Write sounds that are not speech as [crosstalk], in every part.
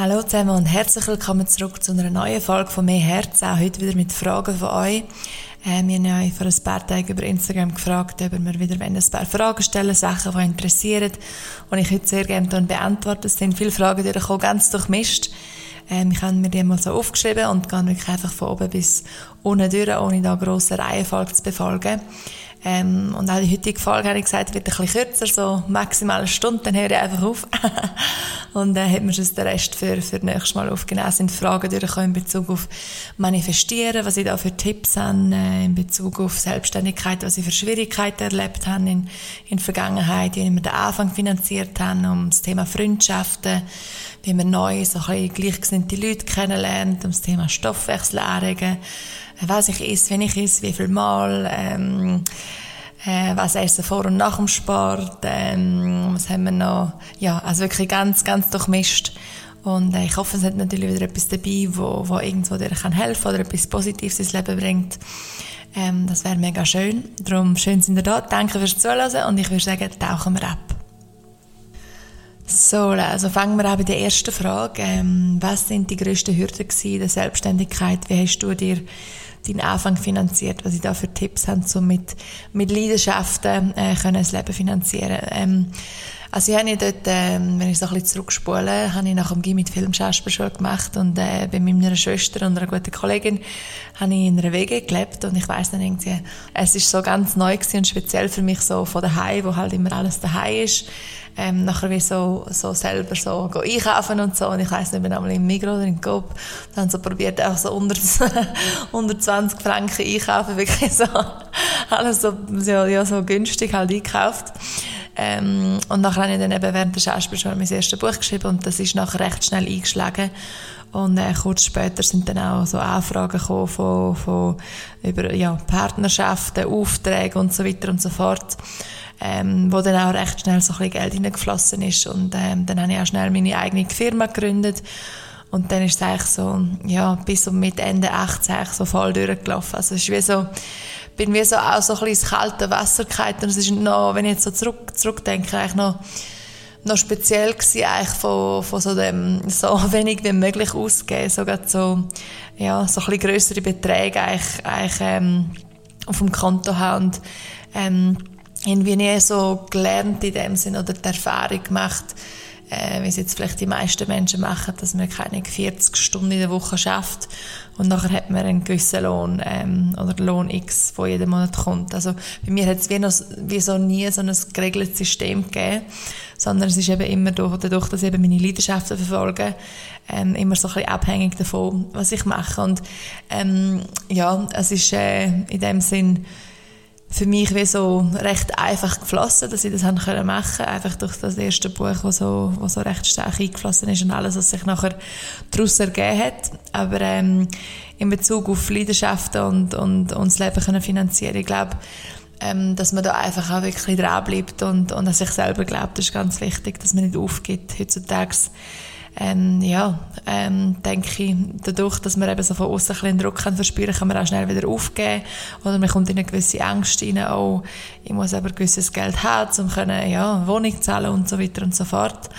Hallo zusammen und herzlich willkommen zurück zu einer neuen Folge von «Mehr Herz», auch heute wieder mit Fragen von euch. Äh, wir haben euch vor ein paar Tagen über Instagram gefragt, ob wir wieder ein paar Fragen stellen Sachen, die interessieren und ich heute sehr gerne beantworten. Es sind viele Fragen durchgekommen, ganz durchmischt. Ähm, ich habe mir die mal so aufgeschrieben und gehe wirklich einfach von oben bis unten durch, ohne da grosse Reihenfolge zu befolgen. Ähm, und auch die heutige Folge habe ich gesagt, wird ein bisschen kürzer, so maximal eine Stunde, dann höre ich einfach auf. [laughs] und dann äh, hat man schon den Rest für, für das nächste Mal aufgenommen. Es sind Fragen durchgekommen in Bezug auf Manifestieren, was ich da für Tipps habe, äh, in Bezug auf Selbstständigkeit, was ich für Schwierigkeiten erlebt habe in, in der Vergangenheit, wie wir den Anfang finanziert haben, um das Thema Freundschaften, wie man neu so ein bisschen gleichgesinnte Leute kennenlernt, um das Thema Stoffwechsel anregen, was ich esse, wenn ich esse, wie viel Mal, ähm, äh, was essen vor und nach dem Sport, ähm, was haben wir noch, ja, also wirklich ganz, ganz durchmischt. Und äh, ich hoffe, es hat natürlich wieder etwas dabei, wo, wo irgendwo dir kann helfen oder etwas Positives ins Leben bringt. Ähm, das wäre mega schön. Darum schön sind ihr da. Danke fürs Zuhören und ich würde sagen, tauchen wir ab. So, also fangen wir an bei der ersten Frage. Ähm, was sind die grössten Hürden der Selbstständigkeit? Wie hast du dir deinen Anfang finanziert, was ich da für Tipps habe, um mit, mit Leidenschaften äh, können das Leben finanzieren. Ähm, also ich habe dort, ähm, wenn ich so ein bisschen zurückspule, habe ich nach dem Gym mit Filmschauspielschule gemacht und äh, bei meiner Schwester und einer guten Kollegin habe ich in einer Wege gelebt und ich weiss dann irgendwie, es ist so ganz neu und speziell für mich so von daheim, wo halt immer alles daheim ist ähm, nachher wie so, so selber so einkaufen und so. Und ich weiss nicht, mehr einmal im Migros oder in Coop, dann so probiert auch so unter, [laughs] unter 20 Franken einkaufen, [laughs] wirklich so, alles so, ja, so günstig halt einkauft. Ähm, und nachher habe ich dann eben während der Schauspielschule mein erstes Buch geschrieben und das ist nachher recht schnell eingeschlagen. Und äh, kurz später sind dann auch so Anfragen gekommen von, von über ja, Partnerschaften, Aufträge und so weiter und so fort ähm, wo dann auch recht schnell so ein bisschen Geld hineingeflossen ist. Und ähm, dann habe ich auch schnell meine eigene Firma gegründet. Und dann ist es eigentlich so, ja, bis um mit Ende 18 eigentlich so voll durchgelaufen. Also es ist wie so, bin wie so auch so ein bisschen ins kalte Wasser gefallen. Und es ist noch, wenn ich jetzt so zurück, zurückdenke, eigentlich noch, noch speziell gewesen, eigentlich von, von so dem, so [laughs] wenig wie möglich ausgeben. Sogar so, ja, so ein bisschen grössere Beträge eigentlich, eigentlich, ähm, auf dem Konto haben. Und, ähm, irgendwie nie so gelernt in dem Sinn oder die Erfahrung gemacht, äh, wie es jetzt vielleicht die meisten Menschen machen, dass man keine 40 Stunden in der Woche schafft und nachher hat man einen gewissen Lohn ähm, oder Lohn X, der jeden Monat kommt. Also bei mir hat es wie, noch, wie so nie so ein geregeltes System gegeben, sondern es ist eben immer durch, dadurch, dass ich eben meine Leidenschaften verfolge, ähm, immer so ein bisschen abhängig davon, was ich mache. Und ähm, ja, es ist äh, in dem Sinn für mich wie so recht einfach geflossen, dass ich das machen können einfach durch das erste Buch, das so, was so recht stark eingeflossen ist und alles, was sich nachher daraus ergeben hat. Aber ähm, in Bezug auf Leidenschaften und, und, und das Leben können finanzieren, ich glaube, ähm, dass man da einfach auch wirklich dranbleibt und, und an sich selber glaubt, das ist ganz wichtig, dass man nicht aufgibt heutzutage ähm, ja, ähm, denke ich, dadurch, dass man eben so von außen ein bisschen Druck kann verspüren kann, man auch schnell wieder aufgeben. Oder man kommt in eine gewisse Angst rein, oh, ich muss aber gewisses Geld haben, um können, ja, Wohnung zahlen und so weiter und so fort.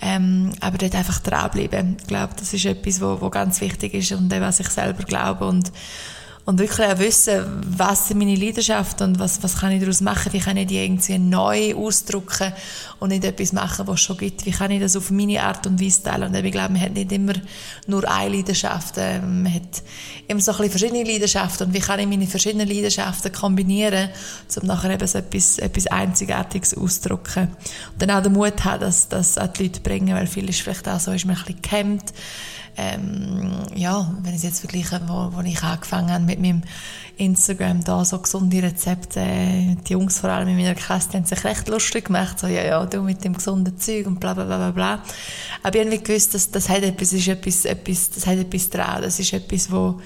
Ähm, aber dort einfach dranbleiben. Ich glaube, das ist etwas, wo, wo ganz wichtig ist und was ich selber glaube und und wirklich auch wissen, was sind meine Leidenschaften und was, was kann ich daraus machen, wie kann ich die irgendwie neu ausdrücken und nicht etwas machen, was es schon gibt, wie kann ich das auf meine Art und Weise teilen? Und ich glaube, man hat nicht immer nur eine Leidenschaft, äh, man hat immer so ein bisschen verschiedene Leidenschaften. Und wie kann ich meine verschiedenen Leidenschaften kombinieren, um nachher eben so etwas, etwas Einzigartiges auszudrücken? Und dann auch den Mut haben, das, das an die Leute bringen, weil viel ist vielleicht auch so, ist man ein bisschen gehemmt, ähm, ja, wenn ich es jetzt vergleiche, wo, wo ich angefangen habe mit meinem Instagram da so gesunde Rezepte, die Jungs vor allem in meiner Klasse haben sich recht lustig gemacht, so ja, ja, du mit dem gesunden Zeug und bla bla bla bla. Aber ich habe gewusst, dass das hat etwas, ist etwas, etwas, das hat etwas dran, das ist etwas, wo,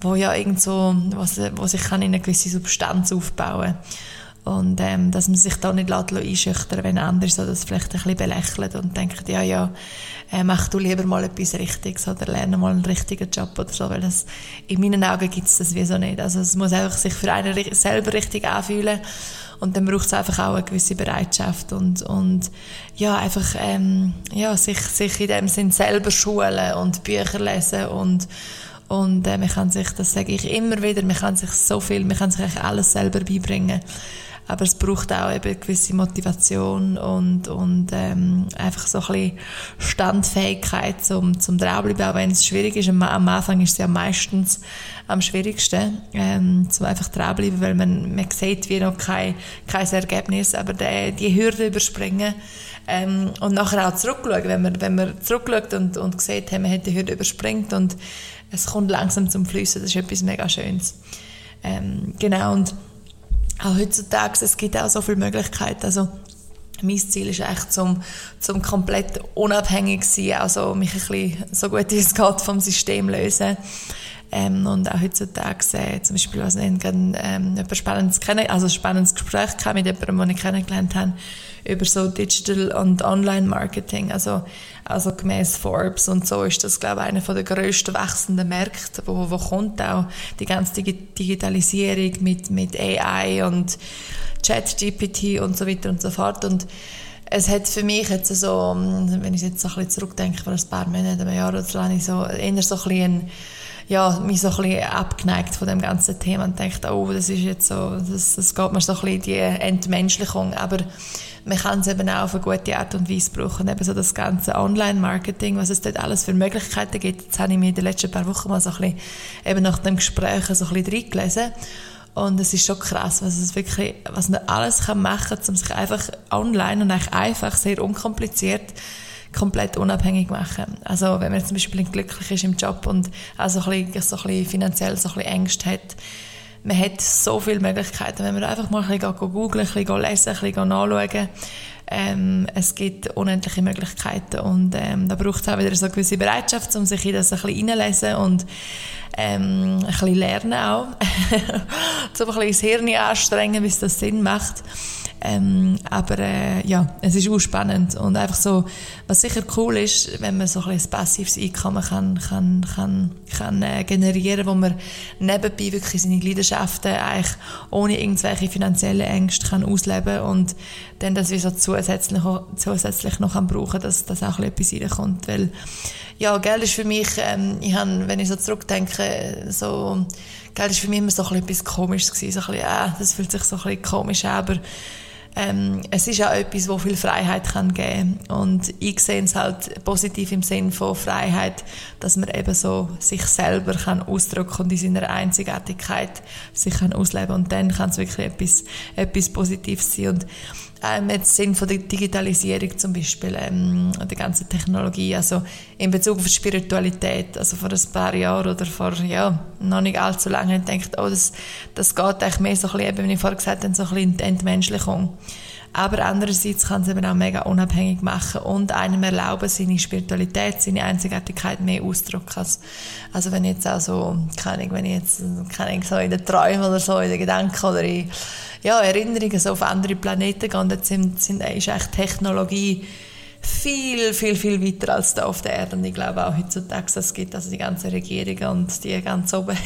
wo ja irgend so, was, wo sich kann in eine gewisse Substanz aufbauen und ähm, dass man sich da nicht einschüchtern wenn andere so das vielleicht ein bisschen belächeln und denken, ja, ja, äh, mach du lieber mal etwas Richtiges oder lerne mal einen richtigen Job oder so, weil das, in meinen Augen gibt es das wieso nicht. Also es muss einfach sich für einen selber richtig anfühlen und dann braucht es einfach auch eine gewisse Bereitschaft und, und ja, einfach ähm, ja, sich, sich in dem Sinn selber schulen und Bücher lesen und und äh, man kann sich, das sage ich immer wieder, man kann sich so viel, man kann sich eigentlich alles selber beibringen. Aber es braucht auch eben eine gewisse Motivation und, und ähm, einfach so ein bisschen Standfähigkeit zum, zum dranbleiben, auch wenn es schwierig ist. Am, am Anfang ist es ja meistens am schwierigsten, ähm, zum einfach dranbleiben, weil man, man sieht wie noch kein, kein Ergebnis, aber die, die Hürde überspringen ähm, und nachher auch zurückschauen, wenn man, wenn man zurückschaut und, und sieht, hey, man hat die Hürde überspringt und es kommt langsam zum Flüssen, das ist etwas mega Schönes. Ähm, genau, und auch heutzutage, es gibt auch so viele Möglichkeiten, also mein Ziel ist echt zum, zum komplett unabhängig sein, also mich ein bisschen so gut wie es geht vom System lösen. Ähm, und auch heutzutage äh, zum Beispiel, was ich ähm, etwas Spannendes kennen, also spannendes Gespräch mit jemandem, den ich kennengelernt habe, über so Digital und Online Marketing. Also, also gemäß Forbes und so ist das, glaube ich, einer der grössten wachsenden Märkte, wo, wo kommt auch die ganze Digitalisierung mit, mit AI und ChatGPT und so weiter und so fort. Und es hat für mich jetzt so, wenn ich jetzt so ein bisschen zurückdenke, vor ein paar Monaten, einem Jahr oder so, ich so eher so ein bisschen ja, mich so ein bisschen abgeneigt von dem ganzen Thema und denkt, oh, das ist jetzt so, das, das geht mir so ein bisschen die Entmenschlichung. Aber man kann es eben auch auf eine gute Art und Weise brauchen. Eben so das ganze Online-Marketing, was es dort alles für Möglichkeiten gibt. Jetzt habe ich mir in den letzten paar Wochen mal so ein bisschen, eben nach dem Gespräch so ein bisschen reingelesen. Und es ist schon krass, was es wirklich, was man alles kann machen, um sich einfach online und einfach, sehr unkompliziert, komplett unabhängig machen. Also, wenn man zum Beispiel glücklich ist im Job und also ein bisschen, so ein bisschen finanziell so ein bisschen Ängste hat, man hat so viele Möglichkeiten, wenn man einfach mal ein bisschen googeln, ein bisschen lesen, ein bisschen nachschauen. Ähm, es gibt unendliche Möglichkeiten und ähm, da braucht es auch wieder so eine gewisse Bereitschaft, um sich in das ein bisschen reinzulesen und ähm, ein bisschen lernen auch. [laughs] so ein bisschen das Hirn anstrengen, bis das Sinn macht. Ähm, aber äh, ja, es ist auch spannend und einfach so, was sicher cool ist, wenn man so ein, ein passives Einkommen kann, kann, kann, kann äh, generieren, wo man nebenbei wirklich seine Leidenschaften eigentlich ohne irgendwelche finanziellen Ängste kann ausleben und dann das wie so zusätzlich, zusätzlich noch kann brauchen, dass, dass auch etwas reinkommt, weil ja, Geld ist für mich, ähm, ich habe, wenn ich so zurückdenke, so Geld ist für mich immer so ein bisschen etwas Komisches gewesen, so ein bisschen, äh, das fühlt sich so ein bisschen komisch an, aber ähm, es ist auch etwas, wo viel Freiheit kann geben und ich sehe es halt positiv im Sinn von Freiheit, dass man eben so sich selber kann ausdrücken und in seiner Einzigartigkeit sich kann ausleben. Und dann kann es wirklich etwas, etwas Positives sein. Und ähm, jetzt Sinn von der Digitalisierung zum Beispiel, ähm, der ganzen Technologie, also in Bezug auf Spiritualität, also vor ein paar Jahren oder vor, ja, noch nicht allzu lange, ich gedacht, oh, das, das geht eigentlich mehr so ein bisschen, wie ich vorher gesagt habe, so ein bisschen Entmenschlichung. Aber andererseits kann es eben auch mega unabhängig machen und einem erlauben, seine Spiritualität, seine Einzigartigkeit mehr auszudrücken. Also wenn ich jetzt auch so, keine Ahnung, wenn ich jetzt, keine Ahnung, so in den Träumen oder so, in den Gedanken oder in ja, Erinnerungen so auf andere Planeten gehen, dann sind, sind, ist echt Technologie viel, viel, viel weiter als da auf der Erde. Und ich glaube auch heutzutage, es gibt also die ganzen Regierungen und die ganz oben,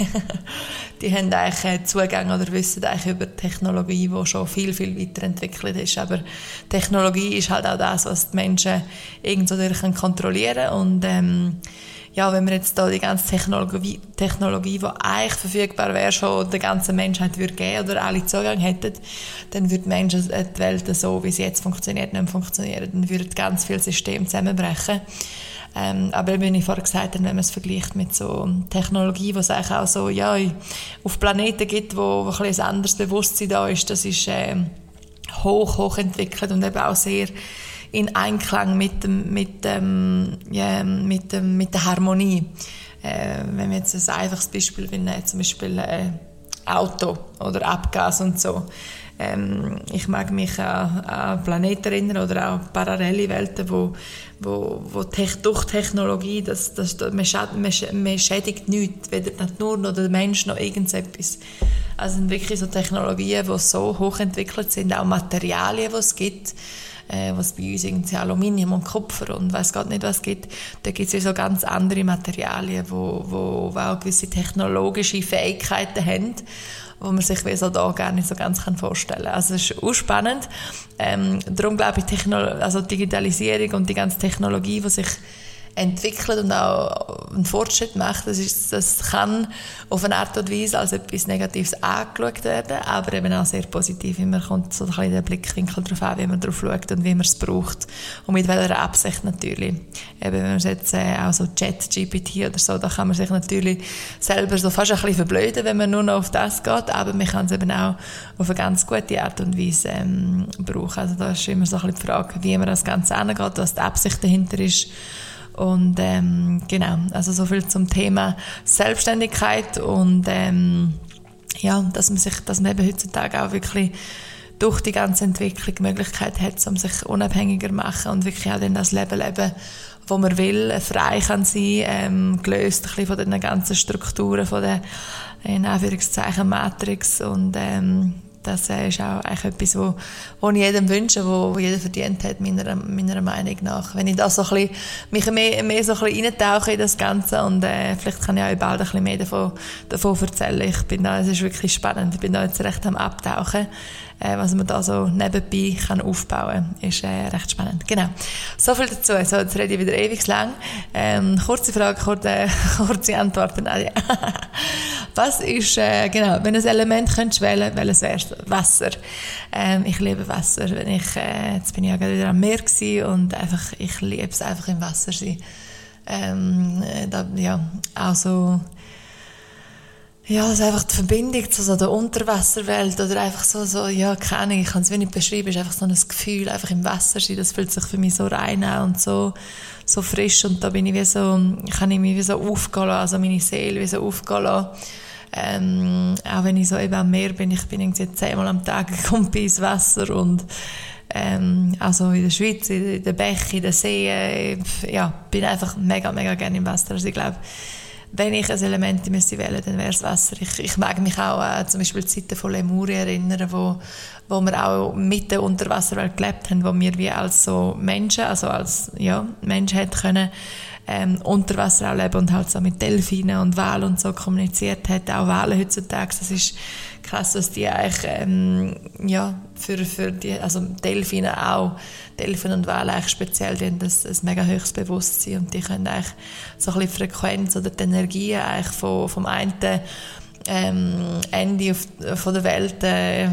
[laughs] die haben eigentlich Zugang oder wissen eigentlich über Technologie, die schon viel, viel weiterentwickelt ist. Aber Technologie ist halt auch das, was die Menschen irgendwo durch kontrollieren können. Und ähm, ja, wenn wir jetzt da die ganze Technologie, Technologie, die eigentlich verfügbar wäre, schon der ganzen Menschheit würde geben oder alle Zugang hätten, dann würde die, Menschen, äh, die Welt so, wie sie jetzt funktioniert, nicht mehr funktionieren. Dann würden ganz viele Systeme zusammenbrechen. Ähm, aber wie ich vorher gesagt habe, wenn man es vergleicht mit so Technologie, wo es eigentlich auch so, ja, auf Planeten gibt, wo, ein, ein anderes Bewusstsein da ist, das ist äh, hoch, hoch entwickelt und eben auch sehr in Einklang mit dem, mit dem, ja, mit dem, mit der Harmonie. Äh, wenn wir jetzt ein einfaches Beispiel nehmen, zum Beispiel äh, Auto oder Abgas und so. Ähm, ich mag mich an, an Planeten erinnern oder auch parallele Welten, wo, wo, wo durch Technologie, das, das, man, schädigt, man, schädigt nichts, weder die Natur noch der Mensch noch irgendetwas. Also sind wirklich so Technologien, die so hochentwickelt sind, auch Materialien, die es gibt, äh, was bei uns irgendwie Aluminium und Kupfer und weiß Gott nicht was gibt, da gibt es ja so ganz andere Materialien, wo, wo, wo auch gewisse technologische Fähigkeiten haben wo man sich wie so da gar nicht so ganz vorstellen kann. Also es ist auch spannend. Ähm, darum glaube ich, Techno also Digitalisierung und die ganze Technologie, die sich entwickelt und auch einen Fortschritt macht, das, ist, das kann auf eine Art und Weise als etwas Negatives angeschaut werden, aber eben auch sehr positiv. Man kommt so ein bisschen den Blickwinkel darauf an, wie man darauf schaut und wie man es braucht und mit welcher Absicht natürlich. Eben, wenn man jetzt äh, auch so Chat-GPT oder so, da kann man sich natürlich selber so fast ein bisschen verblöden, wenn man nur noch auf das geht, aber man kann es eben auch auf eine ganz gute Art und Weise ähm, brauchen. Also da ist immer so ein bisschen die Frage, wie man das Ganze angeht, was die Absicht dahinter ist und ähm, genau, also so viel zum Thema Selbstständigkeit und ähm, ja, dass man sich, dass man eben heutzutage auch wirklich durch die ganze Entwicklung die Möglichkeit hat, um sich unabhängiger zu machen und wirklich auch dann das Leben leben, wo man will, frei kann sein, ähm, gelöst ein bisschen von den ganzen Strukturen, von der in Anführungszeichen Matrix und ähm, das äh, ist auch etwas, wo, wo ich jedem wünsche, wo, wo jeder verdient hat, meiner, meiner Meinung nach. Wenn ich da so ein bisschen, mich mehr, mehr so ein bisschen eintauche in das Ganze und äh, vielleicht kann ich auch bald ein bisschen mehr davon, davon erzählen. Ich bin da, es ist wirklich spannend. Ich bin da jetzt recht am Abtauchen äh, was man da so nebenbei kann aufbauen kann, ist äh, recht spannend. Genau. So viel dazu. So, jetzt rede ich wieder ewig lang. Ähm, kurze Frage, kurze, [laughs] kurze Antworten. [laughs] was ist, äh, genau, wenn ein Element könntest wählen, welches wär's? Wasser. Ähm, ich liebe Wasser. Wenn ich, äh, jetzt bin ich ja gerade wieder am Meer und einfach, ich liebe es einfach im Wasser sein. Ähm, äh, da, ja, auch so, ja, das ist einfach die Verbindung zu so der Unterwasserwelt oder einfach so, so ja, keine Ahnung, ich kann es wenig beschreiben, es ist einfach so ein Gefühl, einfach im Wasser sein, das fühlt sich für mich so rein an und so, so frisch und da bin ich wie so, kann ich mich wie so aufgehen lassen, also meine Seele wie so aufgehen lassen. Ähm, auch wenn ich so eben am Meer bin, ich bin irgendwie zehnmal am Tag [laughs] gekommen ins Wasser und ähm, also in der Schweiz, in der Bäche, in der See, äh, ja, bin einfach mega, mega gerne im Wasser. Also ich glaube, wenn ich ein Element müsste wählen, dann wäre es Wasser. Ich, ich mag mich auch äh, zum Beispiel die Zeiten von Lemuria erinnern, wo, wo wir auch mit der Unterwasserwelt gelebt haben, wo wir wie als so Menschen, also als ja, Menschen hätten können, ähm, unter Wasser auch leben und halt so mit Delfinen und Walen und so kommuniziert hat. Auch Wale heutzutage, das ist krass, was die eigentlich, ähm, ja, für, für die, also Delfine auch, Delfine und Wale eigentlich speziell, die haben ein, ein mega höchstes Bewusstsein und die können eigentlich so ein bisschen Frequenz oder die Energie eigentlich von, vom einen ähm, Ende auf, von der Welt äh,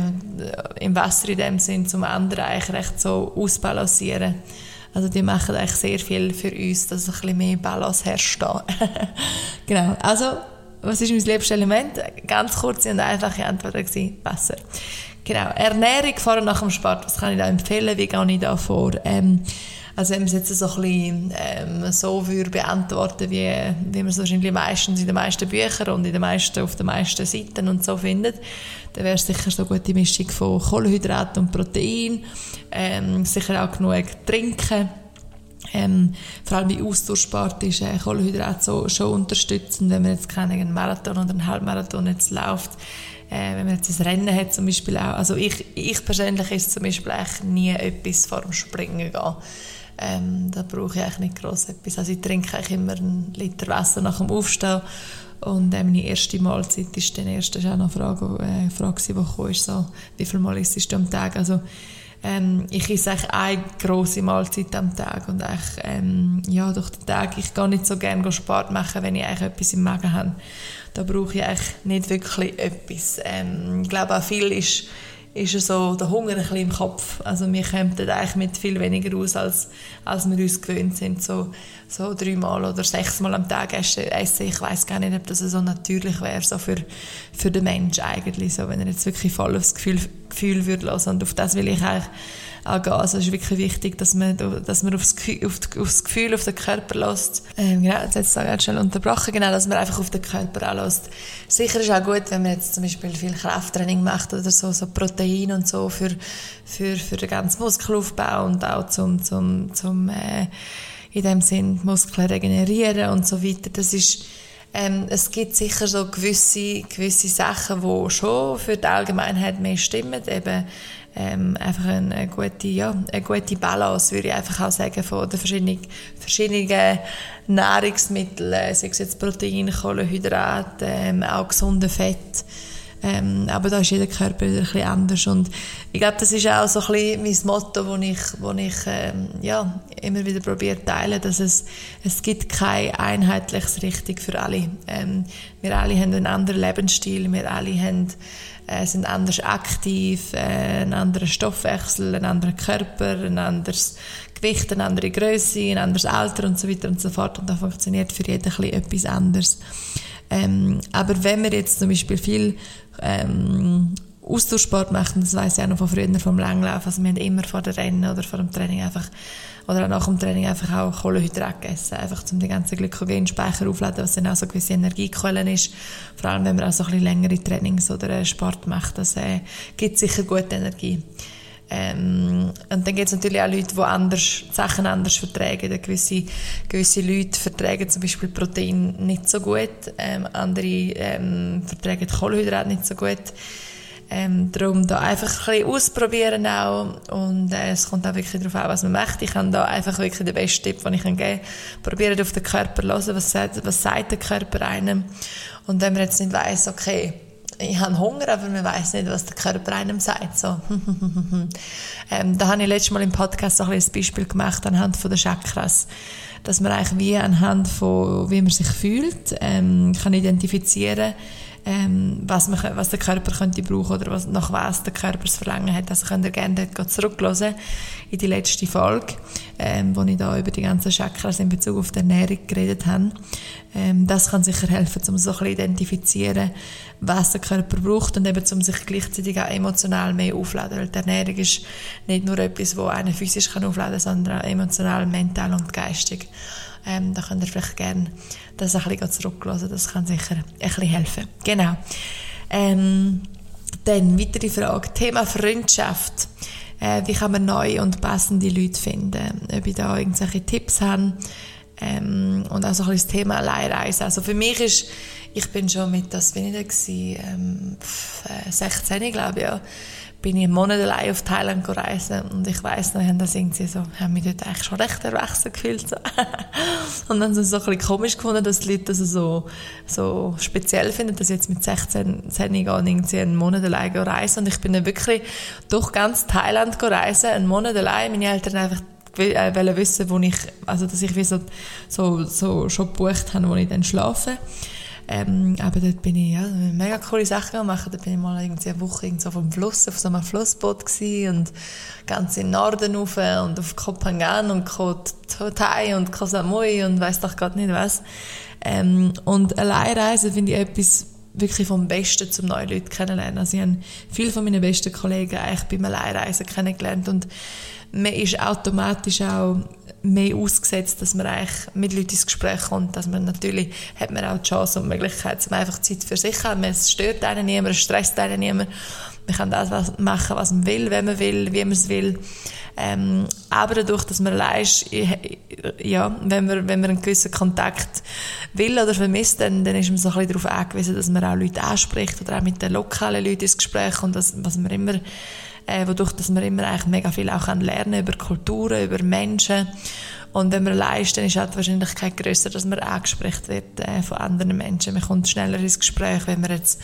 im Wasser in dem Sinn zum anderen eigentlich recht so ausbalancieren. Also die machen eigentlich sehr viel für uns, dass ein bisschen mehr Balance herrscht. [laughs] genau. Also was ist mein liebstes Element? Ganz kurze und einfache Antwort war Wasser. Genau. Ernährung vor und nach dem Sport. Was kann ich da empfehlen? Wie gehe ich da vor? Ähm, also wenn man es jetzt so ein bisschen ähm, so würde beantworten, wie, wie man es wahrscheinlich meistens in den meisten Büchern und in den meisten, auf den meisten Seiten und so findet, dann wäre es sicher so eine gute Mischung von Kohlenhydraten und Protein, ähm, sicher auch genug trinken, ähm, vor allem bei Ausdauersport ist äh, Kohlenhydrat so, schon unterstützend, wenn man jetzt keinen Marathon oder einen Halbmarathon jetzt läuft, äh, wenn man jetzt ein Rennen hat zum Beispiel auch. Also ich, ich persönlich ist zum Beispiel nie etwas vor dem Springen gehen. Ähm, da brauche ich eigentlich nicht gross etwas. Also ich trinke eigentlich immer einen Liter Wasser nach dem Aufstehen und äh, meine erste Mahlzeit ist dann erst, das ist auch noch eine Frage, äh, Frage die kam, ist so, wie viel Mal isst du am Tag? Also ähm, ich esse eigentlich eine grosse Mahlzeit am Tag und eigentlich, ähm, ja, durch den Tag, ich gehe nicht so gerne Sport machen, wenn ich eigentlich etwas im Magen habe. Da brauche ich eigentlich nicht wirklich etwas. Ähm, ich glaube auch viel ist ist so der Hunger ein bisschen im Kopf. Also wir kommen eigentlich mit viel weniger aus, als, als wir uns gewöhnt sind. So, so dreimal oder sechsmal am Tag essen. Ich weiß gar nicht, ob das so natürlich wäre, so für, für den Mensch eigentlich. So, wenn er jetzt wirklich voll aufs Gefühl, Gefühl würde lassen. Und auf das will ich eigentlich angehen. Also es ist wirklich wichtig, dass man, dass man aufs, auf, aufs Gefühl, auf den Körper lässt. Ähm, genau, jetzt hat es schnell unterbrochen, genau, dass man einfach auf den Körper anlässt. Sicher ist auch gut, wenn man jetzt zum Beispiel viel Krafttraining macht oder so, so Protein und so für, für, für den ganzen Muskelaufbau und auch zum, zum, zum äh, in dem Sinn Muskeln regenerieren und so weiter. Das ist ähm, es gibt sicher so gewisse, gewisse Sachen, die schon für die Allgemeinheit mehr stimmen. Eben ähm, einfach eine, gute, ja, eine gute Balance, würde ich einfach auch sagen, von den verschiedenen, verschiedenen Nahrungsmitteln, sei es jetzt Protein, Kohlenhydrate, ähm, auch gesunde Fett. Ähm, aber da ist jeder Körper wieder ein bisschen anders und ich glaube, das ist auch so ein bisschen mein Motto, wo ich, wo ich ähm, ja, immer wieder probiere teilen, dass es, es gibt kein einheitliches Richtig für alle. Ähm, wir alle haben einen anderen Lebensstil, wir alle haben, äh, sind anders aktiv, äh, einen anderen Stoffwechsel, einen anderen Körper, ein anderes Gewicht, eine andere Größe, ein anderes Alter und so weiter und so fort und da funktioniert für jeden ein etwas anderes. Ähm, aber wenn wir jetzt zum Beispiel viel ähm, Austauschsport machen, das weiß ich auch noch von früher vom Langlauf, also wir haben immer vor der Rennen oder vor dem Training einfach oder auch nach dem Training einfach auch Kohlenhydrate gegessen, einfach um den ganzen Glykogenspeicher aufzuladen, was dann auch so gewisse Energiequelle ist. Vor allem, wenn man auch so ein bisschen längere Trainings oder Sport macht, das äh, gibt sicher gute Energie. Ähm, und dann gibt es natürlich auch Leute, die anders, Sachen anders vertragen. Gewisse, gewisse Leute vertragen zum Beispiel Protein nicht so gut, ähm, andere ähm, vertragen Kohlenhydrate nicht so gut. Ähm, darum da einfach ein bisschen ausprobieren auch und äh, es kommt auch wirklich darauf an, was man möchte. Ich kann da einfach wirklich den besten Tipp, den ich geben kann. Probieren auf den Körper zu hören, was sagt, was sagt der Körper einem und wenn man jetzt nicht weiss, okay, ich habe Hunger, aber man weiß nicht, was der Körper einem sagt. So. [laughs] ähm, da habe ich letztes Mal im Podcast auch ein Beispiel gemacht anhand von der Chakras, dass man eigentlich wie anhand von wie man sich fühlt ähm, kann identifizieren ähm, was, man, was der Körper könnte brauchen oder was, nach was der Körper das Verlangen hat. Also könnt ihr gerne dort in die letzte Folge, ähm, wo ich da über die ganzen Chakras in Bezug auf die Ernährung geredet habe. Ähm, das kann sicher helfen, um so ein bisschen identifizieren, was der Körper braucht und eben, um sich gleichzeitig auch emotional mehr aufladen. Weil die Ernährung ist nicht nur etwas, wo einen physisch aufladen kann, sondern auch emotional, mental und geistig. Ähm, da könnt ihr vielleicht gerne das ein bisschen zurücklassen. Das kann sicher ein bisschen helfen. Genau. Ähm, dann weitere Frage. Thema Freundschaft. Äh, wie kann man neue und passende Leute finden? Ob ich da irgendwelche Tipps habe. Ähm, und auch so ein bisschen das Thema Alleinreise. Also für mich ist, ich bin schon mit, das bin ich da gewesen, ähm, 16, glaube ich, ja bin ich einen Monat allein auf Thailand reisen und ich weiss noch, haben das irgendwie so, haben mich dort eigentlich schon recht erwachsen gefühlt. So. [laughs] und dann so, so ein bisschen komisch gefunden, dass die Leute das so, so speziell finden, dass ich jetzt mit 16, 10 gehe irgendwie einen Monat allein reisen und ich bin dann wirklich durch ganz Thailand reisen, einen Monat allein, meine Eltern einfach äh, wollen wissen, wo ich, also dass ich wie so, so, so schon gebucht habe, wo ich dann schlafe. Ähm, aber dort bin ich ja, mega coole Sachen gemacht. Da bin ich mal irgendwie eine Woche irgendwo auf dem Fluss, auf so einem Flussboot und ganz in den Norden rauf und auf Koh Phangan und Koh Thai und Koh Samui und weiss doch gerade nicht was. Ähm, und Alleinreisen finde ich etwas wirklich vom Besten zum neue Leute kennenlernen. Also ich habe viele von meinen besten Kollegen eigentlich beim Alleinreisen kennengelernt und man ist automatisch auch mehr ausgesetzt, dass man eigentlich mit Leuten ins Gespräch kommt, dass man natürlich hat man auch die Chance und die Möglichkeit, um einfach Zeit für sich haben. Es stört einen niemand, es stresst einen niemand. Man kann das machen, was man will, wenn man will, wie man es will. Ähm, aber dadurch, dass man allein ist, ja, wenn man, wenn man einen gewissen Kontakt will oder vermisst, dann, dann ist man so ein bisschen darauf angewiesen, dass man auch Leute anspricht oder auch mit den lokalen Leuten ins Gespräch kommt, was man immer äh, wodurch dass man immer eigentlich mega viel auch kann lernen über Kulturen, über Menschen. Und wenn man dann ist halt die Wahrscheinlichkeit größer, dass man angesprochen wird äh, von anderen Menschen. Man kommt schneller ins Gespräch. Wenn man jetzt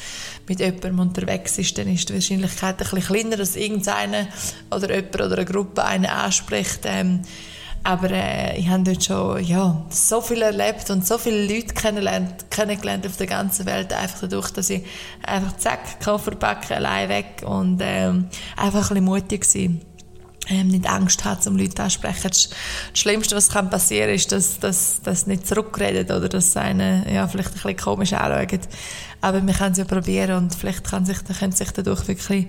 mit jemandem unterwegs ist, dann ist die Wahrscheinlichkeit ein bisschen kleiner, dass irgendeiner oder jemand oder eine Gruppe einen anspricht. Ähm, aber äh, ich habe dort schon ja, so viel erlebt und so viele Leute kennengelernt, kennengelernt auf der ganzen Welt, einfach dadurch, dass ich einfach zack, Koffer packen, allein weg und ähm, einfach ein bisschen mutig war. Ähm, nicht Angst hat, um Leute ansprechen. Das, Schlimmste, was kann passieren ist, dass, dass, dass nicht zurückredet oder dass einen ja, vielleicht ein bisschen komisch anschauen. Aber wir können es ja probieren und vielleicht kann sich, können sich dadurch wirklich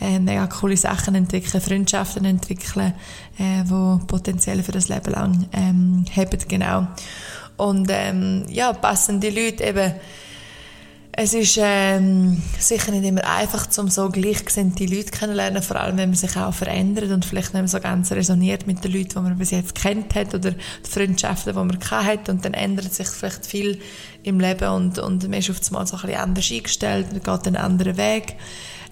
äh, mega coole Sachen entwickeln, Freundschaften entwickeln, äh, wo potenziell für das Leben lang ähm, haben, genau. Und ähm, ja, passen die Leute eben es ist ähm, sicher nicht immer einfach, um so gleichgesinnte Leute kennenzulernen, vor allem wenn man sich auch verändert und vielleicht nicht mehr so ganz resoniert mit den Leuten, die man bis jetzt kennt hat oder die Freundschaften, die man hat und dann ändert sich vielleicht viel im Leben und, und man ist auf einmal so ein bisschen anders eingestellt, man geht einen anderen Weg.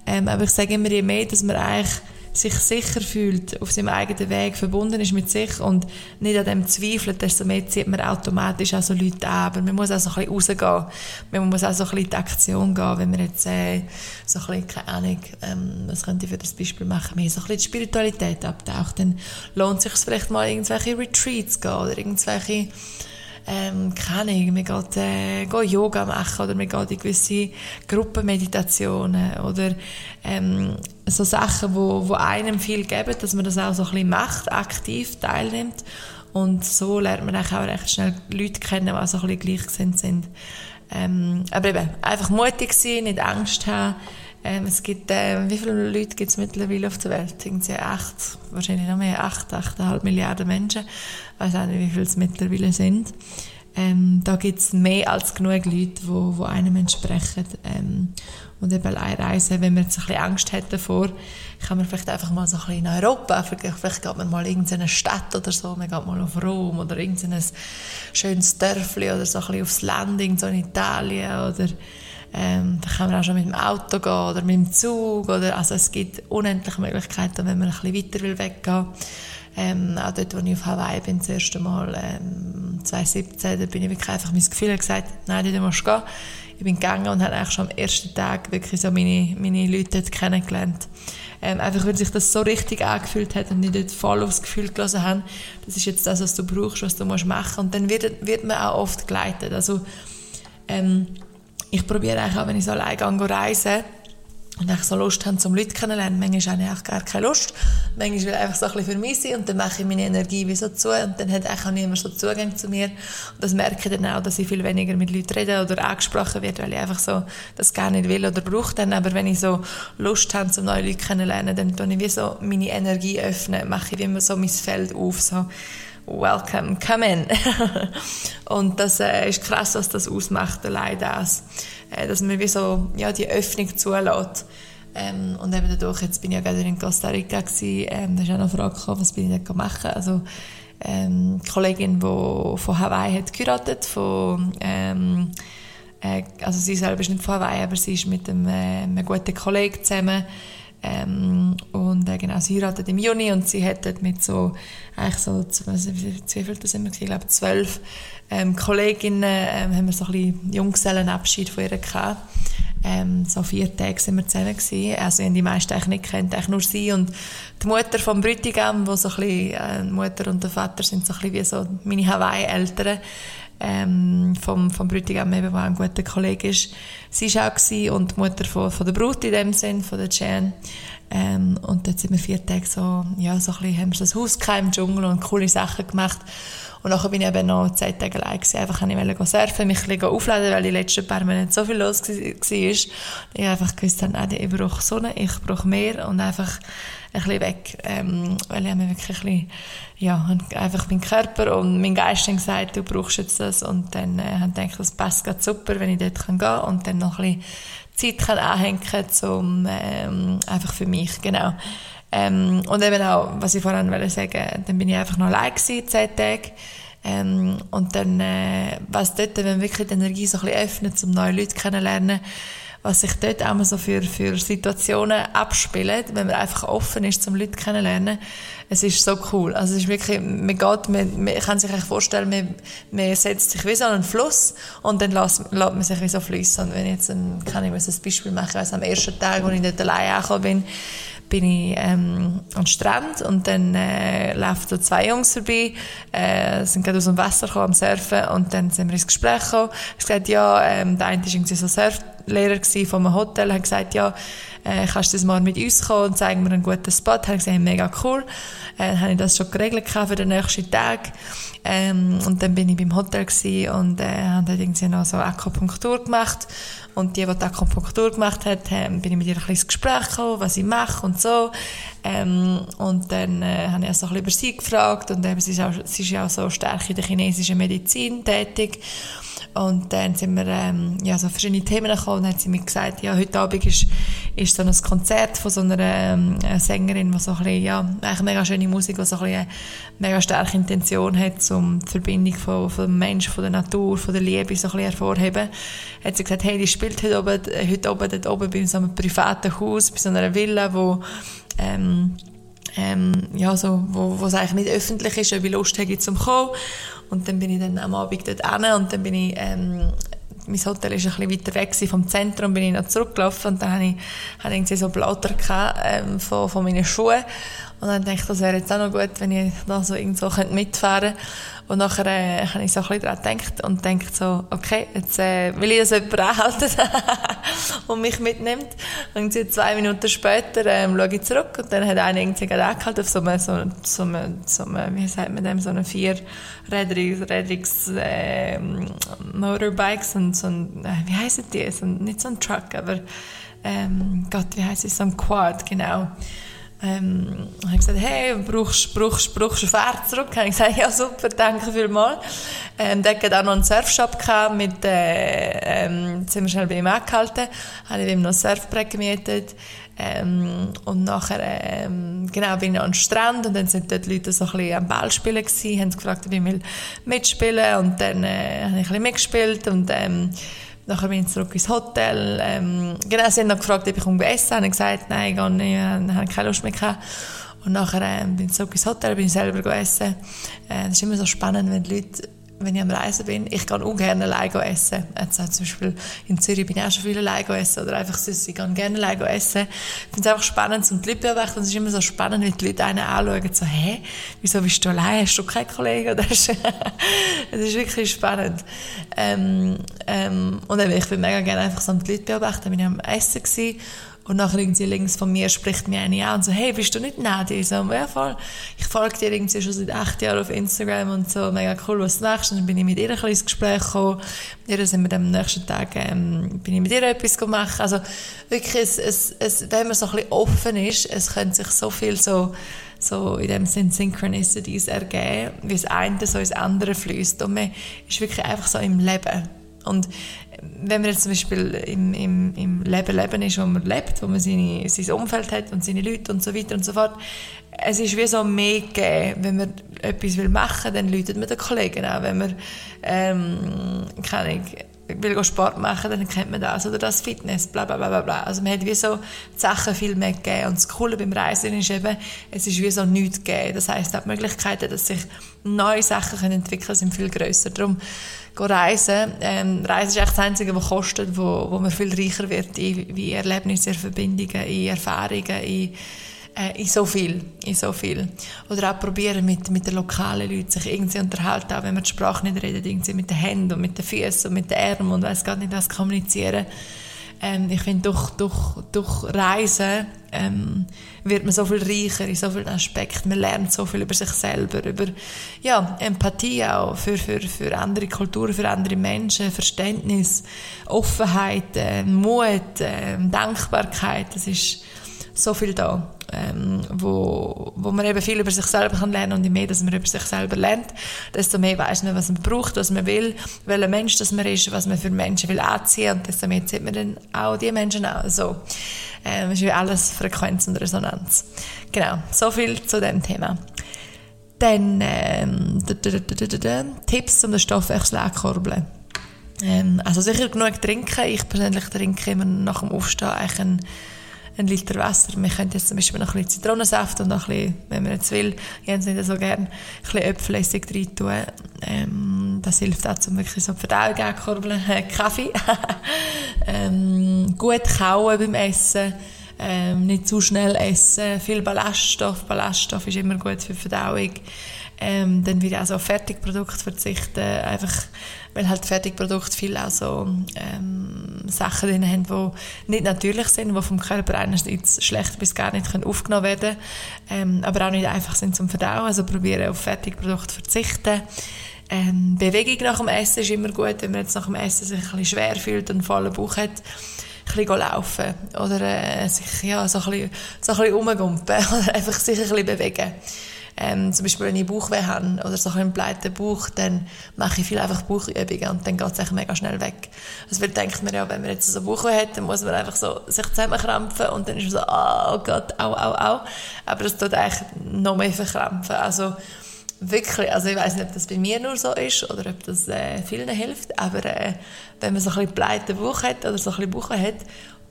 Ähm, aber ich sage immer, je mehr, dass man eigentlich sich sicher fühlt, auf seinem eigenen Weg verbunden ist mit sich und nicht an dem zweifelt, desto mehr zieht man automatisch auch so Leute an. Aber man muss auch so ein bisschen rausgehen. Man muss auch so ein bisschen in die Aktion gehen, wenn man jetzt äh, so ein bisschen, keine Ahnung, ähm, was könnte ich für das Beispiel machen, mehr so ein bisschen die Spiritualität abtaucht, dann lohnt es sich vielleicht mal irgendwelche Retreats gehen oder irgendwelche ähm, keine Ahnung, man geht, äh, geht Yoga machen oder man geht in gewisse Gruppenmeditationen oder ähm, so Sachen, wo, wo einem viel geben, dass man das auch so ein bisschen macht, aktiv teilnimmt und so lernt man auch recht schnell Leute kennen, die auch so ein bisschen gleichgesinnt sind. Ähm, aber eben, einfach mutig sein, nicht Angst haben, ähm, es gibt, äh, wie viele Leute gibt es mittlerweile auf der Welt? Irgendwie acht, wahrscheinlich noch mehr, acht, achteinhalb Milliarden Menschen. Ich weiß auch nicht, wie viele es mittlerweile sind. Ähm, da gibt es mehr als genug Leute, wo, wo einem entsprechen. Ähm, und eben eine Reise, wenn man jetzt ein bisschen Angst hat davor, kann man vielleicht einfach mal so ein bisschen in Europa, vielleicht geht man mal in irgendeine Stadt oder so, man geht mal auf Rom oder irgendein schönes Dörfli oder so ein bisschen aufs Land, so in Italien oder ähm, da kann man auch schon mit dem Auto gehen oder mit dem Zug. Oder, also es gibt unendliche Möglichkeiten, wenn man ein bisschen weiter will weggehen ähm, auch dort, wo ich auf Hawaii bin, das erste Mal, ähm, 2017, da bin ich wirklich einfach mein Gefühl gesagt, nein, du musst gehen. Ich bin gegangen und habe eigentlich schon am ersten Tag wirklich so meine, meine Leute dort kennengelernt. Ähm, einfach, weil sich das so richtig angefühlt hat und ich dort voll aufs Gefühl gelassen habe, das ist jetzt das, was du brauchst, was du musst machen. Und dann wird, wird man auch oft geleitet. Also, ähm, ich probiere eigentlich auch, wenn ich so allein gehe, reisen und ich so Lust habe, zum Leute kennenzulernen, manchmal habe ich gar keine Lust. Manchmal will ich einfach so ein bisschen für mich sein und dann mache ich meine Energie wie so zu und dann hat auch niemand so Zugang zu mir. Und das merke ich dann auch, dass ich viel weniger mit Leuten rede oder angesprochen werde, weil ich einfach so das gar nicht will oder brauche dann. Aber wenn ich so Lust habe, zum neue Leute kennenzulernen, dann tue ich wie so meine Energie öffnen, mache ich wie immer so mein Feld auf, so welcome, come in. [laughs] und das äh, ist krass, was das ausmacht, allein das. Äh, dass man wie so, ja, die Öffnung zulässt. Ähm, und eben dadurch, jetzt bin ich ja gerade in Costa Rica gewesen, ähm, da ist auch noch eine Frage gekommen, was bin ich dort machen. Also, ähm, die Kollegin, die von Hawaii hat geheiratet, von, ähm, äh, also sie selber ist nicht von Hawaii, aber sie ist mit einem, äh, einem guten Kollegen zusammen, ähm, und äh, genau, sie heiratet im Juni und sie dort mit so, eigentlich so, wie das sind wir ich glaube zwölf ähm, Kolleginnen, ähm, haben wir so ein bisschen Junggesellenabschied von ihr gehabt. Ähm, so vier Tage sind wir zusammen gewesen. Also, ich die meisten eigentlich nicht kennt, eigentlich nur sie und die Mutter vom Bräutigam, wo so ein bisschen, äh, Mutter und der Vater sind so ein bisschen wie so meine Hawaii-Eltern ähm, vom, vom Bräutigam, eben, der ein guter Kollege ist. Sie war auch gewesen, und die Mutter von, von der Brut in dem Sinn, von der Jan. Ähm, und dort sind wir vier Tage so, ja, so ein bisschen, haben wir ein Haus im Dschungel und coole Sachen gemacht. Und nachher bin ich eben noch zehn Tage allein gewesen. Einfach ich wollte surfen, mich ein bisschen aufladen, weil die letzten paar Monate so viel los war. Ich einfach gewusst habe, nein, ich brauche Sonne, ich brauche mehr und einfach ein bisschen weg. Ähm, weil ich habe mir wirklich ein bisschen, ja, einfach mein Körper und mein Geist haben gesagt, du brauchst jetzt das. Und dann äh, habe ich gedacht, das passt gerade super, wenn ich dort gehen kann und dann noch ein bisschen Zeit kann anhängen zum, ähm, einfach für mich, genau. Ähm, und eben auch, was ich vorhin wollte sagen, dann bin ich einfach noch allein gewesen, zehn Tage. Ähm, und dann, äh, was dort, wenn wirklich die Energie so ein bisschen öffnet, um neue Leute kennenzulernen, was sich dort auch mal so für, für Situationen abspielt, wenn man einfach offen ist, zum Leute kennenzulernen. Es ist so cool. Also es ist wirklich, man geht, man, man kann sich eigentlich vorstellen, man, man setzt sich wie so einen Fluss und dann lässt, lässt man sich wie so fließen. Und wenn ich jetzt ein, kann ich mir ein Beispiel machen, ich weiss, am ersten Tag, als ich dort allein angekommen bin, bin ich ähm, am Strand und dann äh, laufen so zwei Jungs vorbei, äh, sind gerade aus dem Wasser gekommen, am Surfen und dann sind wir ins Gespräch gekommen. Ich gesagt, ja, ähm, der eine war irgendwie so Surflehrer von einem Hotel, hat gesagt, ja, äh, kannst du das mal mit uns kommen und zeigen mir einen guten Spot. Habe ich gesagt, mega cool. Äh, habe ich das schon geregelt für den nächsten Tag. Ähm, und dann bin ich beim Hotel und äh, habe dort irgendwie noch so Akupunktur gemacht. Und die, die die Akupunktur gemacht hat, ähm, bin ich mit ihr ein ins Gespräch gekommen, was ich mache und so. Ähm, und dann äh, habe ich auch so ein bisschen über sie gefragt und eben, sie, ist auch, sie ist ja auch so stark in der chinesischen Medizin tätig. Und dann sind wir ähm, ja, so verschiedene Themen gekommen und dann hat sie mir gesagt, ja, heute Abend ist, ist so ein Konzert von so einer ähm, Sängerin, die so ein bisschen, ja, eigentlich mega schöne Musik, die so ein bisschen eine mega starke Intention hat, um die Verbindung von, von Menschen, von der Natur, von der Liebe so ein bisschen hervorheben. Hat sie gesagt, hey, die spielt heute oben, heute oben, dort oben bei so einem privaten Haus, bei so einer Villa, wo ähm, ähm, ja, so, wo, wo es eigentlich nicht öffentlich ist, ob ich Lust habe zum kommen. Und dann bin ich dann am Abend dort hin und dann bin ich, ähm, mein Hotel ist ein bisschen weiter weg vom Zentrum, bin ich noch zurückgelaufen und dann habe ich, habe ich so Blätter gehabt, ähm, von, von meinen Schuhen und dann dachte ich, das wäre jetzt auch noch gut, wenn ich da so irgendwo mitfahren könnte. Und nachher äh, habe ich so ein bisschen daran gedacht und denkt so, okay, jetzt äh, will ich, dass jemand anhalten [laughs] und mich mitnimmt. Und zwei Minuten später ähm, schaue ich zurück und dann hat einer irgendwie angehalten auf so einem, so, so einem, so einem, wie sagt man dem, so einem vierrädriges äh, Motorbikes und so ein, äh, wie heissen die? So ein, nicht so ein Truck, aber ähm, Gott, wie heißt es? So ein Quad, genau. Ähm, habe gesagt, hey, brauchst, brauchst, brauchst du Pferd zurück? Habe ich gesagt, ja super, danke vielmals. Ähm, der hat auch noch einen Surfshop mit, äh, ähm, wir schnell bei ihm angehalten, habe ich ihm noch ein Surfbrett gemietet. Ähm, und nachher, ähm, genau, bin ich an den Strand und dann sind dort Leute so ein bisschen am Ball spielen gewesen, haben gefragt, ob ich mitspielen will und dann äh, habe ich ein bisschen mitgespielt und ähm, Nachher bin ich zurück ins Hotel. Ähm, genau, sie haben noch gefragt, ob ich essen essen habe ich gesagt, nein, ich nicht, ich habe keine Lust mehr gehabt. Und nachher ähm, bin ich zurück ins Hotel, bin ich selber gegessen. Äh, ist immer so spannend, wenn die Leute wenn ich am Reisen bin, ich kann auch gerne allein essen. Jetzt zum Beispiel in Zürich bin ich auch schon viel allein essen oder einfach sonst, ich kann gerne allein essen. Ich finde es einfach spannend, um die Leute beobachten. Es ist immer so spannend, wenn die Leute einen anschauen, so, hä, wieso bist du allein? Hast du keinen Kollegen? [laughs] es ist wirklich spannend. Ähm, ähm, und ich will mega gerne einfach so die Leute beobachten. Ich war am Essen gewesen, und nachher irgendwie links von mir spricht mir eine an und so, hey, bist du nicht Nadia? Ich so, ja voll. Ich folge dir irgendwie schon seit acht Jahren auf Instagram und so, mega cool, was du machst. Und dann bin ich mit ihr ein bisschen ins Gespräch gekommen. Mit ihr sind wir am nächsten Tag, ähm, bin ich mit ihr etwas gemacht. Also wirklich, es, es, es, wenn man so ein bisschen offen ist, es könnte sich so viel so, so in dem Sinn Synchronicities ergeben, wie das eine so ins andere fließt. Und man ist wirklich einfach so im Leben. Und wenn man jetzt zum Beispiel im, im, im Leben leben ist, wo man lebt, wo man seine, sein Umfeld hat und seine Leute und so weiter und so fort, es ist wie so mehr gegeben, wenn man etwas will machen, dann läutet man den Kollegen an. Wenn man, ähm, keine Ahnung, will Sport machen, dann kennt man das oder das Fitness, bla bla bla bla. Also man hat wie so die Sachen viel mehr gegeben. Und das Coole beim Reisen ist eben, es ist wie so nichts gegeben. Das heisst, die Möglichkeiten, dass sich neue Sachen können entwickeln sind viel grösser. Darum reisen. Ähm, Reisen ist echt das Einzige, was kostet, wo, wo man viel reicher wird in, in Erlebnisse, in Verbindungen, in Erfahrungen, in, äh, in so viel, in so viel. Oder auch probieren mit, mit den lokalen Leuten sich irgendwie unterhalten, auch wenn man die Sprache nicht redet, irgendwie mit den Händen und mit den Füßen und mit den Armen und weiß gar nicht, was kommunizieren. Ähm, ich finde, durch, durch, durch Reisen ähm, wird man so viel reicher in so vielen Aspekten. Man lernt so viel über sich selber, über ja, Empathie auch für, für, für andere Kulturen, für andere Menschen, Verständnis, Offenheit, äh, Mut, äh, Dankbarkeit. Das ist so viel da, ähm, wo, wo man eben viel über sich selber kann lernen und je mehr, dass man über sich selber lernt, desto mehr weiß man, was man braucht, was man will, welcher Mensch das man ist, was man für Menschen will anziehen und desto mehr sieht man dann auch die Menschen auch so. Ähm, ist wie alles Frequenz und Resonanz. Genau, so viel zu dem Thema. Dann ähm, Tipps, um den Stoffwechsel anzukurbeln. Ähm, also sicher genug trinken. Ich persönlich trinke immer nach dem Aufstehen eigentlich ein Liter Wasser. Wir können jetzt zum Beispiel noch ein bisschen Zitronensaft und noch ein bisschen, wenn man jetzt will, Jens nicht so gerne, ein bisschen Äpfelessig rein tun. Ähm, das hilft auch, um wirklich so die Verdauung anzukurbeln. [laughs] Kaffee. [laughs] ähm, gut kauen beim Essen. Ähm, nicht zu schnell essen. Viel Ballaststoff. Ballaststoff ist immer gut für die Verdauung. Ähm, dann wieder auch auf Fertigprodukte verzichten. Einfach weil halt Fertigprodukte viel auch so ähm, Sachen drin haben, die nicht natürlich sind, die vom Körper einerseits schlecht bis gar nicht können aufgenommen werden ähm, aber auch nicht einfach sind zum Verdauen. Also probieren auf Fertigprodukte verzichten. Ähm, Bewegung nach dem Essen ist immer gut, wenn man jetzt nach dem Essen sich ein bisschen schwer fühlt und einen vollen Bauch hat ein bisschen laufen oder äh, sich ja, so ein bisschen, so bisschen rumgumpen [laughs] oder einfach sich ein bisschen bewegen. Ähm, zum Beispiel, wenn ich Bauchweh habe oder so einen pleiten Bauch, dann mache ich viel einfach Bauchübungen und dann geht es mega schnell weg. Also, weil denkt man ja, wenn man jetzt so Bauchweh hat, dann muss man einfach so sich zusammenkrampfen und dann ist man so, oh Gott, au, au, au. Aber das tut eigentlich noch mehr verkrampfen. Also, wirklich, also ich weiß nicht, ob das bei mir nur so ist oder ob das äh, vielen hilft, aber äh, wenn man so ein bisschen pleiten Bauch hat oder so ein bisschen Bauch hat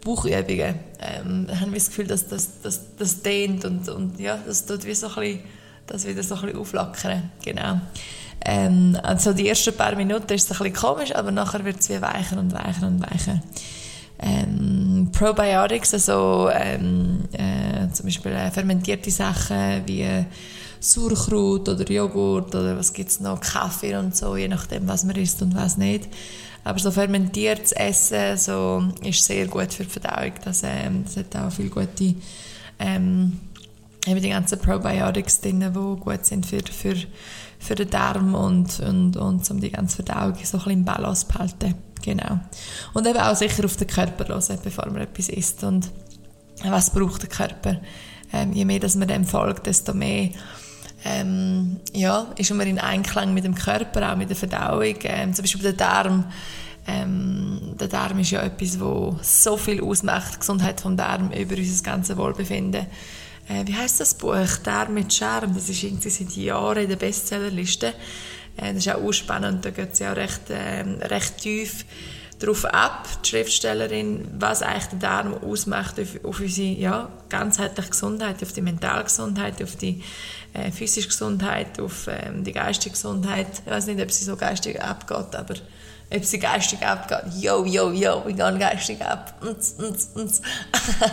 Bauchübungen. Ähm, da habe ich das Gefühl, dass das, das, das dehnt und, und ja, das tut wie so ein bisschen, das wieder so ein bisschen auflockern. Genau. Ähm, also die ersten paar Minuten ist es ein bisschen komisch, aber nachher wird es wie weicher und weicher und weicher. Ähm, Probiotics, also ähm, äh, zum Beispiel äh, fermentierte Sachen wie Sauerkraut oder Joghurt oder was gibt es noch, Kaffee und so, je nachdem, was man isst und was nicht. Aber so fermentiertes Essen so, ist sehr gut für die Verdauung. Das, ähm, das hat auch viele gute ähm, eben die ganzen Probiotics drin, die gut sind für, für, für den Darm und, und, und um die ganze Verdauung so ein bisschen im Balance zu halten. Genau. Und eben auch sicher auf den Körper hören, bevor man etwas isst. Und was braucht der Körper? Ähm, je mehr dass man dem folgt, desto mehr ähm, ja, ist man in Einklang mit dem Körper, auch mit der Verdauung. Ähm, zum Beispiel der Darm. Ähm, der Darm ist ja etwas, wo so viel ausmacht, die Gesundheit vom Darm über unser ganzes Wohlbefinden. Äh, wie heißt das Buch? Darm mit Charme. Das ist irgendwie seit Jahren in der Bestsellerliste. Äh, das ist auch spannend. Da geht ja auch recht, äh, recht tief darauf ab, die Schriftstellerin, was eigentlich der Darm ausmacht auf, auf unsere ja, ganzheitliche Gesundheit, auf die mentale Gesundheit, auf die äh, physische Gesundheit, auf ähm, die geistige Gesundheit. Ich weiß nicht, ob sie so geistig abgeht, aber ob sie geistig abgeht. Yo, yo, yo, wir gehen geistig ab. Uns, uns, uns.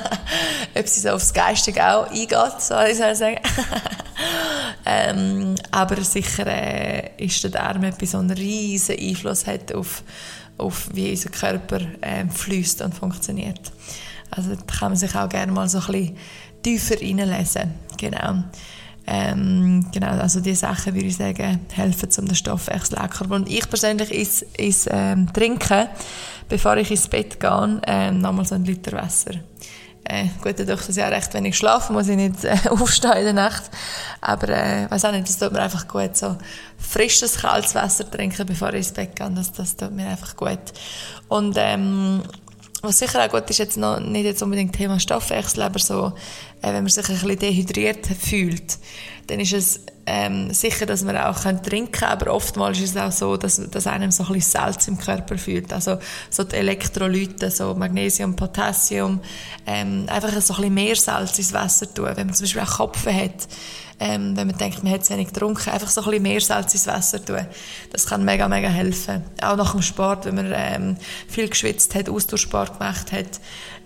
[laughs] ob sie so aufs Geistige auch eingeht, soll ich sagen. [laughs] ähm, aber sicher äh, ist der Darm etwas, so einen riesen Einfluss hat auf, auf wie unser Körper äh, fließt und funktioniert. Also da kann man sich auch gerne mal so ein bisschen tiefer reinlesen. Genau. Ähm, genau, also die Sachen würde ich sagen, helfen, um den Stoffwechsel lecker. Und ich persönlich is, is ähm, trinke, bevor ich ins Bett gehe, ähm, nochmal so einen Liter Wasser. Äh, gut, dadurch, dass ich auch recht wenig schlafe, muss ich nicht äh, [laughs] aufstehen in der Nacht. Aber, äh, weiß auch nicht, das tut mir einfach gut, so frisches, kaltes Wasser trinken, bevor ich ins Bett gehe, das, das tut mir einfach gut. Und, ähm, was sicher auch gut ist, jetzt noch nicht jetzt unbedingt Thema Stoffwechsel, aber so, äh, wenn man sich ein bisschen dehydriert fühlt, dann ist es ähm, sicher, dass man auch trinken kann, aber oftmals ist es auch so, dass, dass einem so ein bisschen Salz im Körper fühlt. Also so die Elektrolyte, so Magnesium, Potassium, ähm, einfach so ein bisschen mehr Salz ins Wasser tun. Wenn man zum Beispiel auch Kopfen hat, ähm, wenn man denkt, man hat zu wenig getrunken, einfach so ein bisschen mehr Salz ins Wasser tun. Das kann mega, mega helfen. Auch nach dem Sport, wenn man ähm, viel geschwitzt hat, Ausdauersport gemacht hat,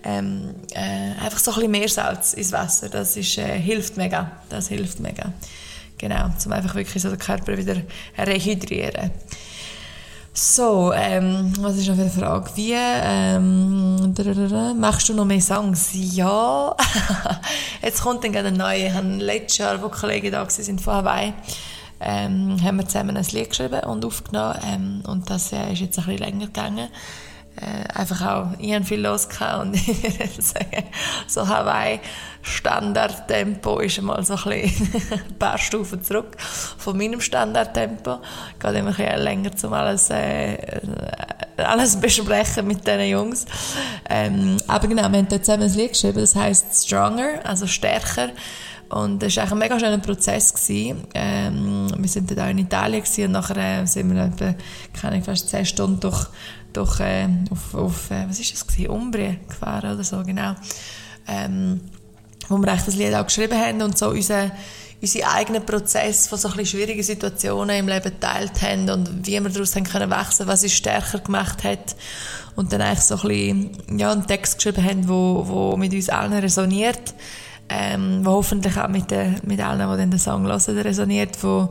ähm, äh, einfach so ein bisschen mehr Salz ins Wasser. Das ist, äh, hilft mega. Das hilft mega. Genau, um einfach wirklich so den Körper wieder rehydrieren. So, ähm, was ist noch eine Frage? Wie, ähm, machst du noch mehr Songs? Ja. [laughs] Jetzt kommt dann gerade ein neuer. Ich habe letztes Jahr, wo Kollegen da waren von Hawaii, ähm, haben wir zusammen ein Lied geschrieben und aufgenommen. Ähm, und das äh, ist jetzt ein bisschen länger gegangen äh, einfach auch, ich habe viel los und [laughs] ich würde sagen, so Hawaii Standardtempo ist einmal so ein, bisschen [laughs] ein paar Stufen zurück von meinem Standardtempo. Geht immer ein länger, um alles, äh, alles besprechen mit diesen Jungs. Ähm, aber genau, wir haben dort zusammen ein Lied geschrieben, das heisst Stronger, also stärker. Und das war ein mega schöner Prozess. Ähm, wir sind dann auch in Italien und nachher äh, sind wir etwa, keine fast zehn Stunden durch durch, äh, auf, auf äh, was ist das gewesen? Umbrien gefahren oder so, genau. Ähm, wo wir das Lied auch geschrieben haben und so unseren unseren eigenen Prozess von so schwierigen Situationen im Leben geteilt haben und wie wir daraus haben können wachsen, was uns stärker gemacht hat. Und dann eigentlich so ein bisschen, ja, einen Text geschrieben haben, wo, wo mit uns allen resoniert, ähm, wo hoffentlich auch mit, den, mit allen, die den Song hören, resoniert, wo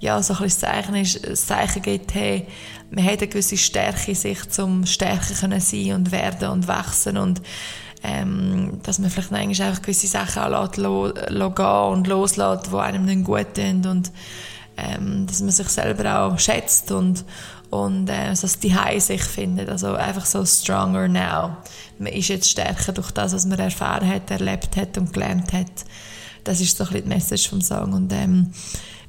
ja, so ein bisschen das Zeichen, ist, das Zeichen gibt, hey, man hat eine gewisse Stärke in sich, zum stärker können sein und werden und wachsen und ähm, dass man vielleicht manchmal einfach gewisse Sachen auch lässt, gehen und loslässt, die einem nicht gut tun und ähm, dass man sich selber auch schätzt und, und äh, so das Zuhause sich findet. Also einfach so stronger now. Man ist jetzt stärker durch das, was man erfahren hat, erlebt hat und gelernt hat. Das ist so ein bisschen die Message vom Song. Und ähm,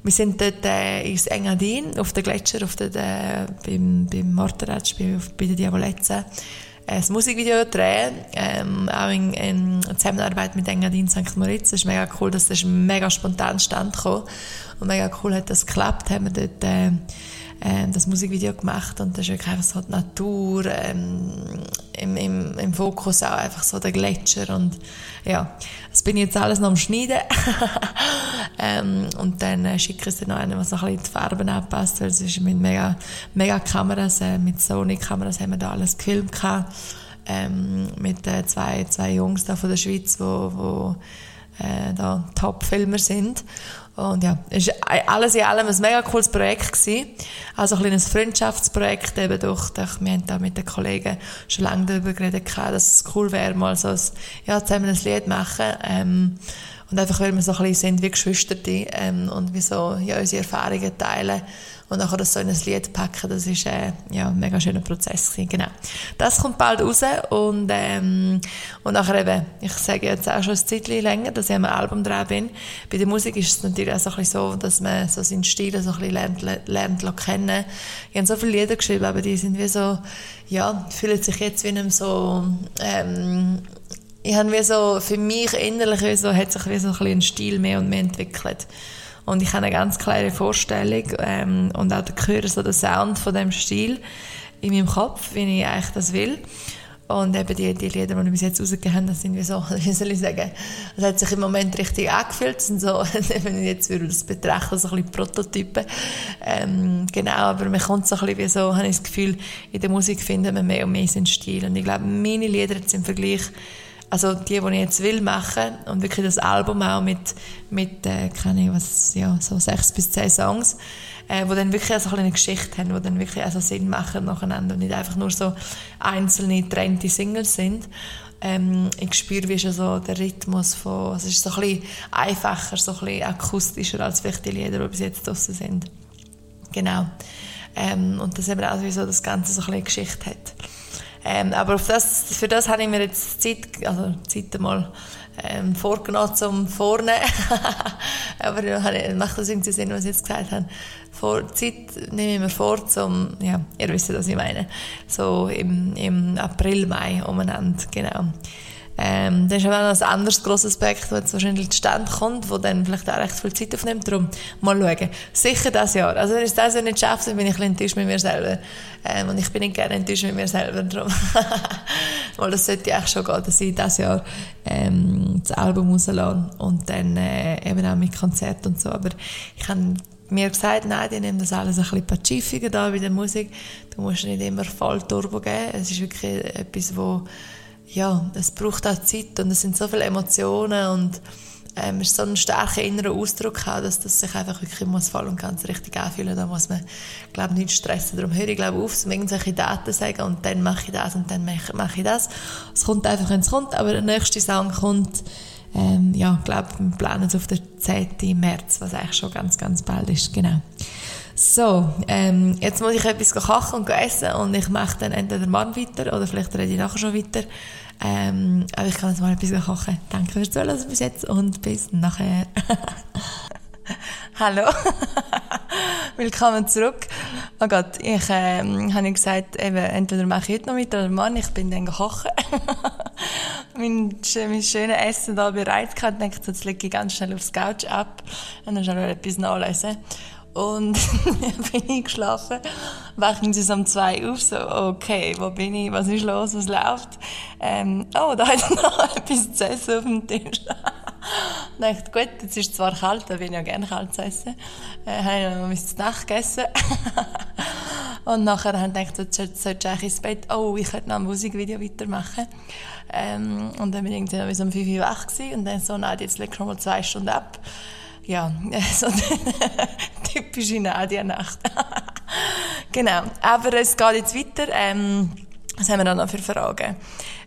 wir sind dort äh, ins Engadin, auf den Gletscher, auf den, äh, beim, beim Morteratsch, bei, bei der Diavolezza, ein Musikvideo drehen, ähm, auch in, in Zusammenarbeit mit Engadin St. Moritz. Das ist mega cool, dass das mega spontan stand kam. Und mega cool hat das geklappt, haben wir dort äh, ähm, das Musikvideo gemacht und das ist wirklich einfach so die Natur, ähm, im, im, im Fokus auch einfach so der Gletscher und ja, das bin ich jetzt alles noch am Schneiden [laughs] ähm, und dann äh, schicke ich es dann noch einen, was noch ein bisschen die Farben anpasst, weil es ist mit mega, mega Kameras, äh, mit Sony-Kameras haben wir da alles gefilmt ähm, mit äh, zwei, zwei Jungs da von der Schweiz, wo, wo äh, da Top-Filmer sind und ja, es war alles in allem ein mega cooles Projekt gewesen. Also ein kleines Freundschaftsprojekt eben durch, durch wir haben da mit den Kollegen schon lange darüber geredet, dass es cool wäre, mal so ein, ja, zusammen ein Lied machen. Ähm, und einfach, weil wir so ein bisschen sind wie Geschwister ähm, und wie so, ja, unsere Erfahrungen teilen und nachher das so in ein Lied packen, das ist äh, ja, ein mega schöner Prozess genau. Das kommt bald raus und, ähm, und nachher eben, ich sage jetzt auch schon ein Zeitchen länger, dass ich am Album dran bin. Bei der Musik ist es natürlich auch so ein bisschen so, dass man so seinen Stil so ein bisschen lernt, lernt, lernt kennen. Ich habe so viele Lieder geschrieben, aber die sind wie so, ja, fühlen sich jetzt wie einem so, ähm, ich habe wie so, für mich innerlich so, hat sich wie so ein bisschen Stil mehr und mehr entwickelt. Und ich habe eine ganz klare Vorstellung ähm, und auch höre so den Sound von dem Stil in meinem Kopf, wie ich eigentlich das will. Und eben die, die Lieder, die wir bis jetzt rausgegeben haben, das sind wie so, [laughs] wie soll ich sagen, das hat sich im Moment richtig angefühlt. Das sind so, [laughs] wenn ich jetzt würde das betrachten, so ein bisschen Prototypen. Ähm, genau, aber man kommt so ein bisschen wie so, habe ich das Gefühl, in der Musik finden wir mehr und mehr seinen Stil. Und ich glaube, meine Lieder jetzt im Vergleich also die, die ich jetzt will machen und wirklich das Album auch mit, mit äh, keine was, ja, so sechs bis zehn Songs, äh, wo dann wirklich so eine Geschichte haben, wo dann wirklich also Sinn machen nacheinander und nicht einfach nur so einzelne, getrennte Singles sind. Ähm, ich spüre, wie schon so der Rhythmus von, es ist so ein bisschen einfacher, so ein bisschen akustischer als vielleicht die Lieder, die bis jetzt draussen sind. Genau. Ähm, und das eben auch wie so das Ganze so ein Geschichte hat. Ähm, aber auf das, für das habe ich mir jetzt Zeit, also Zeit mal ähm, vorgenommen zum Vorne. [laughs] aber macht das irgendwie Sinn, was ich jetzt gesagt habe. Vor, Zeit nehme ich mir vor zum, ja, ihr wisst, was ich meine. So im, im April, Mai umeinander, genau. Ähm, dann ist aber noch ein anderes grosses Projekt, das jetzt wahrscheinlich zustande kommt, wo dann vielleicht auch recht viel Zeit aufnimmt. Darum mal schauen. Sicher das Jahr. Also wenn ich das Jahr nicht schaffe, dann bin ich ein bisschen enttäuscht mit mir selber. Ähm, und ich bin nicht gerne enttäuscht mit mir selber. [laughs] Darum. Weil das sollte eigentlich schon gehen, dass ich dieses Jahr ähm, das Album rauslasse und dann äh, eben auch mit Konzert und so. Aber ich habe mir gesagt, nein, die nehmen das alles ein bisschen pacifiger da bei der Musik. Du musst nicht immer voll Turbo geben. Es ist wirklich etwas, wo ja, es braucht auch Zeit und es sind so viele Emotionen und ähm, ist so ein starker innerer Ausdruck auch, dass das sich einfach wirklich muss voll und ganz richtig anfühlen. Da muss man, glaube nicht stressen. Darum höre ich, glaube auf, um irgendwelche Daten sagen und dann mache ich das und dann mache ich das. Es kommt einfach, wenn es kommt, aber der nächste Song kommt, ähm, ja, ich glaube, wir planen es auf den 10. März, was eigentlich schon ganz, ganz bald ist, genau. So, ähm, jetzt muss ich etwas kochen und essen und ich mache dann entweder morgen weiter oder vielleicht rede ich nachher schon weiter. Ähm, aber ich kann jetzt mal etwas kochen. Danke fürs Zuhören bis jetzt und bis nachher. [laughs] Hallo. [laughs] Willkommen zurück. Oh Gott, ich ähm, habe gesagt, eben, entweder mache ich heute noch weiter oder morgen. Ich bin dann kochen. [laughs] mein, mein schönes Essen da bereit gehabt. Ich dachte, jetzt lege ich ganz schnell aufs Couch ab und dann schnell etwas nachlesen. Und [laughs] bin ich geschlafen, wachen sie um zwei auf, so, okay, wo bin ich, was ist los, was läuft? Ähm, oh, da ist [laughs] noch etwas zu essen auf dem Tisch. [laughs] ich dachte, gut, jetzt ist es zwar kalt, da bin ich ja gerne kalt zu essen. Äh, habe ich noch bis Nacht gegessen. und nachher habe ich gedacht, jetzt du eigentlich ins Bett, oh, ich könnte noch ein Musikvideo weitermachen. Ähm, und dann bin ich irgendwie noch bis um 5 Uhr wach gewesen und dann so, nein, jetzt leg schon mal zwei Stunden ab ja, [laughs] so typische Nadia-Nacht. [laughs] genau, aber es geht jetzt weiter. Ähm, was haben wir dann noch für Fragen?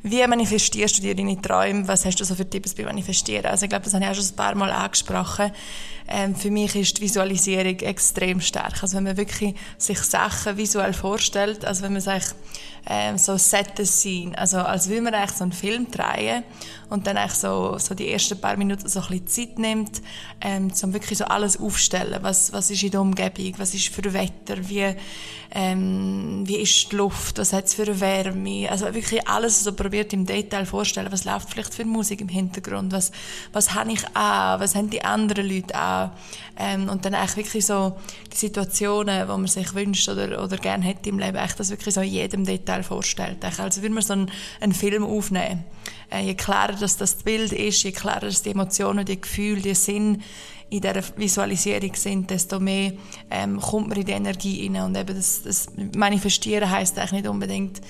Wie manifestierst du dir deine Träume? Was hast du so für Tipps bei Manifestieren? Also ich glaube, das habe ich auch schon ein paar Mal angesprochen. Ähm, für mich ist die Visualisierung extrem stark. Also wenn man wirklich sich Sachen visuell vorstellt, also wenn man sich ähm, so Set Scene, also als würde man eigentlich so einen Film drehen und dann eigentlich so, so die ersten paar Minuten so ein bisschen Zeit nimmt, ähm, um wirklich so alles aufstellen. Was, was ist in der Umgebung? Was ist für Wetter? Wie, ähm, wie ist die Luft? Was hat es für Wärme, also wirklich alles so probiert im Detail vorstellen, was läuft vielleicht für Musik im Hintergrund, was, was habe ich an, was haben die anderen Leute an ähm, und dann eigentlich wirklich so die Situationen, wo man sich wünscht oder, oder gerne hätte im Leben, echt das wirklich so in jedem Detail vorstellt. Also würde man so einen, einen Film aufnehmen. Äh, je klarer dass das Bild ist, je klarer dass die Emotionen, die Gefühle, die Sinn in dieser Visualisierung sind, desto mehr ähm, kommt man in die Energie rein. Und eben das, das Manifestieren heisst eigentlich nicht unbedingt,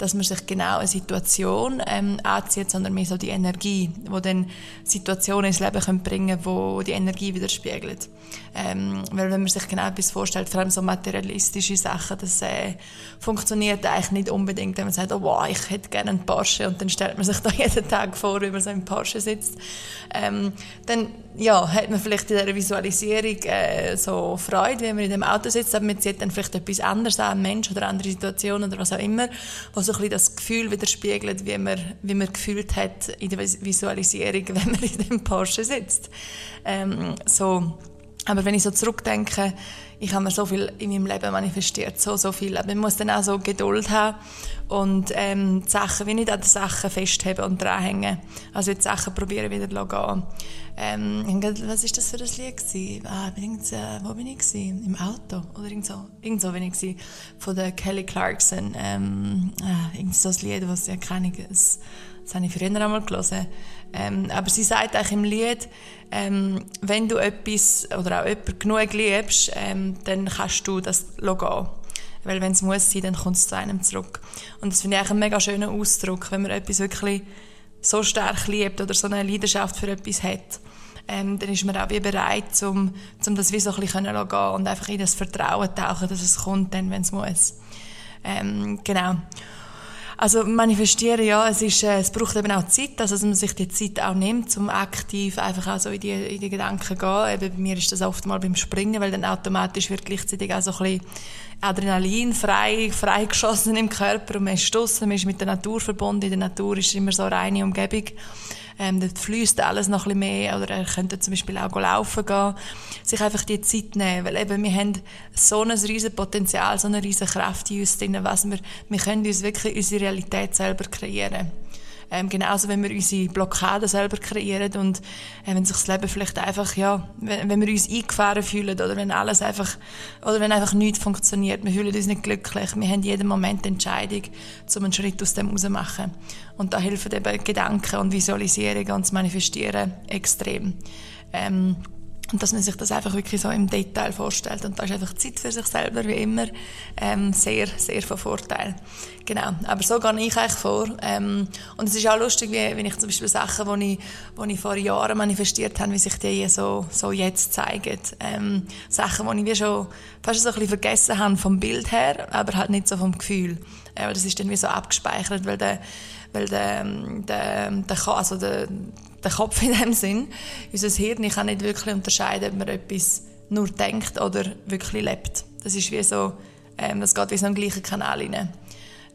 dass man sich genau eine Situation ähm, anzieht, sondern mehr so die Energie, wo dann Situationen ins Leben können bringen können, wo die Energie widerspiegelt. Ähm, weil wenn man sich genau etwas vorstellt, vor allem so materialistische Sachen, das äh, funktioniert eigentlich nicht unbedingt, wenn man sagt, oh wow, ich hätte gerne einen Porsche und dann stellt man sich da [laughs] jeden Tag vor, wie man so im Porsche sitzt. Ähm, dann ja, hat man vielleicht in dieser Visualisierung äh, so Freude, wenn man in dem Auto sitzt, aber man sieht dann vielleicht etwas anderes an, einen Mensch oder andere Situationen oder was auch immer, was so ein bisschen das Gefühl widerspiegelt, wie man, wie man gefühlt hat in der Visualisierung, [laughs] wenn man in dem Porsche sitzt. Ähm, so. Aber wenn ich so zurückdenke, ich habe mir so viel in meinem Leben manifestiert, so, so viel. Aber man muss dann auch so Geduld haben und ähm, die Sachen, wie nicht an den Sachen festhalten und dranhängen. Also die Sachen probieren wieder zu gehen. Ähm, was ist das für ein Lied gewesen? Ah, ich, äh, wo bin ich gewesen? Im Auto oder irgend so, irgend so bin ich gewesen. von der Kelly Clarkson. Ähm, ah, irgend so ein Lied, was ja keine, das, das habe ich früher einmal gelesen. Ähm, aber sie sagt auch im Lied, ähm, wenn du etwas oder auch jemand genug liebst, ähm, dann kannst du das gehen. Weil wenn es muss sein, dann kommt es zu einem zurück. Und das finde ich auch einen mega schönen Ausdruck, wenn man etwas wirklich so stark liebt oder so eine Leidenschaft für etwas hat. Ähm, dann ist man auch wie bereit, um, um das wie so ein bisschen gehen und einfach in das Vertrauen tauchen, dass es kommt, wenn es muss. Ähm, genau. Also manifestieren, ja, es, ist, äh, es braucht eben auch Zeit, also dass man sich die Zeit auch nimmt, um aktiv einfach auch so in die, in die Gedanken zu gehen. Eben bei mir ist das oft mal beim Springen, weil dann automatisch wird gleichzeitig auch so ein bisschen Adrenalin frei, freigeschossen im Körper und man ist draussen, man ist mit der Natur verbunden. In der Natur ist immer so eine reine Umgebung. Ähm, dort fließt alles noch ein bisschen mehr. Oder er könnte zum Beispiel auch laufen gehen. Sich einfach die Zeit nehmen. Weil eben, wir haben so ein riesen Potenzial, so eine riesen Kraft in uns drin, was wir, wir können uns wirklich unsere Realität selber kreieren. Ähm, genauso, wenn wir unsere Blockaden selber kreieren und äh, wenn sich das Leben vielleicht einfach, ja, wenn, wenn wir uns eingefahren fühlen oder wenn alles einfach, oder wenn einfach nichts funktioniert, wir fühlen uns nicht glücklich, wir haben jeden Moment die Entscheidung, um einen Schritt aus dem rauszumachen. Und da helfen eben Gedanken und Visualisierung und das Manifestieren extrem. Ähm, und dass man sich das einfach wirklich so im Detail vorstellt. Und da ist einfach Zeit für sich selber, wie immer, ähm, sehr, sehr von Vorteil. Genau. Aber so gehe ich eigentlich vor. Ähm, und es ist auch lustig, wie, wenn ich zum Beispiel Sachen, die ich, die ich vor Jahren manifestiert habe, wie sich die so, so jetzt zeigen. Ähm, Sachen, die ich wie schon fast so ein bisschen vergessen habe vom Bild her, aber halt nicht so vom Gefühl. Äh, das ist dann wie so abgespeichert, weil der, weil der, der, der, also der, der Kopf in dem Sinn, unser Hirn kann nicht wirklich unterscheiden, ob man etwas nur denkt oder wirklich lebt. Das ist wie so, ähm, das geht wie so im gleichen Kanal rein.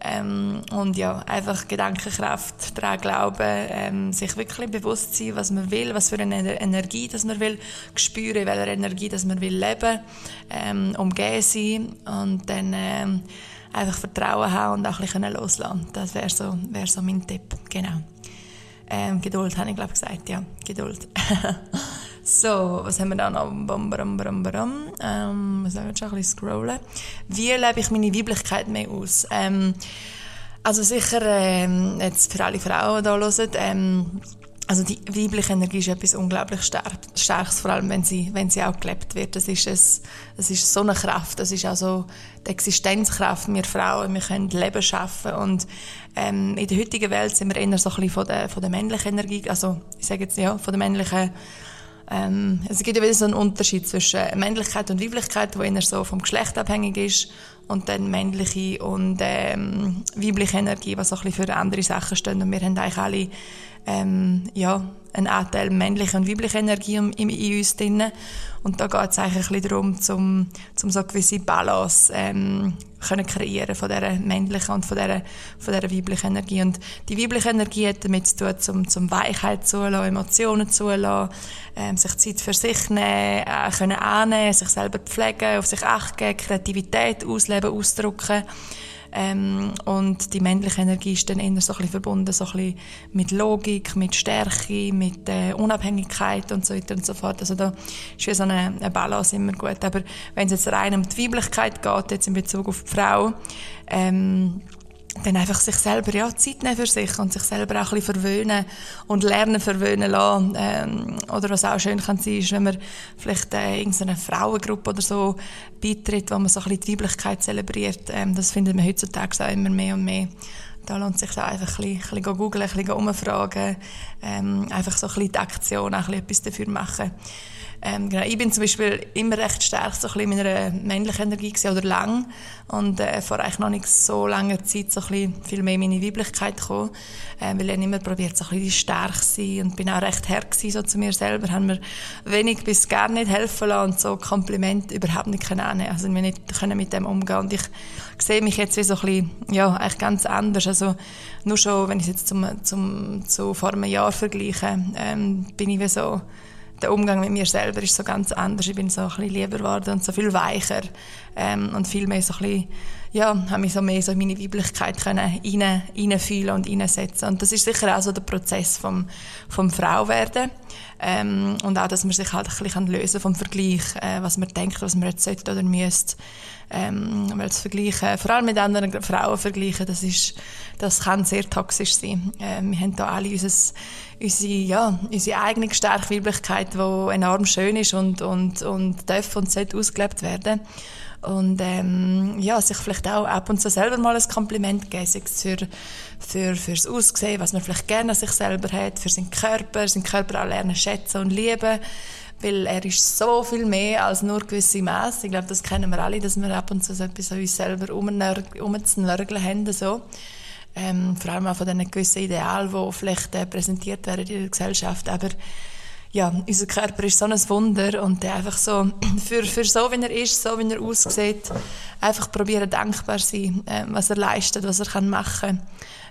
Ähm, und ja, einfach Gedankenkraft, daran glauben, ähm, sich wirklich bewusst sein, was man will, was für eine Energie das man will, spüren, welche Energie das man will leben, ähm, umgehen sein und dann ähm, einfach Vertrauen haben und auch ein bisschen loslassen. Das wäre so, wär so mein Tipp, genau. Ähm, Geduld habe ich glaube gesagt, ja, Geduld. [laughs] so, was haben wir da noch? Bum, bum, bum, bum. Ähm, muss ich jetzt schon ein bisschen scrollen. Wie lebe ich meine Weiblichkeit mehr aus? Ähm, also sicher, ähm, jetzt für alle Frauen, die hier hören, ähm, also die weibliche Energie ist etwas unglaublich stark, Starkes, vor allem wenn sie, wenn sie auch gelebt wird. Das ist, es, das ist so eine Kraft, das ist auch so die Existenzkraft. Wir Frauen, wir können Leben schaffen und ähm, in der heutigen Welt sind wir eher so ein bisschen von der, von der männlichen Energie, also ich sage jetzt ja, von der männlichen ähm, es gibt ja wieder so einen Unterschied zwischen Männlichkeit und Weiblichkeit, wo eher so vom Geschlecht abhängig ist und dann männliche und ähm, weibliche Energie, was so ein bisschen für andere Sachen stehen. Und wir haben eigentlich alle ähm, ja, einen Anteil männlicher und weiblicher Energie in, in uns drin. Und da geht es eigentlich ein bisschen darum, zum, zum so gewisse Balance ähm, können kreieren von dieser männlichen und von dieser, von dieser weiblichen Energie. Und die weibliche Energie hat damit zu tun, zum, zum Weichheit zulassen, Emotionen zulassen, ähm, sich Zeit für sich nehmen, äh, können annehmen, sich selber pflegen, auf sich achten, Kreativität ausleben, ausdrücken Ähm, und die männliche Energie ist dann eher so ein bisschen verbunden so ein bisschen mit Logik, mit Stärke, mit äh, Unabhängigkeit und so weiter und so fort. Also da ist wie so eine, eine Balance immer gut. Aber wenn es jetzt rein um die Weiblichkeit geht, jetzt in Bezug auf die Frau, ähm, dann einfach sich selber ja, Zeit nehmen für sich und sich selber auch ein bisschen verwöhnen und lernen verwöhnen lassen. Ähm, oder was auch schön kann sein, ist, wenn man vielleicht äh, irgendeine Frauengruppe oder so beitritt, wo man so ein bisschen die Weiblichkeit zelebriert. Ähm, das findet man heutzutage auch immer mehr und mehr. Da lohnt sich da einfach ein bisschen, ein bisschen googlen, ein bisschen umfragen, ähm, einfach so ein bisschen die Aktion, auch ein bisschen etwas dafür machen. Ähm, genau. Ich bin zum Beispiel immer recht stark so in meiner männlichen Energie gewesen, oder lang. Und äh, vor eigentlich noch nicht so langer Zeit so viel mehr in meine Weiblichkeit gekommen, äh, weil ich immer probiert so stark zu sein und bin auch recht gewesen, so zu mir selber, haben mir wenig bis gar nicht helfen lassen und so Kompliment überhaupt nicht können also wir nicht können mit dem umgehen. Und ich sehe mich jetzt wie so bisschen, ja, eigentlich ganz anders, also nur schon, wenn ich es jetzt zum, zum, zu vor einem Jahr vergleiche, ähm, bin ich wie so der Umgang mit mir selber ist so ganz anders. Ich bin so ein bisschen lieber geworden und so viel weicher ähm, und viel mehr so ein bisschen, ja, habe mich so mehr so in meine Weiblichkeit können rein, reinfühlen und reinsetzen. Und das ist sicher auch so der Prozess vom, vom Frauwerden. Ähm, und auch, dass man sich halt ein bisschen lösen vom Vergleich, äh, was man denkt, was man jetzt sollte oder müsste. Ähm, weil das Vergleichen, vor allem mit anderen Frauen vergleichen, das ist, das kann sehr toxisch sein. Äh, wir haben da alle unser, unsere, ja, unsere eigene starke Weiblichkeit, die enorm schön ist und, und, und darf und sollte ausgelebt werden. Und ähm, ja, sich vielleicht auch ab und zu selber mal ein Kompliment geben, sei für, für, fürs Aussehen, was man vielleicht gerne an sich selber hat, für seinen Körper, seinen Körper auch lernen schätzen und lieben weil er ist so viel mehr als nur gewisse Masse. Ich glaube, das kennen wir alle, dass wir ab und zu so etwas an uns selber umzunörgeln haben. So. Ähm, vor allem auch von diesen gewissen Idealen, die vielleicht äh, präsentiert werden in der Gesellschaft. Aber ja, unser Körper ist so ein Wunder und der einfach so, [clears throat] für, für so wie er ist, so wie er aussieht, einfach probieren dankbar sein, äh, was er leistet, was er kann machen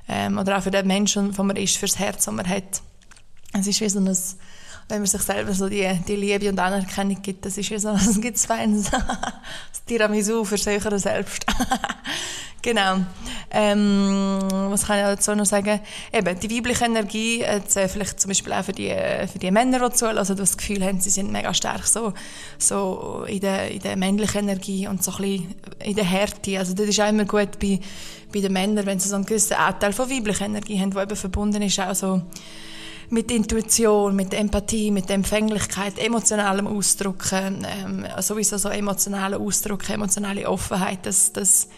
ähm, oder auch für den Menschen, wo man ist, fürs Herz, das man hat. Es ist wie so ein wenn man sich selber so die, die Liebe und Anerkennung gibt, das ist ja so, was gibt es das Tiramisu für sich selbst. [laughs] genau. Ähm, was kann ich dazu noch sagen? Eben, die weibliche Energie, jetzt, äh, vielleicht zum Beispiel auch für die, für die Männer, die zuhören, also das Gefühl haben, sie sind mega stark so, so in der, in der männlichen Energie und so ein bisschen in der Härte. Also das ist auch immer gut bei, bei den Männern, wenn sie so einen gewissen Anteil von weiblicher Energie haben, die eben verbunden ist, auch so mit Intuition, mit Empathie, mit Empfänglichkeit, emotionalem Ausdrucken, ähm, sowieso so emotionale Ausdruck, emotionale Offenheit, dass, dass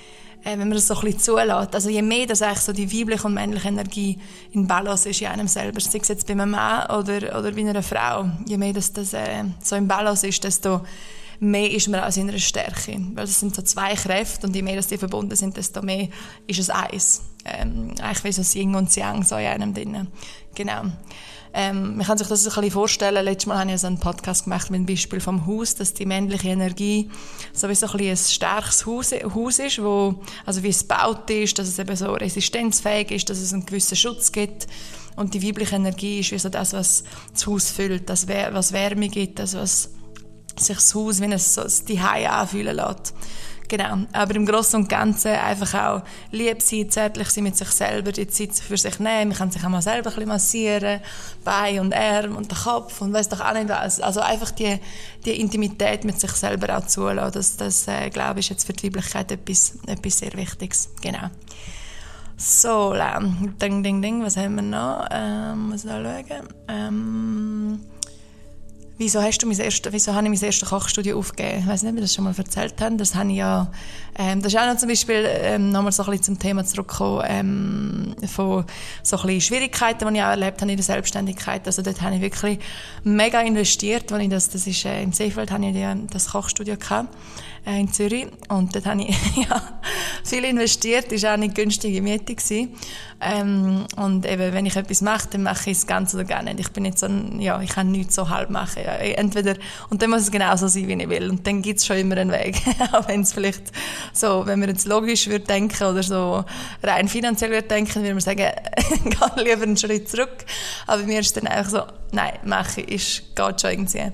äh, wenn man das so ein bisschen zulässt, also je mehr das eigentlich so die weibliche und männliche Energie in Balance ist in einem selber, sei es jetzt bei einem Mann oder, oder bei einer Frau, je mehr das, das äh, so in Balance ist, desto mehr ist man auch in einer Stärke. Weil das sind so zwei Kräfte und je mehr dass die verbunden sind, desto mehr ist es eins. Ähm, eigentlich wie so das Yin und Yang so in einem drin. Genau. Ähm, man kann sich das ein bisschen vorstellen. Letztes Mal habe ich so einen Podcast gemacht mit dem Beispiel vom Haus, dass die männliche Energie sowieso ein, ein starkes Haus, Haus ist, wo, also wie es gebaut ist, dass es eben so resistenzfähig ist, dass es einen gewissen Schutz gibt. Und die weibliche Energie ist wie so das, was das Haus füllt, das, was Wärme gibt, das, was sich das Haus wie ein so Zuhause anfühlen lässt. Genau. Aber im Großen und Ganzen einfach auch lieb sein, zärtlich sein mit sich selber, die Zeit für sich nehmen. Man kann sich auch mal selber ein bisschen massieren, Bein und Arm und den Kopf und weiß doch auch nicht was. Also einfach die, die Intimität mit sich selber auch zulassen. Das, das äh, glaube ich, ist jetzt für die Weiblichkeit etwas, etwas sehr Wichtiges. Genau. So, ding, ding, ding, was haben wir noch? Ähm, muss da schauen. Ähm, Wieso hast du mein erste, wieso habe ich mein erstes Kochstudio aufgegeben? Ich weiß nicht, ob wir das schon mal erzählt haben. Das habe ich ja, ähm, das ist auch noch zum Beispiel, ähm, nochmal so ein bisschen zum Thema zurückgekommen, ähm, von so ein bisschen Schwierigkeiten, die ich auch erlebt habe in der Selbstständigkeit. Also dort habe ich wirklich mega investiert, wenn ich das, das ist, äh, im Seefeld habe ich das Kochstudio gehabt in Zürich. Und dort habe ich [laughs] ja, viel investiert, war auch nicht günstige Miete. Ähm, und eben, wenn ich etwas mache, dann mache ich es ganz oder gar nicht. Ich bin nicht so ein, ja, ich kann nichts so halb machen. Ja. Entweder, und dann muss es genauso sein, wie ich will. Und dann gibt es schon immer einen Weg. [laughs] auch wenn es vielleicht so, wenn man jetzt logisch würde denken oder so rein finanziell würde denken, würde man sagen, [laughs] geh lieber einen Schritt zurück. Aber mir ist dann einfach so, nein, mache ich, ist, geht schon irgendwie.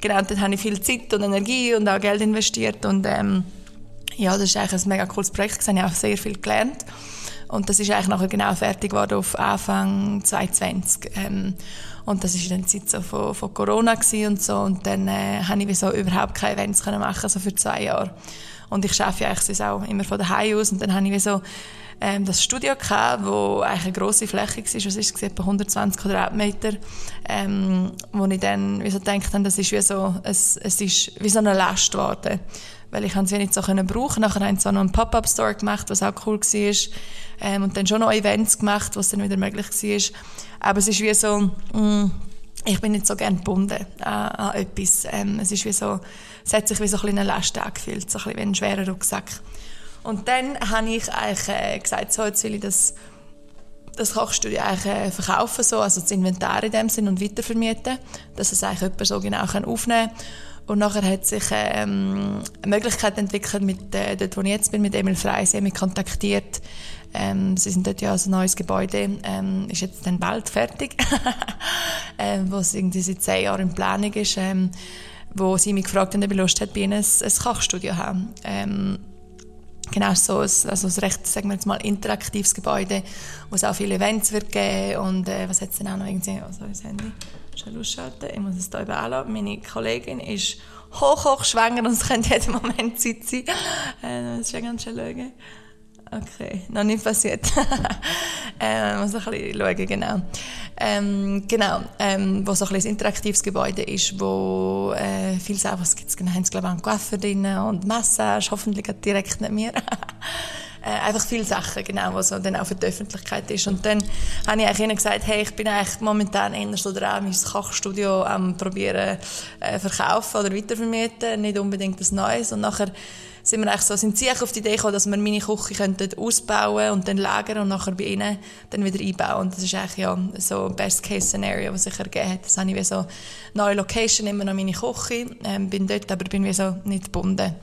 Genau, dann habe ich viel Zeit und Energie und auch Geld investiert und ähm, ja, das ist eigentlich ein mega cooles Projekt, ich habe auch sehr viel gelernt. Und das ist eigentlich nachher genau fertig geworden auf Anfang 2020. Ähm, und das ist dann die Zeit so von, von Corona und so. Und dann äh, habe ich so überhaupt keine Events können machen, so für zwei Jahre. Und ich arbeite eigentlich auch immer von daheim aus. Und dann habe ich so ähm, das Studio gehabt, wo eigentlich eine grosse Fläche war, was es, etwa 120 Quadratmeter, ähm, wo ich dann wie so gedacht habe, das ist wie so, es, es ist wie so eine Last geworden weil ich es nicht so können brauchen. Nachher haben sie auch noch einen Pop-up-Store gemacht, was auch cool war. Ähm, und dann schon noch Events gemacht, was dann wieder möglich war. Aber es ist wie so, mh, mm, ich bin nicht so gerne gebunden an, an etwas. Ähm, es ist wie so, es hat sich wie so ein eine Last angefühlt, so ein bisschen wie ein schwerer Rucksack. Und dann habe ich eigentlich äh, gesagt, so, jetzt will ich das, das Kochstudio eigentlich äh, verkaufen, so, also das Inventar in dem Sinn und weitervermieten, dass es eigentlich jemand so genau aufnehmen kann. Und nachher hat sich ähm, eine Möglichkeit entwickelt, mit, äh, dort wo ich jetzt bin, mit Emil Freisee, mich kontaktiert. Ähm, sie sind dort ja als neues Gebäude, ähm, ist jetzt dann bald fertig, [laughs] ähm, wo es irgendwie seit zehn Jahren in Planung ist, ähm, wo sie mich gefragt haben, ob ich Lust hat, bei ihnen ein, ein Kochstudio zu haben. Ähm, genau so ein, also ein recht, sagen wir jetzt mal, interaktives Gebäude, wo es auch viele Events wird geben. Und äh, was hat es denn auch noch? Irgendwie, also das Handy, schnell ausschalten, ich muss es hier eben anlassen. Meine Kollegin ist hoch, hoch schwanger und es könnte jeden Moment Zeit sein. Äh, das ist ja ganz schön schauen. Okay, noch nicht passiert. [laughs] äh, muss ein bisschen schauen, genau. Ähm, genau, ähm, wo so ein, ein interaktives Gebäude ist, wo äh, viel selber, was gibt's genau, haben sie glaube ich einen Coiffeur drin und Massage, hoffentlich direkt nicht mehr. [laughs] äh, einfach viele Sachen, genau, was so dann auch für die Öffentlichkeit ist. Und dann habe ich ihnen gesagt, hey, ich bin eigentlich momentan eher so dran, mein Kochstudio am probieren äh, verkaufen oder weitervermieten, nicht unbedingt das Neues. Und nachher sind wir eigentlich so, sind sie auf die Idee gekommen, dass wir meine Küche könnten ausbauen und dann lagern und nachher bei ihnen dann wieder einbauen. Und das ist eigentlich ja so ein Best-Case-Szenario, was sich ergeben hat. Das habe ich wie so neue Location, immer noch meine Küche, ähm, bin dort, aber bin wie so nicht gebunden.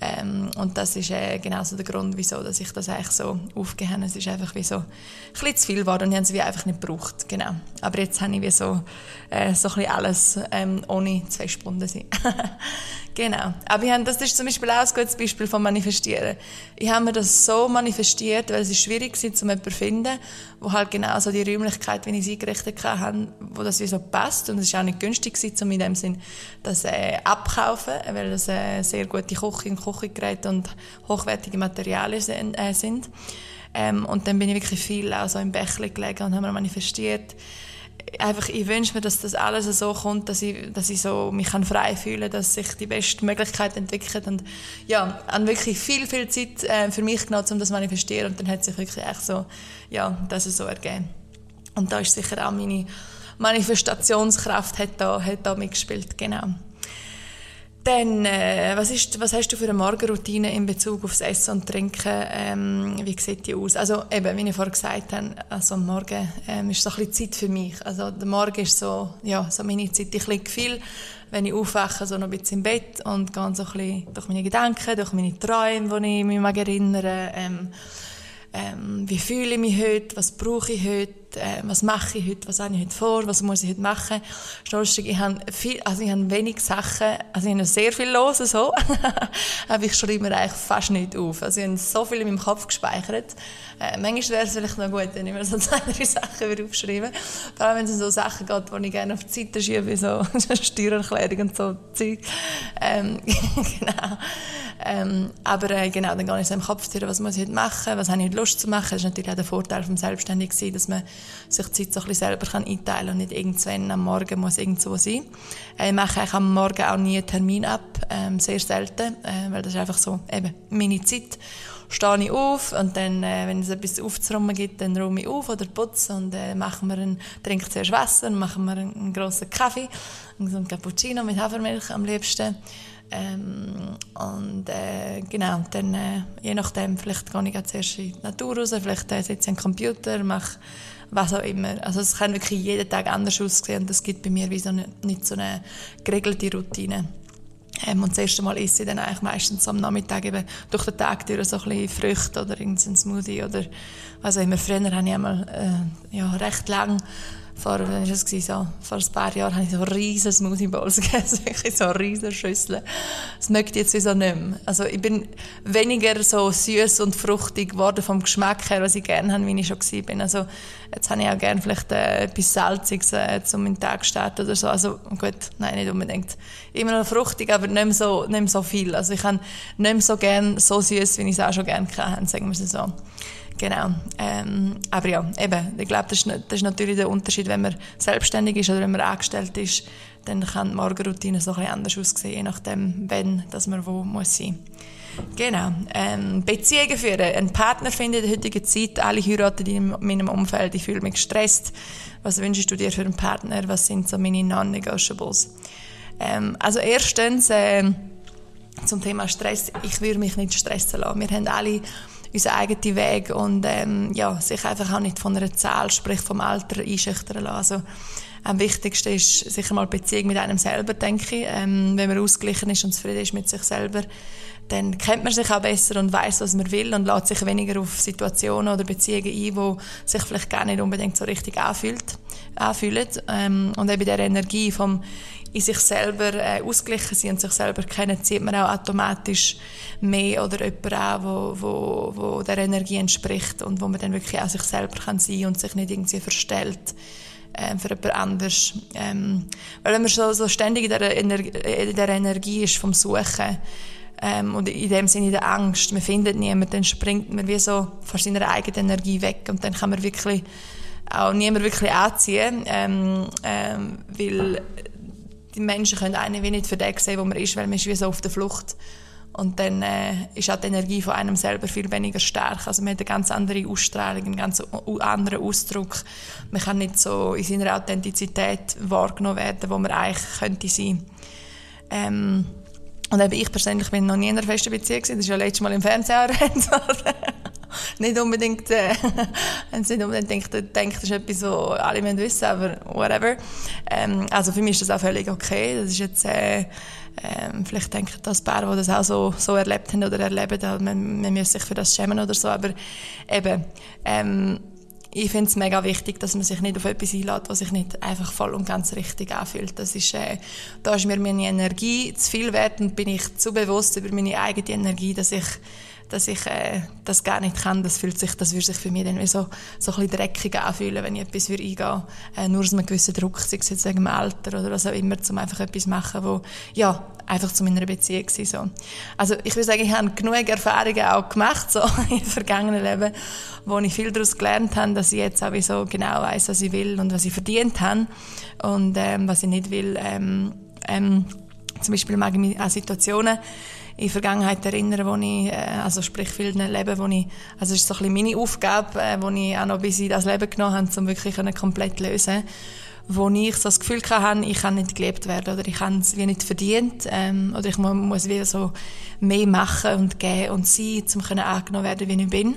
Ähm, und das ist äh, genau so der Grund, wieso dass ich das eigentlich so aufgegeben habe. Es ist einfach wie so ein bisschen zu viel geworden und ich habe es wie einfach nicht gebraucht. Genau. Aber jetzt habe ich wie so, äh, so ein bisschen alles ähm, ohne zwei Stunden sein. [laughs] genau. Aber ich habe, das ist zum Beispiel auch ein gutes Beispiel von Manifestieren. Ich habe mir das so manifestiert, weil es schwierig war, um jemanden zu finden, wo halt genau so die Räumlichkeit, wie ich sie eingerichtet habe, wo das wie so passt. Und es war auch nicht günstig, um in dem Sinn das äh, abkaufen, weil das äh, sehr gute Küche und Küchengeräte und hochwertige Materialien äh, sind. Ähm, und dann bin ich wirklich viel auch so im Bächle gelegen und habe mir manifestiert, einfach, ich wünsche mir, dass das alles so kommt, dass ich, dass ich so mich kann frei fühle, dass sich die beste Möglichkeit entwickelt und ja, an wirklich viel, viel Zeit äh, für mich genommen, um das zu manifestieren und dann hat sich wirklich echt so, ja, das so ergeben. Und da ist sicher auch meine Manifestationskraft hat da, hat da mitgespielt, genau. Dann, äh, was, ist, was hast du für eine Morgenroutine in Bezug aufs Essen und Trinken? Ähm, wie sieht die aus? Also eben, wie ich vorhin gesagt habe, also am Morgen ähm, ist so ein bisschen Zeit für mich. Also der Morgen ist so, ja, so meine Zeit. Ich liege viel, wenn ich aufwache, so noch ein bisschen im Bett und gehe so ein bisschen durch meine Gedanken, durch meine Träume, die ich mich mag erinnern ähm, ähm, wie fühle ich mich heute, was brauche ich heute, äh, was mache ich heute, was habe ich heute vor, was muss ich heute machen. Lustig, ich habe, viel, also ich habe wenig Sachen, also ich habe sehr viel los, so, [laughs] aber ich schreibe mir eigentlich fast nicht auf. Also ich habe so viel in meinem Kopf gespeichert. Äh, manchmal wäre es vielleicht noch gut, wenn ich mir so [laughs] zwei, drei Sachen aufschreibe. Vor allem, wenn es um so Sachen geht, die ich gerne auf die Seite schiebe, wie so [laughs] Steuererklärung und so Zeug. Ähm, genau. Ähm, aber äh, genau, dann gehe ich so im Kopf durch, was muss ich heute machen, was habe ich heute Lust zu machen. Das ist natürlich auch der Vorteil vom Selbstständigsein, dass man sich die Zeit so ein selber einteilen kann und nicht irgendwann am Morgen muss irgendwo sein. Äh, ich mache am Morgen auch nie einen Termin ab, ähm, sehr selten, äh, weil das ist einfach so eben meine Zeit stehe ich auf und dann, äh, wenn es etwas aufzuräumen gibt, dann räume ich auf oder putze und äh, machen wir einen, trinke zuerst Wasser machen wir einen, einen grossen Kaffee, einen Cappuccino mit Hafermilch am liebsten. Ähm, und äh, genau, dann äh, je nachdem, vielleicht gehe ich zuerst in die Natur raus, vielleicht äh, sitze ich am Computer, mache was auch immer. Also es kann wirklich jeden Tag anders aussehen und es gibt bei mir wie so eine, nicht so eine geregelte Routine. Ähm, und das erste Mal esse ich dann eigentlich meistens am Nachmittag eben durch den Tag durch so ein bisschen Früchte oder irgendein Smoothie oder was auch immer. Früher habe ich einmal äh, ja, recht lang vor, das so, vor ein paar Jahren habe ich so riesen Smoothie Bowls [laughs] gegessen, so riesen Schüsseln. Das möchte ich jetzt wieso nicht mehr. Also ich bin weniger so süß und fruchtig geworden vom Geschmack her, was ich gerne habe, wie ich schon bin. Also jetzt habe ich auch gerne vielleicht äh, etwas Salziges äh, zum Tag starten oder so. Also gut, nein, nicht unbedingt. Immer noch fruchtig, aber nicht mehr so, nicht mehr so viel. Also ich habe nicht mehr so gerne so süß, wie ich es auch schon gerne hatte, sagen wir es so. Genau. Ähm, aber ja, eben, ich glaube, das, das ist, natürlich der Unterschied, wenn man selbstständig ist oder wenn man angestellt ist, dann kann die Morgenroutine so ein anders aussehen, je nachdem, wenn dass man wo muss sein. Genau. Ähm, Beziehungen führen. Ein Partner finden in der heutigen Zeit. Alle heiraten in meinem Umfeld. Ich fühle mich gestresst. Was wünschst du dir für einen Partner? Was sind so meine Non-Negotiables? Ähm, also erstens, äh, zum Thema Stress. Ich würde mich nicht stressen lassen. Wir haben alle unseren eigenen Weg und ähm, ja, sich einfach auch nicht von einer Zahl, sprich vom Alter, einschüchtern lassen. Also, am wichtigsten ist sicher mal die Beziehung mit einem selber, denke ich. Ähm, wenn man ausgeglichen ist und zufrieden ist mit sich selber, dann kennt man sich auch besser und weiß, was man will und lässt sich weniger auf Situationen oder Beziehungen ein, wo sich vielleicht gar nicht unbedingt so richtig anfühlt, anfühlen. Ähm, und eben der Energie vom in sich selber äh, ausgeglichen sind und sich selber kennen, zieht man auch automatisch mehr oder jemanden an, wo, wo, wo der Energie entspricht und wo man dann wirklich auch sich selber kann sein und sich nicht irgendwie verstellt ähm, für jemand anderes. Ähm, weil wenn man so, so ständig in der, Ener in der Energie ist vom Suchen ähm, und in dem Sinne in der Angst, man findet niemanden, dann springt man wie so von seiner eigenen Energie weg und dann kann man wirklich auch niemand wirklich anziehen, ähm, ähm, weil die Menschen können einen wie nicht für den sehen, wo man ist, weil man ist wie so auf der Flucht. Und dann äh, ist auch die Energie von einem selber viel weniger stark. Also man hat eine ganz andere Ausstrahlung, einen ganz anderen Ausdruck. Man kann nicht so in seiner Authentizität wahrgenommen werden, wo man eigentlich könnte sein. Ähm, und eben ich persönlich bin noch nie in einer festen Beziehung gewesen. Das ist ja letztes Mal im Fernsehen [laughs] erwähnt worden. [laughs] nicht unbedingt, äh, [laughs] wenn nicht unbedingt denkt, denkt, das ist etwas, was alle müssen wissen, aber whatever. Ähm, also für mich ist das auch völlig okay. Das ist jetzt, äh, ähm, vielleicht denken das Paar, die das auch so, so erlebt haben oder erleben, man, man müsse sich für das schämen oder so, aber eben, ähm, ich finde es mega wichtig, dass man sich nicht auf etwas einlädt, was sich nicht einfach voll und ganz richtig anfühlt. Das ist, äh, da ist mir meine Energie zu viel wert und bin ich zu bewusst über meine eigene Energie, dass ich dass ich äh, das gar nicht kann. Das fühlt sich, das würde sich für mich dann wie so, so ein bisschen dreckig anfühlen, wenn ich etwas für eingehen äh, nur aus einem gewissen Druck, sei es jetzt wegen dem Alter oder was auch immer, um einfach etwas zu machen, wo, ja, einfach zu meiner Beziehung war. So. Also ich würde sagen, ich habe genug Erfahrungen auch gemacht, so [laughs] im vergangenen Leben, wo ich viel daraus gelernt habe, dass ich jetzt auch so genau weiß, was ich will und was ich verdient habe und ähm, was ich nicht will. Ähm, ähm, zum Beispiel mag ich mich an Situationen in der Vergangenheit erinnern, wo ich, äh, also sprich vielen Leben, wo ich, also es ist so ein bisschen meine Aufgabe, äh, wo ich auch noch bis in das Leben genommen habe, um wirklich komplett zu lösen wo ich so das Gefühl hatte, ich kann nicht gelebt werden oder ich habe es wie nicht verdient ähm, oder ich muss wie so mehr machen und geben und sein, um angenommen werden, wie ich bin.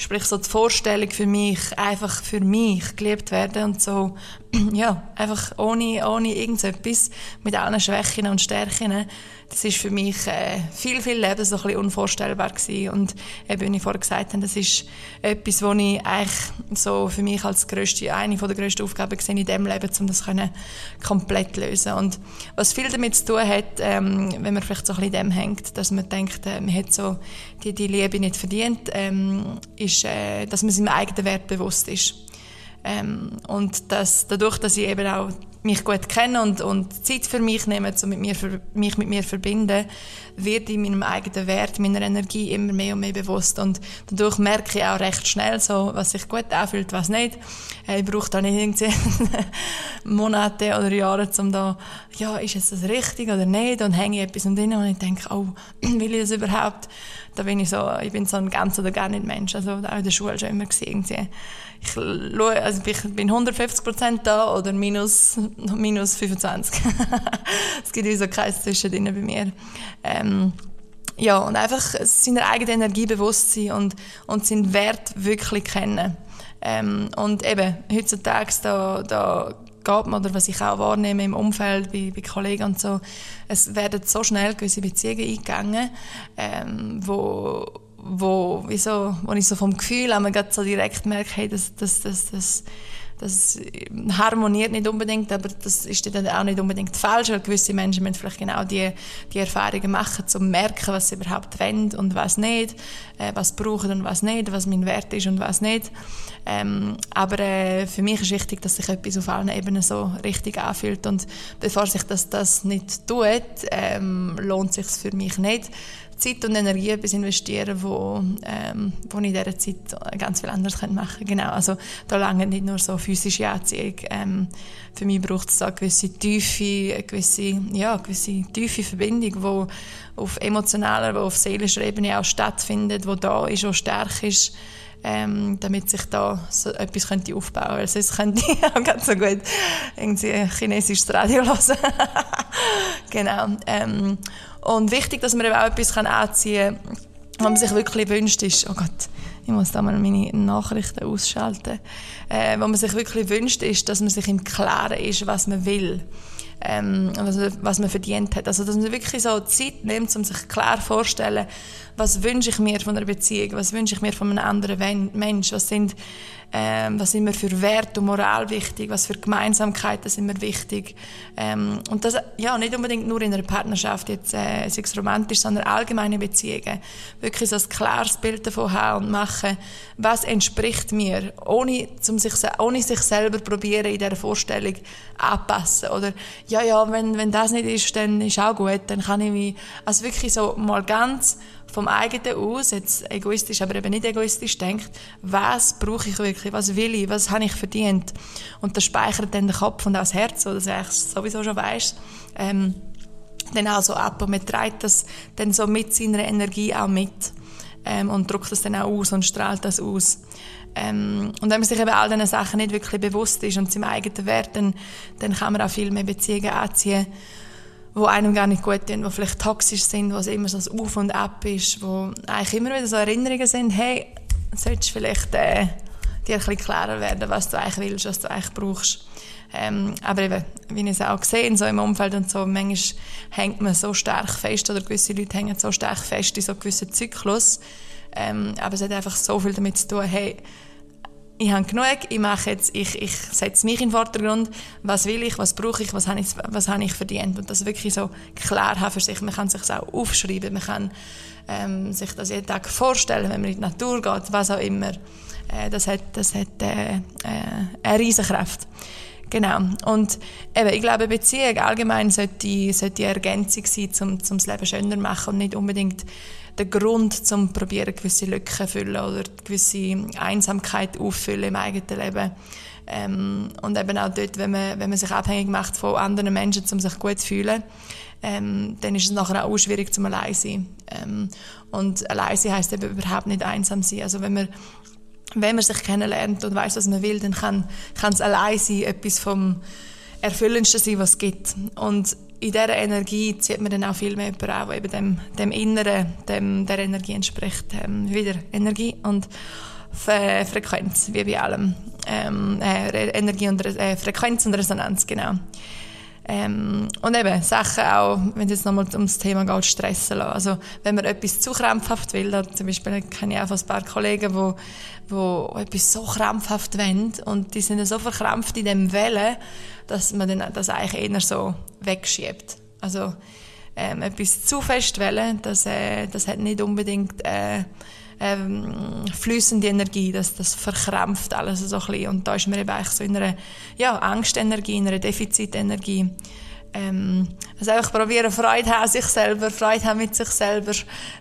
Sprich so die Vorstellung für mich, einfach für mich gelebt werden und so, [clears throat] ja, einfach ohne, ohne irgendetwas, mit allen Schwächen und Stärken, das ist für mich äh, viel, viel Leben so ein bisschen unvorstellbar gewesen. Und eben, wie ich vorher gesagt habe, das ist etwas, was ich eigentlich so für mich als grösste, eine der grössten Aufgaben gesehen in diesem Leben, um das können komplett lösen. Und was viel damit zu tun hat, ähm, wenn man vielleicht so ein bisschen dem hängt, dass man denkt, äh, man hat so die, die Liebe nicht verdient, ähm, ist, äh, dass man seinem eigenen Wert bewusst ist. Ähm, und das, dadurch, dass ich eben auch mich gut kenne und, und Zeit für mich nehme, um mit mir, für, mich mit mir verbinden, wird ich meinem eigenen Wert, meiner Energie immer mehr und mehr bewusst. Und dadurch merke ich auch recht schnell, so, was sich gut anfühlt, was nicht. Äh, ich brauche da nicht irgendwie [laughs] Monate oder Jahre, um da, ja, ist jetzt das richtig oder nicht? Und hänge ich etwas drin und ich denke, oh, [clears throat] will ich das überhaupt? Da bin ich so, ich bin so ein ganz oder gar nicht Mensch. Also, auch in der Schule schon immer gesehen, ich also ich bin 150 Prozent da oder minus, minus 25. [laughs] es gibt so Kreis zwischendrin bei mir. Ähm, ja, und einfach seiner eigenen Energie bewusst sein und, und seinen Wert wirklich kennen. Ähm, und eben, heutzutage, da, da geht man, oder was ich auch wahrnehme im Umfeld, bei, bei Kollegen und so, es werden so schnell gewisse Beziehungen eingegangen, ähm, wo wo, wieso, wo ich so vom Gefühl auch so direkt merke, hey, das, das, das, das, das harmoniert nicht unbedingt, aber das ist dann auch nicht unbedingt falsch, weil gewisse Menschen müssen vielleicht genau die, die Erfahrungen machen, um zu merken, was sie überhaupt wollen und was nicht, äh, was brauchen und was nicht, was mein Wert ist und was nicht. Ähm, aber äh, für mich ist wichtig, dass sich etwas auf allen Ebenen so richtig anfühlt und bevor sich das, das nicht tut, ähm, lohnt sich für mich nicht, Zeit und Energie etwas investieren, wo, ähm, wo ich in dieser Zeit ganz viel anderes machen kann. Genau, also da lange nicht nur so physische Anziehung. Ähm, für mich braucht es da eine gewisse tiefe, eine gewisse, ja, eine gewisse tiefe Verbindung, die auf emotionaler, die auf seelischer Ebene auch stattfindet, wo da ist, wo stark ist. Ähm, damit sich da so etwas könnte aufbauen könnte. Also sonst könnte ich auch ganz so gut irgendwie chinesisches Radio [laughs] hören. genau. Ähm, und wichtig, dass man eben auch etwas anziehen kann, was man sich wirklich wünscht, ist, oh Gott, ich muss da mal meine Nachrichten ausschalten, äh, was man sich wirklich wünscht, ist, dass man sich im Klaren ist, was man will. Ähm, was, was man verdient hat. Also, dass man wirklich so Zeit nimmt, um sich klar vorzustellen, was wünsche ich mir von einer Beziehung, was wünsche ich mir von einem anderen Mensch, was sind ähm, was sind mir für Wert und Moral wichtig, was für Gemeinsamkeiten sind mir wichtig. Ähm, und das, ja, nicht unbedingt nur in einer Partnerschaft, jetzt, äh, sei es romantisch, sondern allgemeine Beziehungen. Wirklich so ein klares Bild davon haben und machen, was entspricht mir, ohne, zum sich, ohne sich selber probieren, in dieser Vorstellung anpassen. Oder, ja, ja, wenn, wenn das nicht ist, dann ist auch gut, dann kann ich mich, also wirklich so mal ganz vom eigenen aus, jetzt egoistisch, aber eben nicht egoistisch denkt, was brauche ich wirklich, was will ich, was habe ich verdient. Und das speichert dann den Kopf und auch das Herz, so dass eigentlich sowieso schon weißt, ähm, dann auch so ab und man trägt das dann so mit seiner Energie auch mit ähm, und drückt das dann auch aus und strahlt das aus. Ähm, und wenn man sich eben all diesen Sachen nicht wirklich bewusst ist und seinem eigenen Wert, dann, dann kann man auch viel mehr Beziehungen anziehen, wo einem gar nicht gut tun, wo vielleicht toxisch sind, wo es immer so ein Auf und Ab ist, wo eigentlich immer wieder so Erinnerungen sind, hey, solltest vielleicht äh, dir ein bisschen klarer werden, was du eigentlich willst, was du eigentlich brauchst. Ähm, aber eben, wie ich es auch gesehen so im Umfeld und so, manchmal hängt man so stark fest oder gewisse Leute hängen so stark fest in so gewissen Zyklus. Ähm, aber es hat einfach so viel damit zu tun, hey, ich habe genug, ich mache jetzt, ich, ich setze mich in den Vordergrund, was will ich, was brauche ich, was habe ich, was habe ich verdient und das wirklich so klar haben für sich. Man kann sich auch aufschreiben, man kann ähm, sich das jeden Tag vorstellen, wenn man in die Natur geht, was auch immer. Äh, das hat, das hat äh, äh, eine Riesenkraft. Genau. Und eben, ich glaube, Beziehung allgemein sollte, sollte eine Ergänzung sein, um, um das Leben schöner zu machen und nicht unbedingt der Grund, um probieren, gewisse Lücken zu füllen oder gewisse Einsamkeit auffüllen im eigenen Leben. Ähm, und eben auch dort, wenn man, wenn man sich abhängig macht von anderen Menschen, um sich gut zu fühlen, ähm, dann ist es nachher auch schwierig zum allein sein. Ähm, und allein sein heisst eben überhaupt nicht einsam sein. Also wenn man wenn man sich kennenlernt und weiß, was man will, dann kann, kann es allein sein etwas vom Erfüllendsten sein, was es gibt. Und in dieser Energie zieht man dann auch viel mehr jemanden an, der eben dem, dem Inneren, dem, der Energie entspricht. Ähm, wieder Energie und F Frequenz, wie bei allem. Ähm, äh, Energie und äh, Frequenz und Resonanz, genau. Ähm, und eben Sachen auch, wenn es jetzt nochmal ums Thema geht, stressen lassen. Also wenn man etwas zu krampfhaft will, da zum Beispiel kenne ich auch ein paar Kollegen, die wo etwas so krampfhaft wollen und die sind so verkrampft in dem Wellen, dass man dann das eigentlich eher so wegschiebt. Also ähm, etwas zu fest wollen, das, äh, das hat nicht unbedingt äh, ähm, flüssende Energie, das, das verkrampft alles so ein bisschen. Und da ist man eben eigentlich so in einer ja, Angstenergie, in einer Defizitenergie ähm, also einfach probieren, Freude haben sich selber, Freude haben mit sich selber,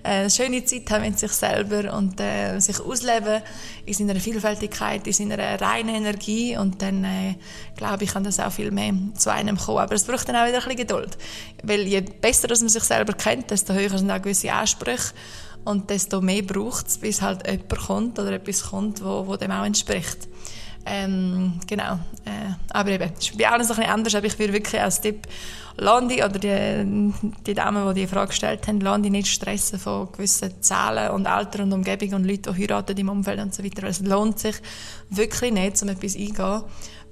äh, schöne Zeit haben mit sich selber und äh, sich ausleben in seiner Vielfältigkeit, in seiner reinen Energie und dann äh, glaube ich, kann das auch viel mehr zu einem kommen. Aber es braucht dann auch wieder ein bisschen Geduld, weil je besser dass man sich selber kennt, desto höher sind auch gewisse Ansprüche und desto mehr braucht es, bis halt jemand kommt oder etwas kommt, wo, wo dem auch entspricht. Ähm, genau. Äh, aber eben, es ist bei allen so ein bisschen anders, aber ich würde wirklich als Tipp Landi oder die, die Damen, die die Frage gestellt haben, Landi nicht stressen von gewissen Zahlen und Alter und Umgebung und Leuten, die heiraten im Umfeld und so weiter. Es lohnt sich wirklich nicht, um etwas einzugehen,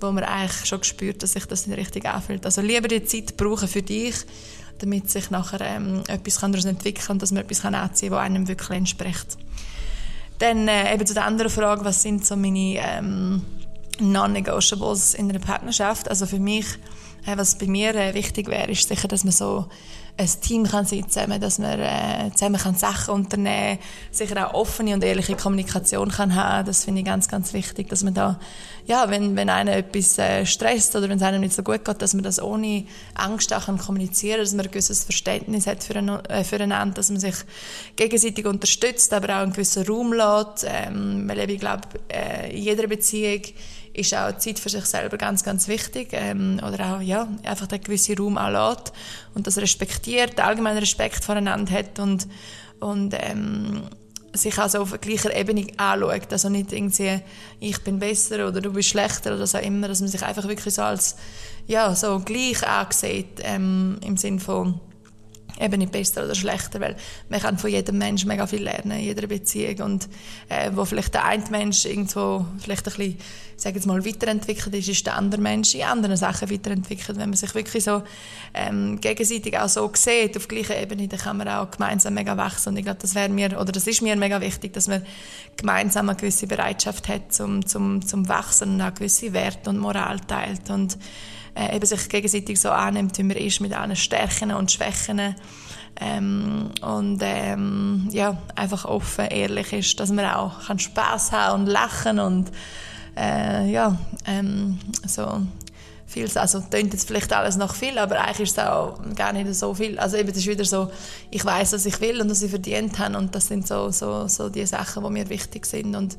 wo man eigentlich schon spürt, dass sich das nicht richtig anfühlt. Also lieber die Zeit brauchen für dich, damit sich nachher ähm, etwas daraus entwickeln kann und dass man etwas anziehen kann, das einem wirklich entspricht. Dann äh, eben zu der anderen Frage, was sind so meine... Ähm, Non-Negotiables in einer Partnerschaft. Also für mich, äh, was bei mir äh, wichtig wäre, ist sicher, dass man so ein Team kann sein zusammen, dass man äh, zusammen kann Sachen unternehmen sicher auch offene und ehrliche Kommunikation kann haben. Das finde ich ganz, ganz wichtig, dass man da, ja, wenn, wenn einer etwas äh, stresst oder wenn es einem nicht so gut geht, dass man das ohne Angst auch kann kommunizieren dass man ein gewisses Verständnis hat äh, füreinander, dass man sich gegenseitig unterstützt, aber auch einen gewissen Raum lässt. Ähm, weil ich glaube, äh, in jeder Beziehung ist auch Zeit für sich selber ganz, ganz wichtig. Ähm, oder auch, ja, einfach den gewissen Raum anlässt und das respektiert, allgemeinen Respekt voneinander hat und, und ähm, sich also auf gleicher Ebene anschaut. Also nicht irgendwie, ich bin besser oder du bist schlechter oder so immer, dass man sich einfach wirklich so als, ja, so gleich ansieht, ähm, im Sinne von, eben nicht besser oder schlechter, weil man kann von jedem Menschen mega viel lernen, in jeder Beziehung und äh, wo vielleicht der eine Mensch irgendwo vielleicht ein bisschen, sage jetzt mal, weiterentwickelt ist, ist der andere Mensch in anderen Sachen weiterentwickelt. Wenn man sich wirklich so ähm, gegenseitig auch so sieht, auf gleicher Ebene, dann kann man auch gemeinsam mega wachsen und ich glaube, das wäre mir, oder das ist mir mega wichtig, dass man gemeinsam eine gewisse Bereitschaft hat zum, zum, zum Wachsen und auch gewisse Werte und Moral teilt und äh, eben sich gegenseitig so annimmt, wie man ist, mit allen Stärken und Schwächen. Ähm, und ähm, ja, einfach offen, ehrlich ist, dass man auch kann Spaß haben und lachen und äh, ja, ähm, so viel, also tönt jetzt vielleicht alles noch viel, aber eigentlich ist es auch gar nicht so viel. Also eben, es ist wieder so, ich weiß, was ich will und was ich verdient habe und das sind so, so, so die Sachen, die mir wichtig sind und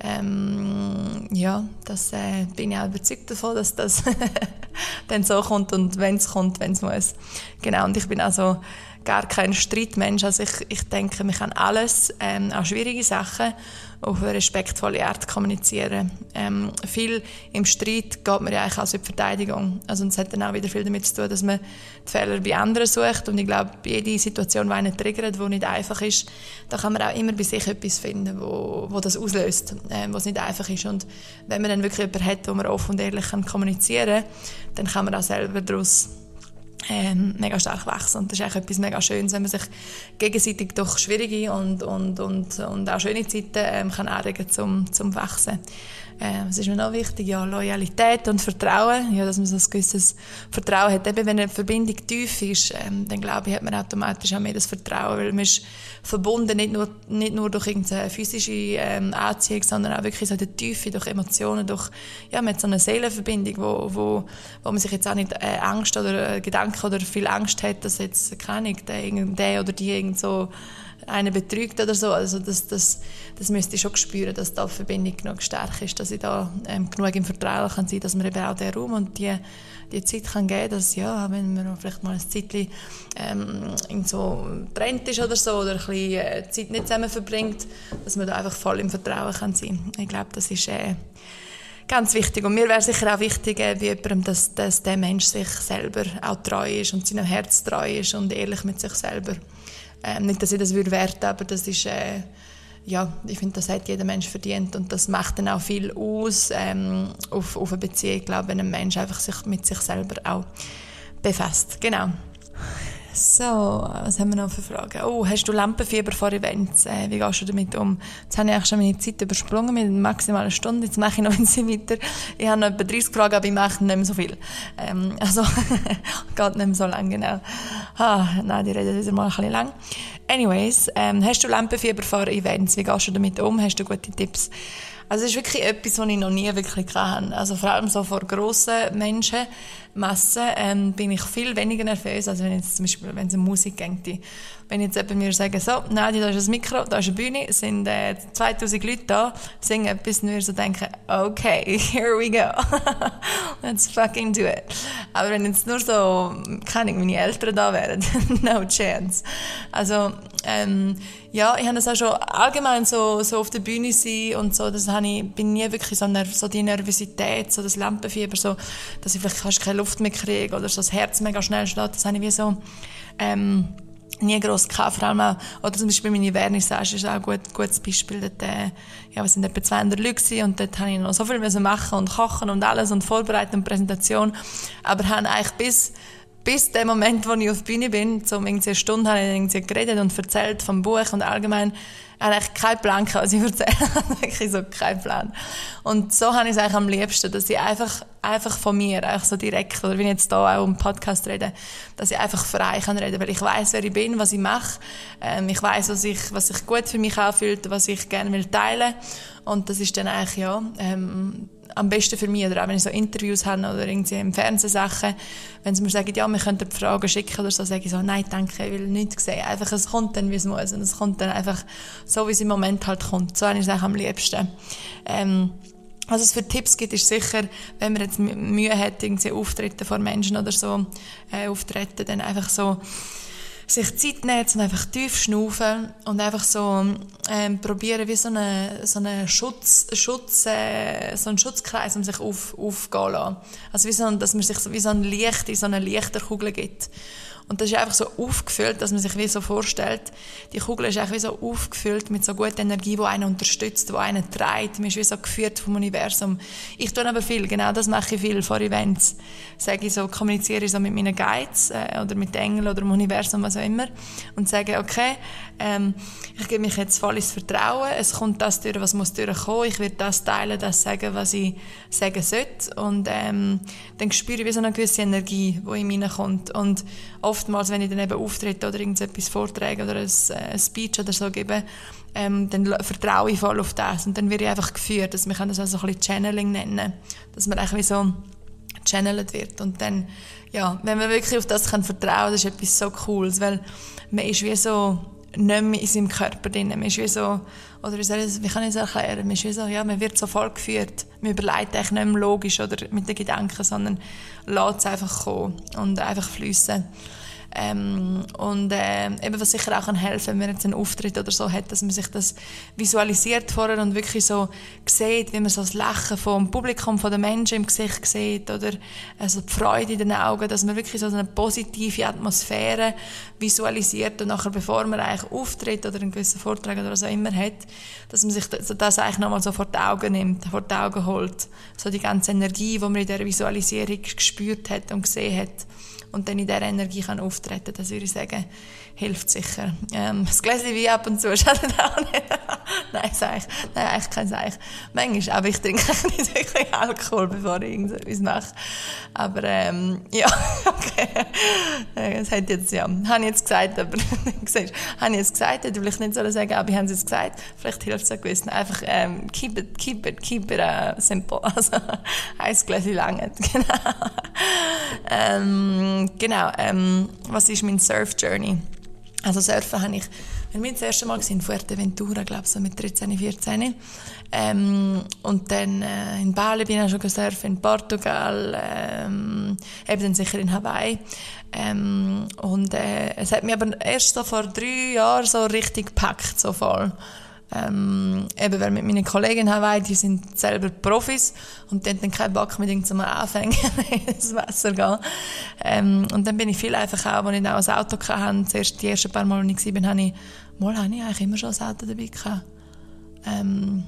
ähm, ja, das äh, bin ich auch überzeugt davon, dass das [laughs] dann so kommt und wenn es kommt, wenn es muss. Genau, und ich bin also gar kein Streitmensch. Also ich, ich denke, man kann alles, ähm, auch schwierige Sachen, auf eine respektvolle Art kommunizieren. Ähm, viel im Streit geht man ja eigentlich auch in die Verteidigung. Also es hat dann auch wieder viel damit zu tun, dass man die Fehler bei anderen sucht. Und ich glaube, jede Situation, die einen triggert, die nicht einfach ist, da kann man auch immer bei sich etwas finden, wo, wo das auslöst, ähm, was nicht einfach ist. Und wenn man dann wirklich jemanden hat, wo man offen und ehrlich kann kommunizieren kann, dann kann man auch selber daraus ähm, mega stark wachsen. Und das ist eigentlich etwas mega Schönes, wenn man sich gegenseitig durch schwierige und, und, und, und auch schöne Zeiten ähm, kann anregen zum, zum Wachsen. Ähm, was ist mir noch wichtig? Ja, Loyalität und Vertrauen. Ja, dass man so ein gewisses Vertrauen hat. Eben, wenn eine Verbindung tief ist, ähm, dann glaube ich, hat man automatisch auch mehr das Vertrauen, weil man ist verbunden nicht nur, nicht nur durch irgendeine physische ähm, Anziehung, sondern auch wirklich so die Tiefe, durch Emotionen, durch, ja, man hat so eine Seelenverbindung, wo, wo, wo man sich jetzt auch nicht äh, Angst oder äh, Gedanken oder viel Angst hat, dass jetzt, keine Ahnung, der, der oder die irgend so einen betrügt oder so. Also das, das, das müsste ich schon spüren, dass da Verbindung genug stark ist, dass ich da ähm, genug im Vertrauen kann sein, dass man eben auch den Raum und die, die Zeit kann geben, dass ja, wenn man vielleicht mal ein Zeitchen ähm, so trennt ist oder so oder ein bisschen äh, Zeit nicht zusammen verbringt, dass man da einfach voll im Vertrauen kann sein. Ich glaube, das ist äh, ganz wichtig. Und mir wäre sicher auch wichtig, äh, wie jemandem, dass, dass der Mensch sich selber auch treu ist und seinem Herz treu ist und ehrlich mit sich selber. Ähm, nicht, dass ich das würde werten, aber das ist, äh, ja, ich finde, das hat jeder Mensch verdient und das macht dann auch viel aus ähm, auf, auf eine Beziehung, glaube, wenn ein Mensch einfach sich mit sich selber auch befasst. Genau. So, was haben wir noch für Fragen? Oh, hast du Lampenfieber vor Events? Äh, wie gehst du damit um? Jetzt habe ich eigentlich schon meine Zeit übersprungen mit maximal einer Stunde. Jetzt mache ich noch [laughs] ein bisschen weiter. Ich habe noch etwa 30 Fragen, aber ich mache nicht mehr so viel. Ähm, also, [laughs] geht nicht mehr so lang, genau. Ah, nein, die reden wieder mal ein bisschen lang. Anyways, ähm, hast du Lampenfieber vor Events? Wie gehst du damit um? Hast du gute Tipps? Also es ist wirklich etwas, was ich noch nie wirklich hatte. Also vor allem so vor grossen Menschenmassen ähm, bin ich viel weniger nervös, als wenn jetzt zum Beispiel, wenn es um Musik geht. Wenn jetzt jemand mir sagen, so, Nadia, da ist ein Mikro, da ist eine Bühne, sind äh, 2000 Leute da, singen etwas, und wir so denken, okay, [laughs] here we go. [laughs] Let's fucking do it. Aber wenn jetzt nur so, keine Ahnung, meine Eltern da wären, [laughs] no chance. Also, ähm, ja, ich habe das auch schon allgemein so, so auf der Bühne sein und so, das habe ich, bin nie wirklich so, nerv, so die Nervosität, so das Lampenfieber, so, dass ich vielleicht fast keine Luft mehr kriege oder so das Herz mega schnell schlägt, das habe ich wie so, ähm, nie gross gehabt, vor allem auch, oder zum Beispiel meine Vernissage ist auch ein gut, gutes Beispiel, dort, äh, ja, wir sind etwa 200 Leute und dort habe ich noch so viel machen und kochen und alles und vorbereiten und Präsentation, aber habe eigentlich bis bis der Moment, wo ich auf die Bühne bin, so um irgendwie eine Stunde habe ich irgendwie geredet und erzählt vom Buch und allgemein habe ich keinen Plan was ich erzähle. [laughs] wirklich so keinen Plan. Und so habe ich es eigentlich am liebsten, dass ich einfach, einfach von mir, einfach so direkt, oder wenn ich jetzt hier auch im Podcast rede, dass ich einfach frei kann reden, weil ich weiß, wer ich bin, was ich mache. Ähm, ich weiß, was ich, was sich gut für mich anfühlt, was ich gerne will teilen. Und das ist dann eigentlich, ja, ähm, am besten für mich, oder auch wenn ich so Interviews habe oder irgendwie im Fernsehen Sachen, wenn sie mir sagen, ja, wir könnten Fragen schicken oder so, sage ich so, nein, danke, ich will nichts sehen. Einfach, es kommt dann, wie es muss. Und es kommt dann einfach so, wie es im Moment halt kommt. So habe ich es am liebsten. Ähm, was es für Tipps gibt, ist sicher, wenn man jetzt Mühe hat, irgendwie Auftritte vor Menschen oder so äh, auftreten, dann einfach so sich Zeit nehmen und einfach tief schnaufen und einfach so ähm, probieren, wie so einen so eine Schutz, Schutz, äh, so einen Schutzkreis um sich auf, aufgehen lassen. Also wie so, dass man sich wie so ein Licht in so eine Lichterkugel gibt. Und das ist einfach so aufgefüllt, dass man sich wie so vorstellt, die Kugel ist einfach wie so aufgefüllt mit so guter Energie, die einen unterstützt, die einen treibt. Man ist wie so geführt vom Universum. Ich tue aber viel, genau das mache ich viel vor Events. Sage ich so, kommuniziere ich so mit meinen Guides äh, oder mit Engeln oder dem Universum, was auch immer. Und sage, okay, ähm, ich gebe mich jetzt voll ins Vertrauen. Es kommt das durch, was muss durchkommen. Ich werde das teilen, das sagen, was ich sagen sollte. Und ähm, dann spüre ich wie so eine gewisse Energie, die in mir kommt. Und oftmals, wenn ich dann eben auftrete oder irgendetwas vorträge oder ein, ein Speech oder so gebe, ähm, dann vertraue ich voll auf das. Und dann werde ich einfach geführt. Man kann das auch so ein bisschen Channeling nennen. Dass man eigentlich so channelt wird. Und dann, ja, wenn man wirklich auf das kann vertrauen, das ist etwas so Cooles, weil man ist wie so nicht mehr in seinem Körper drin. Man ist wie so, oder wie, soll ich, wie kann ich das erklären? Man ist wie so, ja, man wird so vollgeführt. Man überlegt eigentlich nicht mehr logisch oder mit den Gedanken, sondern lässt es einfach kommen und einfach fließen. Ähm, und äh, eben, was sicher auch kann helfen wenn man jetzt einen Auftritt oder so hat, dass man sich das visualisiert vorher und wirklich so sieht, wie man so das Lachen vom Publikum, von den Menschen im Gesicht sieht oder also die Freude in den Augen, dass man wirklich so eine positive Atmosphäre visualisiert und nachher, bevor man eigentlich auftritt oder einen gewissen Vortrag oder was auch immer hat, dass man sich das, das eigentlich nochmal so vor die Augen nimmt, vor die Augen holt. So die ganze Energie, die man in dieser Visualisierung gespürt hat und gesehen hat und dann in dieser Energie kann auftreten das würde ich sagen, hilft sicher. Ähm, das Gläschen wie ab und zu schadet [laughs] auch nicht. Nein, sag ich. Nein, eigentlich kein Seich. Manchmal, aber ich trinke [laughs] nicht wirklich Alkohol, bevor ich irgendetwas mache. Aber, ähm, [laughs] ja, okay. Das hat jetzt, ja, habe ich jetzt gesagt, aber, siehst, habe ich jetzt gesagt, hätte vielleicht nicht so sagen, aber ich habe es jetzt gesagt. Vielleicht hilft es auch gewissen. Einfach, ähm, keep it, keep it, keep it uh, simple. Also, ein Gläschen lange. Genau. ähm, genau, ähm, was ist mein Surf Journey? Also Surfen habe ich, wenn wir das erste Mal in Fuerteventura, glaube ich, so mit 13, 14. Ähm, und dann äh, in Bali bin ich schon gesurfen, in Portugal, ähm, eben dann sicher in Hawaii. Ähm, und äh, es hat mich aber erst so vor drei Jahren so richtig gepackt, so voll. Ähm, eben, weil mit meinen Kollegen Hawaii, die sind selber Profis und die haben dann keinen Bock mit irgendeinem Anfänger [laughs] ins Wasser gehen. Ähm, und dann bin ich viel einfach auch, als ich auch ein Auto hatte, zuerst die ersten paar Mal, als ich war, habe ich, mal habe ich eigentlich immer schon ein Auto dabei gehabt. Ähm,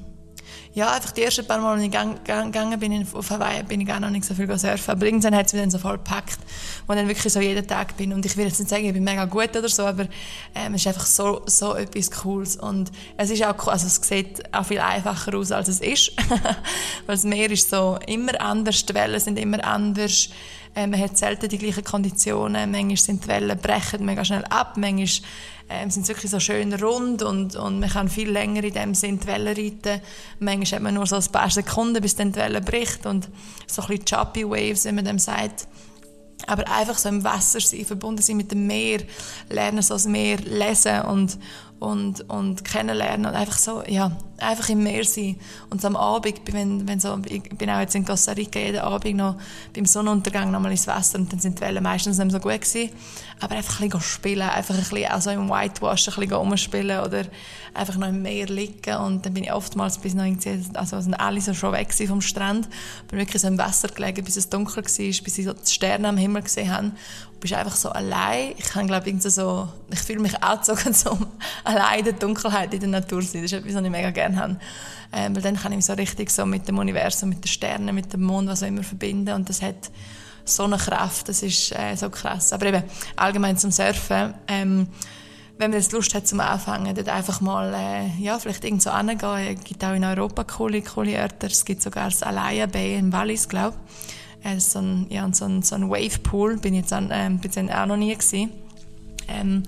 ja, einfach die ersten paar Mal, als ich gegangen bin auf Hawaii, bin ich gar noch nicht so viel surfen. Aber irgendwann hat es mich dann so voll gepackt, wo ich dann wirklich so jeden Tag bin. Und ich will jetzt nicht sagen, ich bin mega gut oder so, aber ähm, es ist einfach so, so etwas Cooles. Und es ist auch, also es sieht auch viel einfacher aus, als es ist. [laughs] Weil das Meer ist so immer anders, die Wellen sind immer anders. Äh, man hat selten die gleichen Konditionen. Manchmal sind die Wellen brechen mega schnell ab, manchmal ähm, sind wirklich so schön rund und, und man kann viel länger in dem Sinn die Welle reiten. Manchmal hat man nur so ein paar Sekunden, bis dann die Welle bricht und so ein bisschen choppy waves, wie man dem sagt. Aber einfach so im Wasser sein, verbunden sein mit dem Meer, lernen so das Meer lesen und, und, und kennenlernen und einfach so, ja, einfach im Meer sein. Und so am Abend, wenn, wenn so, ich bin auch jetzt in Costa Rica jeden Abend noch beim Sonnenuntergang nochmal ins Wasser und dann sind die Wellen meistens nicht so gut gewesen. Aber einfach ein bisschen spielen, einfach ein bisschen, also im Whitewash ein bisschen rumspielen oder einfach noch im Meer liegen und dann bin ich oftmals bis noch irgendwie, also sind alle so schon weg vom Strand, bin wirklich so im Wasser gelegen, bis es dunkel war, bis ich so die Sterne am Himmel gesehen habe bist einfach so allein. Ich kann, glaube so, ich fühle mich angezogen, [laughs] so allein in der Dunkelheit in der Natur sein. Das ist etwas, was ich mega gerne habe. Ähm, weil dann kann ich mich so richtig so mit dem Universum, mit den Sternen, mit dem Mond, was auch immer verbinden. Und das hat so eine Kraft, das ist äh, so krass. Aber eben, allgemein zum Surfen, ähm, wenn man jetzt Lust hat zum Anfangen, dann einfach mal, äh, ja, vielleicht irgendwo hingehen. Es gibt auch in Europa coole, coole Orte. Es gibt sogar das Alaya Bay im Wallis, glaube ich. Äh, so ein, ja, so ein, so ein Wave Pool, bin ich jetzt an, äh, bin auch noch nie gewesen. Ähm,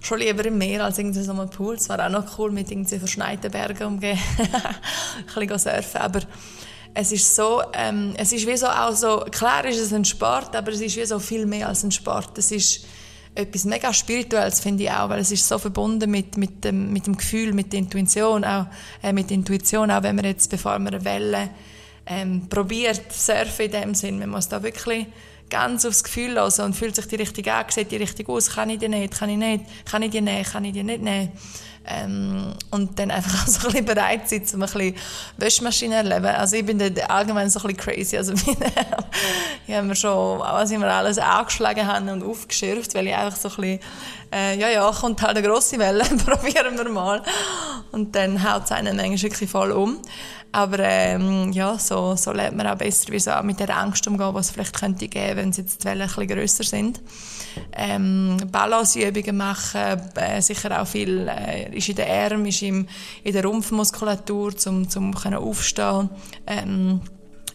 schon lieber im Meer als irgendwie so ein Pool. Es war auch noch cool, mit irgendwie verschneiten Bergen umgehen. [laughs] ein bisschen surfen, aber es ist so, ähm, es ist wie so auch so, klar ist es ein Sport, aber es ist wie so viel mehr als ein Sport. Es ist etwas mega Spirituelles, finde ich auch, weil es ist so verbunden mit, mit, dem, mit dem Gefühl, mit der Intuition, auch äh, mit Intuition, auch wenn man jetzt, bevor man eine Welle ähm, probiert, surfen in dem Sinn, man muss da wirklich ganz aufs Gefühl hören und fühlt sich die richtig an, sieht die richtig aus, kann ich die nicht, kann ich nicht, kann ich die nehmen, kann ich die nicht nehmen. Ähm, und dann einfach [laughs] auch so ein bisschen bereit sein, um ein bisschen Wäschmaschine erleben. Also ich bin da allgemein so ein bisschen crazy. Also [laughs] ich habe mir schon, was ich mir alles angeschlagen habe und aufgeschürft, weil ich einfach so ein bisschen, äh, ja, ja, kommt halt eine grosse Welle, [laughs] probieren wir mal. Und dann haut es einen manchmal wirklich voll um. Aber ähm, ja, so, so lernt man auch besser, wie so mit der Angst umgehen, was es vielleicht könnte geben, wenn sie jetzt die Wellen ein bisschen grösser sind. Ähm, Balanceübungen machen, äh, sicher auch viel, äh, ist in den Armen, ist im, in der Rumpfmuskulatur, um, um aufstehen ähm,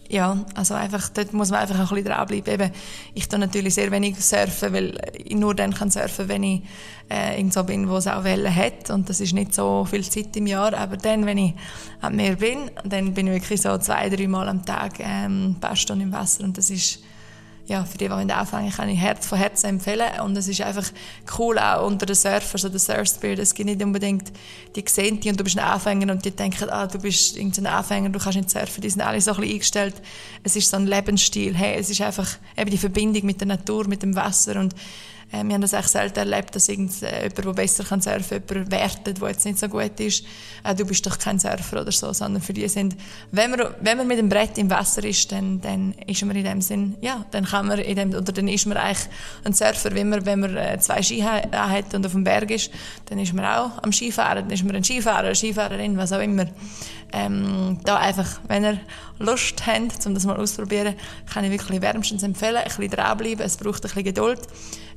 ja, also einfach, dort muss man einfach ein bisschen dranbleiben. Eben, ich tue natürlich sehr wenig surfen, weil ich nur dann kann surfen, wenn ich äh, irgendwo bin, wo es auch Wellen hat. Und das ist nicht so viel Zeit im Jahr. Aber dann, wenn ich am Meer bin, dann bin ich wirklich so zwei, drei Mal am Tag ähm, ein paar Stunden im Wasser. Und das ist ja, für die, die anfangen, kann ich Herz von Herzen empfehlen. Und es ist einfach cool, auch unter den Surfers oder Surf Spirit. Es gibt nicht unbedingt, die sehen dich und du bist ein Anfänger und die denken, ah, du bist irgendein Anfänger, du kannst nicht surfen. Die sind alle so ein bisschen eingestellt. Es ist so ein Lebensstil. Hey, es ist einfach eben die Verbindung mit der Natur, mit dem Wasser und äh, wir haben das echt selten erlebt, dass irgend, äh, der besser kann surfen kann, jemand wertet, der jetzt nicht so gut ist, äh, du bist doch kein Surfer oder so, sondern für die sind, wenn man, wenn man mit dem Brett im Wasser ist, dann, dann ist man in dem Sinn, ja, dann kann man in dem, oder dann ist man eigentlich ein Surfer, wenn man, wenn man äh, zwei Ski hat und auf dem Berg ist, dann ist man auch am Skifahren, dann ist man ein Skifahrer, eine Skifahrerin, was auch immer. Ähm, da einfach, wenn ihr Lust habt, um das mal auszuprobieren, kann ich wirklich wärmstens empfehlen, ein bisschen dranbleiben, es braucht ein bisschen Geduld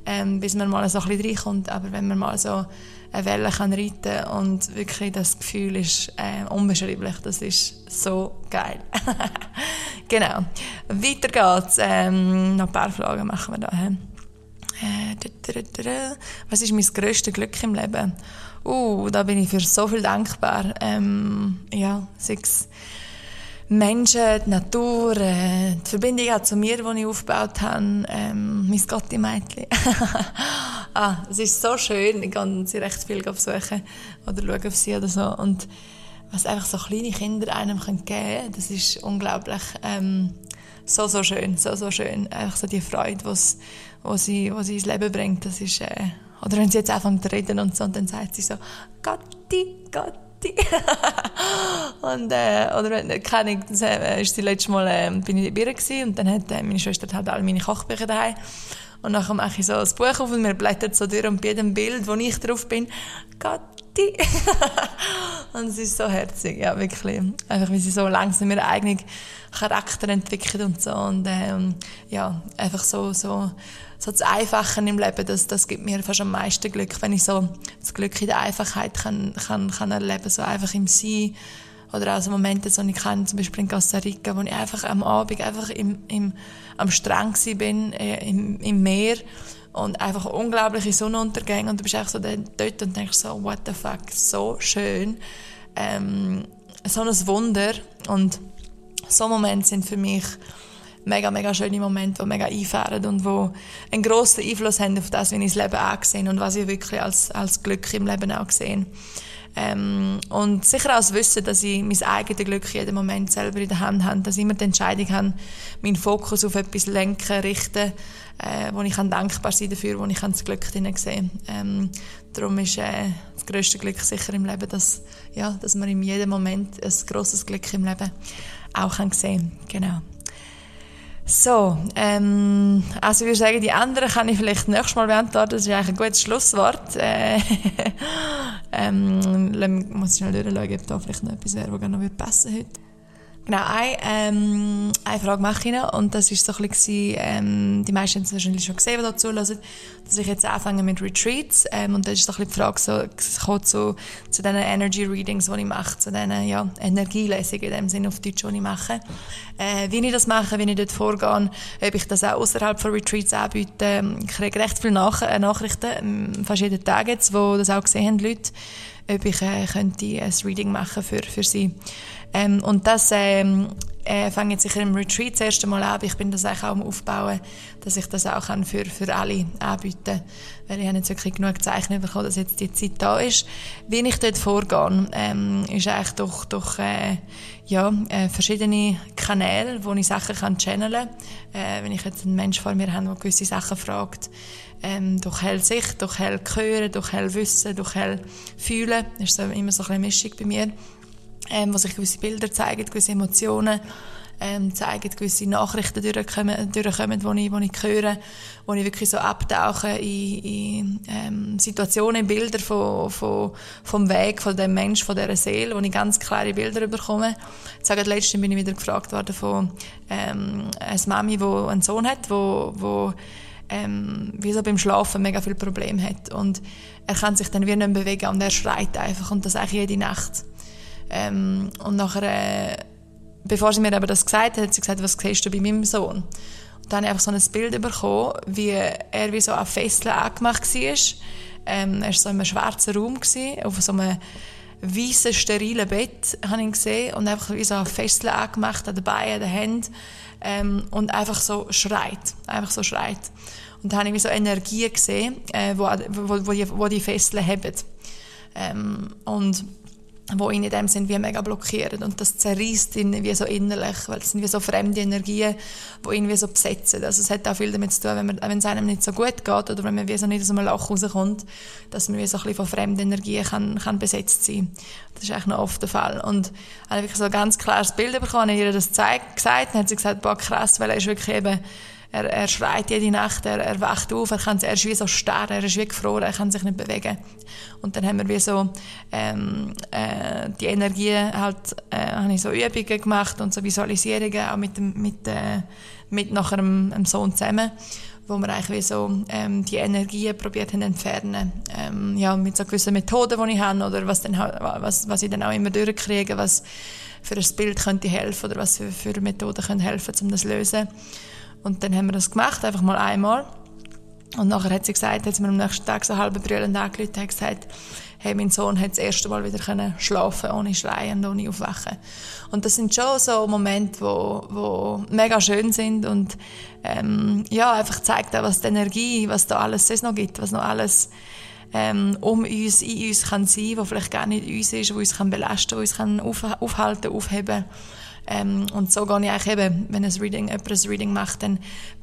ähm, bis man mal so ein bisschen reinkommt. Aber wenn man mal so eine Welle kann reiten und wirklich das Gefühl ist äh, unbeschreiblich, das ist so geil. [laughs] genau. Weiter geht's. Ähm, noch ein paar Fragen machen wir da. Äh, was ist mein grösstes Glück im Leben? Uh, da bin ich für so viel dankbar. Ähm, ja, sechs Menschen, die Natur, äh, die Verbindung auch zu mir, die ich aufgebaut habe, ähm, mein Gotti-Mädchen. [laughs] ah, es ist so schön, ich kann sie recht viel besuchen oder schauen auf sie oder so. Und was einfach so kleine Kinder einem geben können, das ist unglaublich ähm, so, so schön, so, so schön. Einfach so die Freude, was, sie, sie ins Leben bringt, das ist, äh, oder wenn sie jetzt anfangen zu reden und so, und dann sagt sie so, Gotti, Gotti. Und, äh, oder keine Ahnung, das äh, ist die letzte Mal, äh, bin ich ihr gewesen, und dann hat äh, meine Schwester hat alle meine Kochbücher daheim. Und dann mache ich so ein Buch auf und mir blättert so durch und bei jedem Bild, wo ich drauf bin, Gatti. [laughs] und es ist so herzig, ja, wirklich. Einfach, wie sie so langsam ihren eigenen Charakter entwickelt und so. Und, ähm, ja, einfach so, so, so das Einfache im Leben, das, das gibt mir fast am meisten Glück, wenn ich so das Glück in der Einfachheit kann, kann, kann erleben, so einfach im Sein. Oder auch so Momente, so ich kann, zum Beispiel in Costa Rica, wo ich einfach am Abend einfach im, im, am Strand bin, äh, im, im Meer und einfach unglaubliche Sonnenuntergänge und du bist einfach so dort und denkst so, what the fuck, so schön. Ähm, so ein Wunder und so Momente sind für mich mega, mega schöne Momente, die mega einfahren und die einen grossen Einfluss haben auf das, wie ich das Leben angesehen und was ich wirklich als, als Glück im Leben auch gesehen ähm, und sicher auch das Wissen, dass ich mein eigenes Glück jeden Moment selber in der Hand habe, dass ich immer die Entscheidung habe, meinen Fokus auf etwas lenken, richten, äh, wo ich kann dankbar sein dafür, wo ich das Glück drin sehe. Ähm, darum ist äh, das grösste Glück sicher im Leben, dass, ja, dass man in jedem Moment ein grosses Glück im Leben auch kann sehen kann. Genau. So, ähm, also ich würde sagen, die anderen kann ich vielleicht nächstes Mal beantworten. Das ist eigentlich ein gutes Schlusswort. Äh, [laughs] ähm, muss ich schnell durchschauen, ob da vielleicht noch etwas wäre, was noch passen heute. Genau, eine, ähm, eine Frage mache ich noch und das ist so ein bisschen, ähm, die meisten haben es wahrscheinlich schon gesehen, die da zulassen, dass ich jetzt anfange mit Retreats ähm, und da ist so ein bisschen die Frage so, kommt zu, zu diesen Energy Readings, die ich mache, zu diesen ja, Energielesungen in dem Sinne auf Deutsch, die ich mache. Äh, wie ich das mache, wie ich dort vorgehe, ob ich das auch außerhalb von Retreats anbiete. Ich kriege recht viele Nach äh, Nachrichten, ähm, fast jeden Tag jetzt, wo das auch gesehen haben, Leute, ob ich äh, könnte ein Reading machen für, für sie. Ähm, und das ähm, äh, fange jetzt sicher im Retreat das erste Mal an. Ich bin das auch am Aufbauen, dass ich das auch kann für, für alle anbieten kann. Weil ich habe jetzt wirklich genug Zeichen bekommen, dass jetzt die Zeit da ist. Wie ich dort vorgehe, ähm, ist eigentlich durch, durch äh, ja, äh, verschiedene Kanäle, wo ich Sachen kann channeln kann. Äh, wenn ich jetzt einen Menschen vor mir habe, der gewisse Sachen fragt, ähm, durch hell Sicht, durch hell Hören, durch hell Wissen, durch hell Fühlen. Das ist so, immer so ein bisschen Mischung bei mir ähm, wo sich gewisse Bilder zeigen, gewisse Emotionen ähm, zeigen, gewisse Nachrichten durchkommen, durchkommen die ich, die ich höre, wo ich wirklich so abtauche in, in ähm, Situationen, Bilder von, von, vom Weg von dem Mensch, von dieser Seele, wo ich ganz klare Bilder bekomme. Jetzt letztens bin ich wieder gefragt worden von ähm, einer Mami, die einen Sohn hat, wo, wo ähm, wie so beim Schlafen mega viel Problem hat und er kann sich dann wie nicht bewegen und er schreit einfach und das eigentlich jede Nacht. Ähm, und nachher, äh, bevor sie mir aber das gesagt hat, hat sie gesagt, was siehst du bei meinem Sohn? Und dann habe ich einfach so ein Bild bekommen, wie er wie so an Fesseln angemacht war. Ähm, er war so in einem schwarzen Raum, auf so einem weißen, sterilen Bett, habe ich gesehen, und einfach wie so an Fesseln angemacht, an den Beinen, an den Händen, ähm, und einfach so schreit, einfach so schreit. Und da habe ich so Energie gesehen, äh, wo, wo, wo, die, wo die Fesseln haben. Ähm, und wo ihn in dem Sinn wie mega blockieren und das zerreißt ihn wie so innerlich, weil es sind wie so fremde Energien, die ihn wie so besetzen. Also es hat auch viel damit zu tun, wenn, man, wenn es einem nicht so gut geht oder wenn man wie so nicht aus einem Loch rauskommt, dass man wie so ein bisschen von fremden Energien kann, kann besetzt sein. Das ist eigentlich noch oft der Fall. Und ich habe wirklich so ein ganz klares Bild bekommen, ich ihr das gesagt, dann hat sie gesagt, boah krass, weil er ist wirklich eben er, er schreit jede Nacht, er, er wacht auf, er, kann, er ist wie so starr, er ist wie gefroren, er kann sich nicht bewegen. Und dann haben wir wie so ähm, äh, die Energie halt, äh, habe ich so Übungen gemacht und so Visualisierungen auch mit dem, mit, äh, mit nachher einem, Sohn zusammen wo wir eigentlich wie so ähm, die Energien probiert haben entfernen ähm, ja mit so gewissen Methoden die ich habe oder was dann was was ich dann auch immer durchkriege was für ein Bild könnte helfen oder was für, für Methoden können helfen um das zu lösen und dann haben wir das gemacht, einfach mal einmal. Und nachher hat sie gesagt, hat sie mir am nächsten Tag so halb brüllend angerufen und gesagt, hey, mein Sohn hat das erste Mal wieder können schlafen ohne Schreien und ohne Aufwachen. Und das sind schon so Momente, wo, wo mega schön sind und ähm, ja, einfach zeigt auch, was die Energie, was da alles sonst noch gibt, was noch alles ähm, um uns, in uns kann sein, was vielleicht gar nicht uns ist, wo uns kann belasten, wo uns kann auf, aufhalten, aufheben ähm, und so gehe ich eigentlich eben, wenn ein Reading, jemand ein Reading macht, dann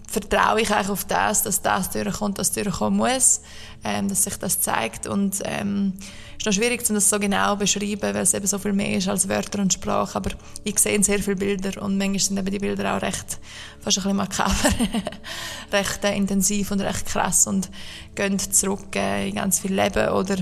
vertraue ich eigentlich auf das, dass das durchkommt, das durchkommen muss, ähm, dass sich das zeigt. Und ähm, ist noch schwierig, das so genau zu beschreiben, weil es eben so viel mehr ist als Wörter und Sprache, aber ich sehe sehr viele Bilder und manchmal sind eben die Bilder auch recht, fast ein bisschen makaber, [laughs] recht äh, intensiv und recht krass und gehen zurück äh, in ganz viel Leben oder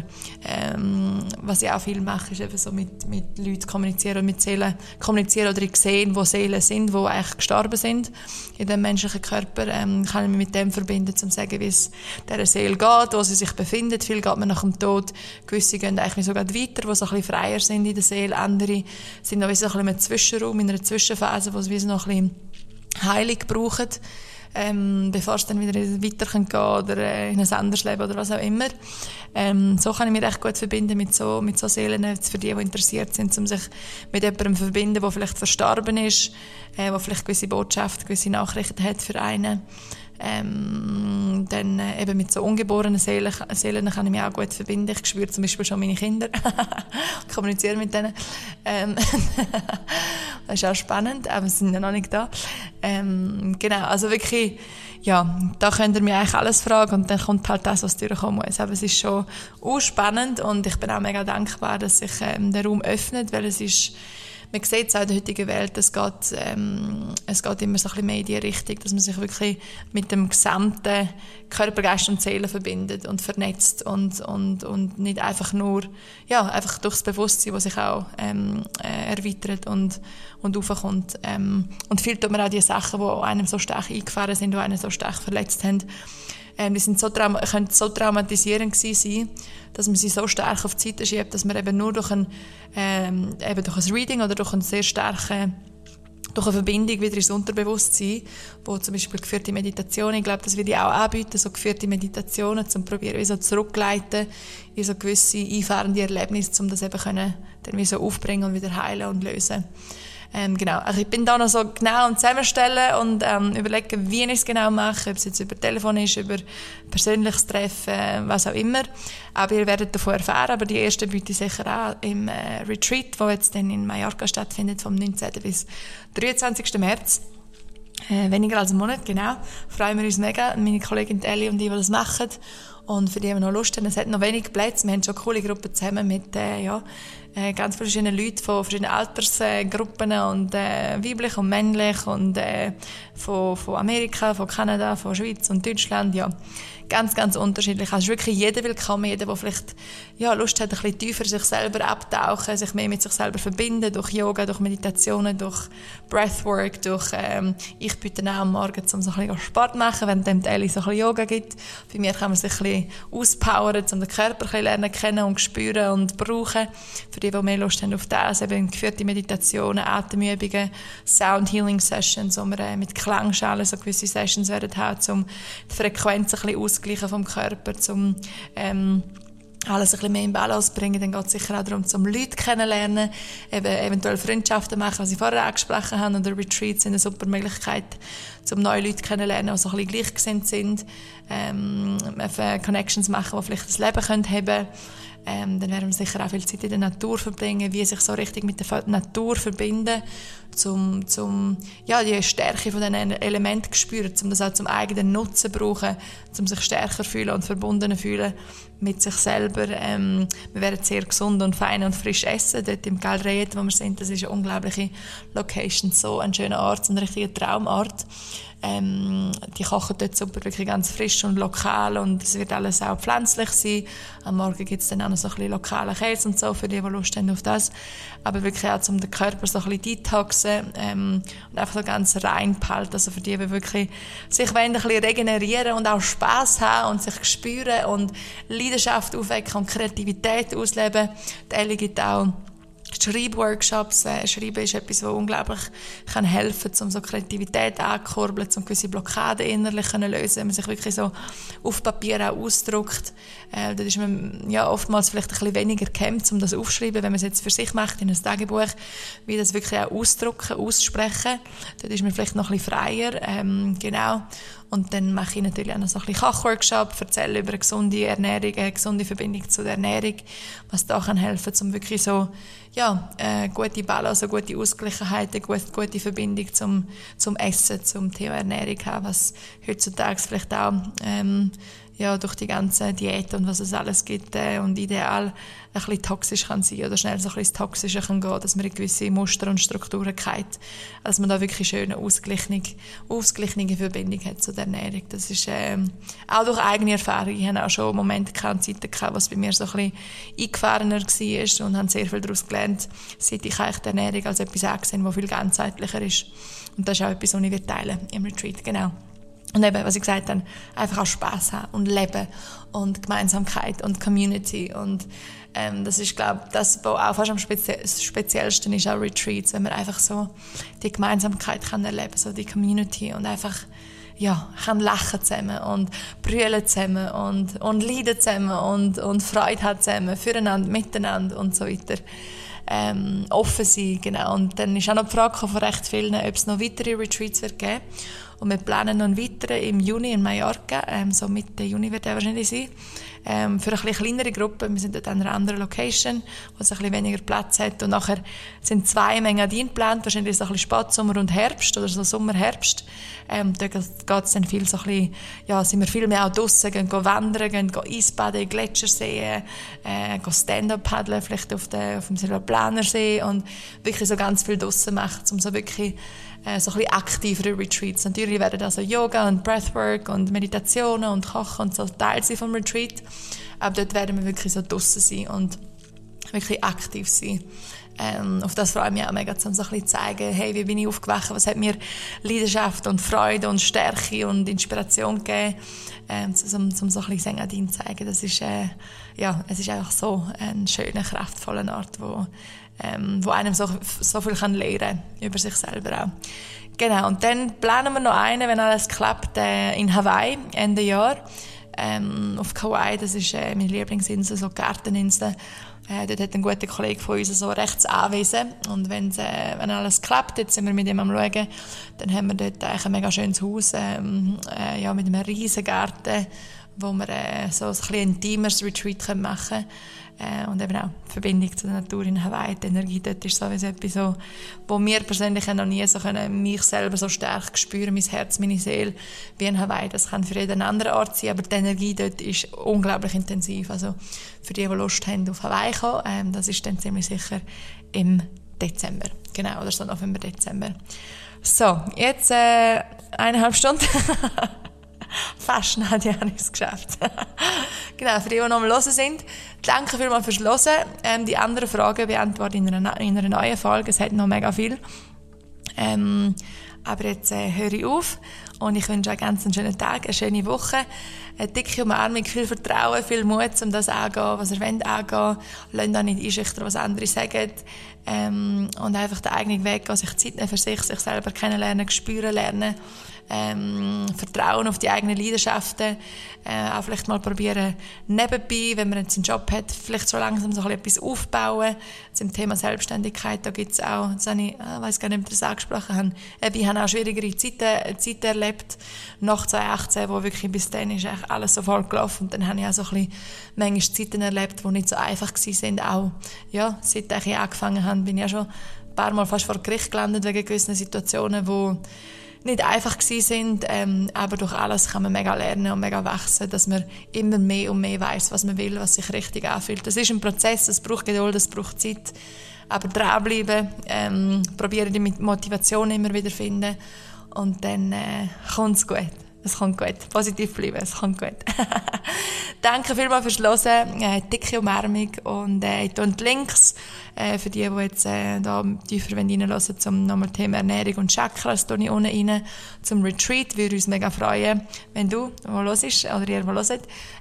ähm, was ich auch viel mache, ist eben so mit, mit Leuten kommunizieren und mit Seelen kommunizieren oder ich sehe, wo Seelen sind, wo eigentlich gestorben sind in dem menschlichen Körper, ähm, kann ich mich mit dem verbinden, um zu sagen, wie es dieser Seele geht, wo sie sich befindet. Viel geht man nach dem Tod, gewisse gehen eigentlich sogar weiter, die so ein bisschen freier sind in der Seele. Andere sind noch ein bisschen im Zwischenraum, in einer Zwischenphase, wo sie noch ein bisschen Heilung brauchen, ähm, bevor es dann wieder weiter gehen kann oder äh, in ein anderes Leben oder was auch immer. Ähm, so kann ich mich recht gut verbinden mit so, mit so Seelen, für die, die interessiert sind, um sich mit jemandem zu verbinden, der vielleicht verstorben ist, äh, der vielleicht gewisse Botschaften, gewisse Nachrichten hat für einen. Ähm, dann äh, eben mit so ungeborenen Seelen, Seelen kann ich mich auch gut verbinden. Ich spüre zum Beispiel schon meine Kinder, [laughs] kommuniziere mit denen. Ähm, [laughs] das ist auch spannend, aber sie sind ja noch nicht da. Ähm, genau, also wirklich, ja, da könnt ihr mir eigentlich alles fragen und dann kommt halt das, was durchkommen muss. Aber es ist schon auch spannend und ich bin auch mega dankbar, dass sich ähm, der Raum öffnet, weil es ist man sieht es auch in der heutigen Welt, es geht, ähm, es geht immer so ein bisschen mehr in die Richtung, dass man sich wirklich mit dem gesamten Körper, Geist und Seele verbindet und vernetzt und, und, und nicht einfach nur, ja, einfach durchs Bewusstsein, das sich auch ähm, äh, erweitert und, und aufkommt. Ähm, und viel tut man auch die Sachen, die einem so stark eingefahren sind, die einen so stark verletzt haben, ähm, die sind so können so traumatisierend sein, dass man sie so stark auf die Seite schiebt, dass man eben nur durch ein, ähm, eben durch ein Reading oder durch eine sehr starke durch eine Verbindung wieder ins Unterbewusstsein, wo zum Beispiel geführte Meditationen, ich glaube, das würde ich auch anbieten, so geführte Meditationen, zum probieren, wie so zurückleiten in so gewisse einfahrende Erlebnisse, um das eben können, dann wie so aufbringen und wieder heilen und lösen. Ähm, genau. Also ich bin da noch so genau am Zusammenstellen und ähm, überlegen, wie ich es genau mache, ob es jetzt über Telefon ist, über persönliches Treffen, was auch immer. Aber ihr werdet davon erfahren, aber die erste biete ich sicher auch im äh, Retreat, wo jetzt dann in Mallorca stattfindet, vom 19. bis 23. März. Äh, weniger als einen Monat, genau. Freuen wir uns mega. Meine Kollegin Ellie und ich, die das machen. Und für die, die noch Lust haben, es hat noch wenig Plätze. Wir haben schon coole Gruppen zusammen mit, äh, ja, äh, ganz verschiedene Leute von verschiedenen Altersgruppen und äh, weiblich und männlich und äh, von, von Amerika, von Kanada, von Schweiz und Deutschland, ja ganz, ganz unterschiedlich. Also wirklich jeder willkommen, jeder, der vielleicht ja, Lust hat, ein bisschen tiefer sich selber abtauchen, sich mehr mit sich selber verbinden, durch Yoga, durch Meditationen, durch Breathwork, durch, ähm, ich biete auch am Morgen, um so ein bisschen Sport machen, wenn dem Ellie so ein bisschen Yoga gibt. Bei mir kann man sich ein bisschen auspowern, um den Körper ein bisschen lernen kennen und spüren und brauchen. Für die, die mehr Lust haben auf das, eben geführte Meditationen, Atemübungen, Sound Healing Sessions, wo wir äh, mit Klangschalen so gewisse Sessions werden haben, um die Frequenz ein bisschen Ausgleichen vom Körper, zum ähm, alles ein bisschen mehr in Balance bringen, dann geht es sicher auch darum, zum Leute kennenlernen, eben eventuell Freundschaften machen, was ich vorher angesprochen habe, oder Retreats sind eine super Möglichkeit, um neue Leute kennenlernen, die so ein bisschen gleichgesinnt sind, ähm, Connections machen, die vielleicht das Leben können haben können ähm, dann werden wir sicher auch viel Zeit in der Natur verbringen, wie sich so richtig mit der Natur verbinden, zum, zum ja, die Stärke von diesen Elementen spüren, um das auch zum eigenen Nutzen brauchen, um sich stärker fühlen und verbundener fühlen mit sich selber. Ähm, wir werden sehr gesund und fein und frisch essen. Dort im Galreit, wo wir sind, das ist eine unglaubliche Location, so ein schöner Ort, so ein richtiger Traumort. Ähm, die kochen dort super, wirklich ganz frisch und lokal und es wird alles auch pflanzlich sein. Am Morgen gibt es dann auch noch so ein bisschen lokalen Käse und so, für die, die Lust haben auf das. Aber wirklich auch, um den Körper so ein bisschen detoxen ähm, und einfach so ganz rein behalten. Also für die, die wirklich sich ein bisschen regenerieren und auch Spass haben und sich spüren und Leidenschaft aufwecken und Kreativität ausleben. Die Ellie gibt auch Schreibworkshops. Äh, Schreiben ist etwas, das unglaublich kann helfen kann, um so Kreativität anzukurbeln, um gewisse Blockaden innerlich zu lösen, wenn man sich wirklich so auf Papier auch ausdruckt. Äh, dann ist man ja, oftmals vielleicht ein bisschen weniger gehemmt, um das aufzuschreiben, wenn man es jetzt für sich macht, in einem Tagebuch, wie das wirklich auch ausdrucken, aussprechen. Dann ist man vielleicht noch ein bisschen freier. Ähm, genau. Und dann mache ich natürlich auch noch so ein bisschen Kochworkshop, erzähle über eine gesunde Ernährung, eine gesunde Verbindung zu der Ernährung, was da kann helfen, um wirklich so, ja, eine gute Balance, eine gute Ausgleichheit, eine gute, gute Verbindung zum, zum Essen, zum Thema Ernährung haben, was heutzutage vielleicht auch, ähm, ja, durch die ganze Diät und was es alles gibt äh, und ideal ein bisschen toxisch kann sein oder schnell so ein bisschen ins Toxische kann gehen, dass man in gewisse Muster und Strukturen geht, dass man da wirklich schöne ausgeglichene, ausgeglichene Verbindung hat zu der Ernährung. Das ist ähm, auch durch eigene Erfahrung. Ich habe auch schon Momente gehabt, Zeiten gehabt, was bei mir so ein bisschen eingefahrener war und habe sehr viel daraus gelernt, seit ich eigentlich die Ernährung als etwas angesehen, das viel ganzheitlicher ist. Und das ist auch etwas, was ich teilen im Retreat, genau. Und eben, was ich gesagt habe, einfach auch Spaß haben und Leben und Gemeinsamkeit und Community und ähm, das ist, glaube das, was auch fast am spezie speziellsten ist, auch Retreats, wenn man einfach so die Gemeinsamkeit kann erleben, so die Community und einfach ja, kann lachen zusammen und brüllen zusammen und, und leiden zusammen und, und Freude hat zusammen, füreinander, miteinander und so weiter. Ähm, offen sein, genau. Und dann ist auch noch die Frage von recht vielen, ob es noch weitere Retreats wird geben Und wir planen noch weiteren im Juni in Mallorca, ähm, so Mitte Juni wird er wahrscheinlich sein, ähm, für eine bisschen kleinere Gruppe. Wir sind dort an einer anderen Location, wo es ein bisschen weniger Platz hat. Und nachher sind zwei Mengadin geplant, wahrscheinlich so ein bisschen Spatsommer und Herbst oder so Sommer, Herbst. Ähm, da geht es dann viel so ein bisschen, ja, sind wir viel mehr auch draussen, gehen, gehen wandern, gehen, gehen Eisbaden, Gletscher sehen, äh, gehen Stand-up paddeln, vielleicht auf, der, auf dem Silberplanersee und wirklich so ganz viel draussen machen, um so wirklich äh, so ein bisschen aktivere Retreats. Natürlich werden also Yoga und Breathwork und Meditationen und Kochen und so Teil sein vom Retreat. Aber dort werden wir wirklich so draussen sein und wirklich aktiv sein. Ähm, auf das freue ich mich auch mega, um so ein bisschen zeigen, hey, wie bin ich aufgewacht, was hat mir Leidenschaft und Freude und Stärke und Inspiration gegeben, ähm, um, um so ein bisschen Sängerin zu zeigen. Das ist, äh, ja, es ist einfach so ein schöner, kraftvoller Ort, wo ähm, wo einem so, so viel kann lernen über sich selber auch. Genau, und dann planen wir noch einen, wenn alles klappt, äh, in Hawaii, Ende Jahr. Ähm, auf Kauai, das ist äh, meine Lieblingsinsel, so Garteninsel. Äh, dort hat ein guter Kollege von uns so rechts anwesend. Und wenn's, äh, wenn alles klappt, jetzt sind wir mit ihm am schauen, dann haben wir dort eigentlich ein mega schönes Haus, ähm, äh, ja, mit einem riesen Garten, wo wir äh, so ein bisschen intimeres Retreat machen können. Äh, und eben auch die Verbindung zu der Natur in Hawaii, die Energie dort ist sowieso etwas, so, wo mir persönlich noch nie so können, mich selber so stark spüren, mein Herz, meine Seele, wie in Hawaii. Das kann für jeden anderen Ort sein, aber die Energie dort ist unglaublich intensiv. Also für die, die Lust haben, auf Hawaii zu kommen, ähm, das ist dann ziemlich sicher im Dezember. Genau, oder so November, Dezember. So, jetzt äh, eineinhalb Stunden. [laughs] [laughs] Fast habe ich es geschafft. [laughs] genau, für die, die noch mal hören sind, danke vielmals fürs Hören. Ähm, die anderen Fragen beantworte ich in einer, in einer neuen Folge. Es hat noch mega viel. Ähm, aber jetzt äh, höre ich auf und ich wünsche euch ganz einen schönen Tag, eine schöne Woche, eine dicke Umarmung, viel Vertrauen, viel Mut, um das anzugehen, was ihr wollt angehen. Lasst auch nicht einschüchtern, was andere sagen. Ähm, und einfach den eigenen Weg gehen, sich Zeit nehmen für sich, sich selber kennenlernen, spüren lernen ähm, Vertrauen auf die eigenen Leidenschaften, äh, auch vielleicht mal probieren, nebenbei, wenn man jetzt einen Job hat, vielleicht so langsam so etwas aufbauen. Zum Thema Selbstständigkeit, da gibt es auch, das habe ich, ich äh, weiß gar nicht, ob das angesprochen habe, ich habe auch schwierigere Zeiten, Zeiten erlebt, nach 2018, wo wirklich bis dann ist eigentlich alles so voll gelaufen. Und dann habe ich auch so ein bisschen manchmal Zeiten erlebt, die nicht so einfach waren, auch, ja, seit ich angefangen habe, bin ich ja schon ein paar Mal fast vor Gericht gelandet wegen gewissen Situationen, wo nicht einfach sind, ähm, aber durch alles kann man mega lernen und mega wachsen, dass man immer mehr und mehr weiß, was man will, was sich richtig anfühlt. Das ist ein Prozess, es braucht Geduld, es braucht Zeit, aber dranbleiben, ähm, probieren die Motivation immer wieder finden und dann äh, kommt es gut. Es kommt gut. Positiv bleiben, es kommt gut. [laughs] Danke vielmals fürs Hören. Äh, dicke Umarmung. Und äh, ich tue die Links äh, für die, die jetzt äh, da tiefer reinhören zum nochmal Thema Ernährung und Chakras, tue ich unten rein. Zum Retreat würde uns mega freuen, wenn du, los ist, oder ihr, wo hört,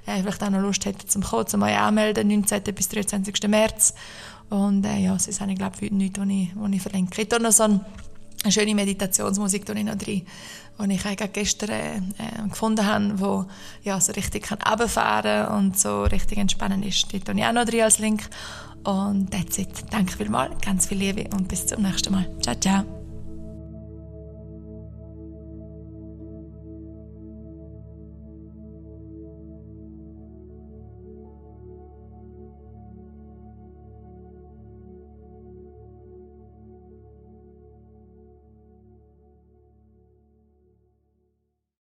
äh, vielleicht auch noch Lust hättet zum Kommen, zum euch anmelden, 19. bis 23. März. Und äh, ja, das ist eigentlich, glaube ich, nichts, was ich, ich verlinke. Ich tue noch so ein eine schöne Meditationsmusik ich noch drin, die ich eigentlich gestern äh, gefunden habe, wo ja, so richtig kann runterfahren und so richtig entspannend ist. Die tue ich auch noch drin als Link. Und that's it. Danke vielmals, ganz viel Liebe und bis zum nächsten Mal. Ciao, ciao.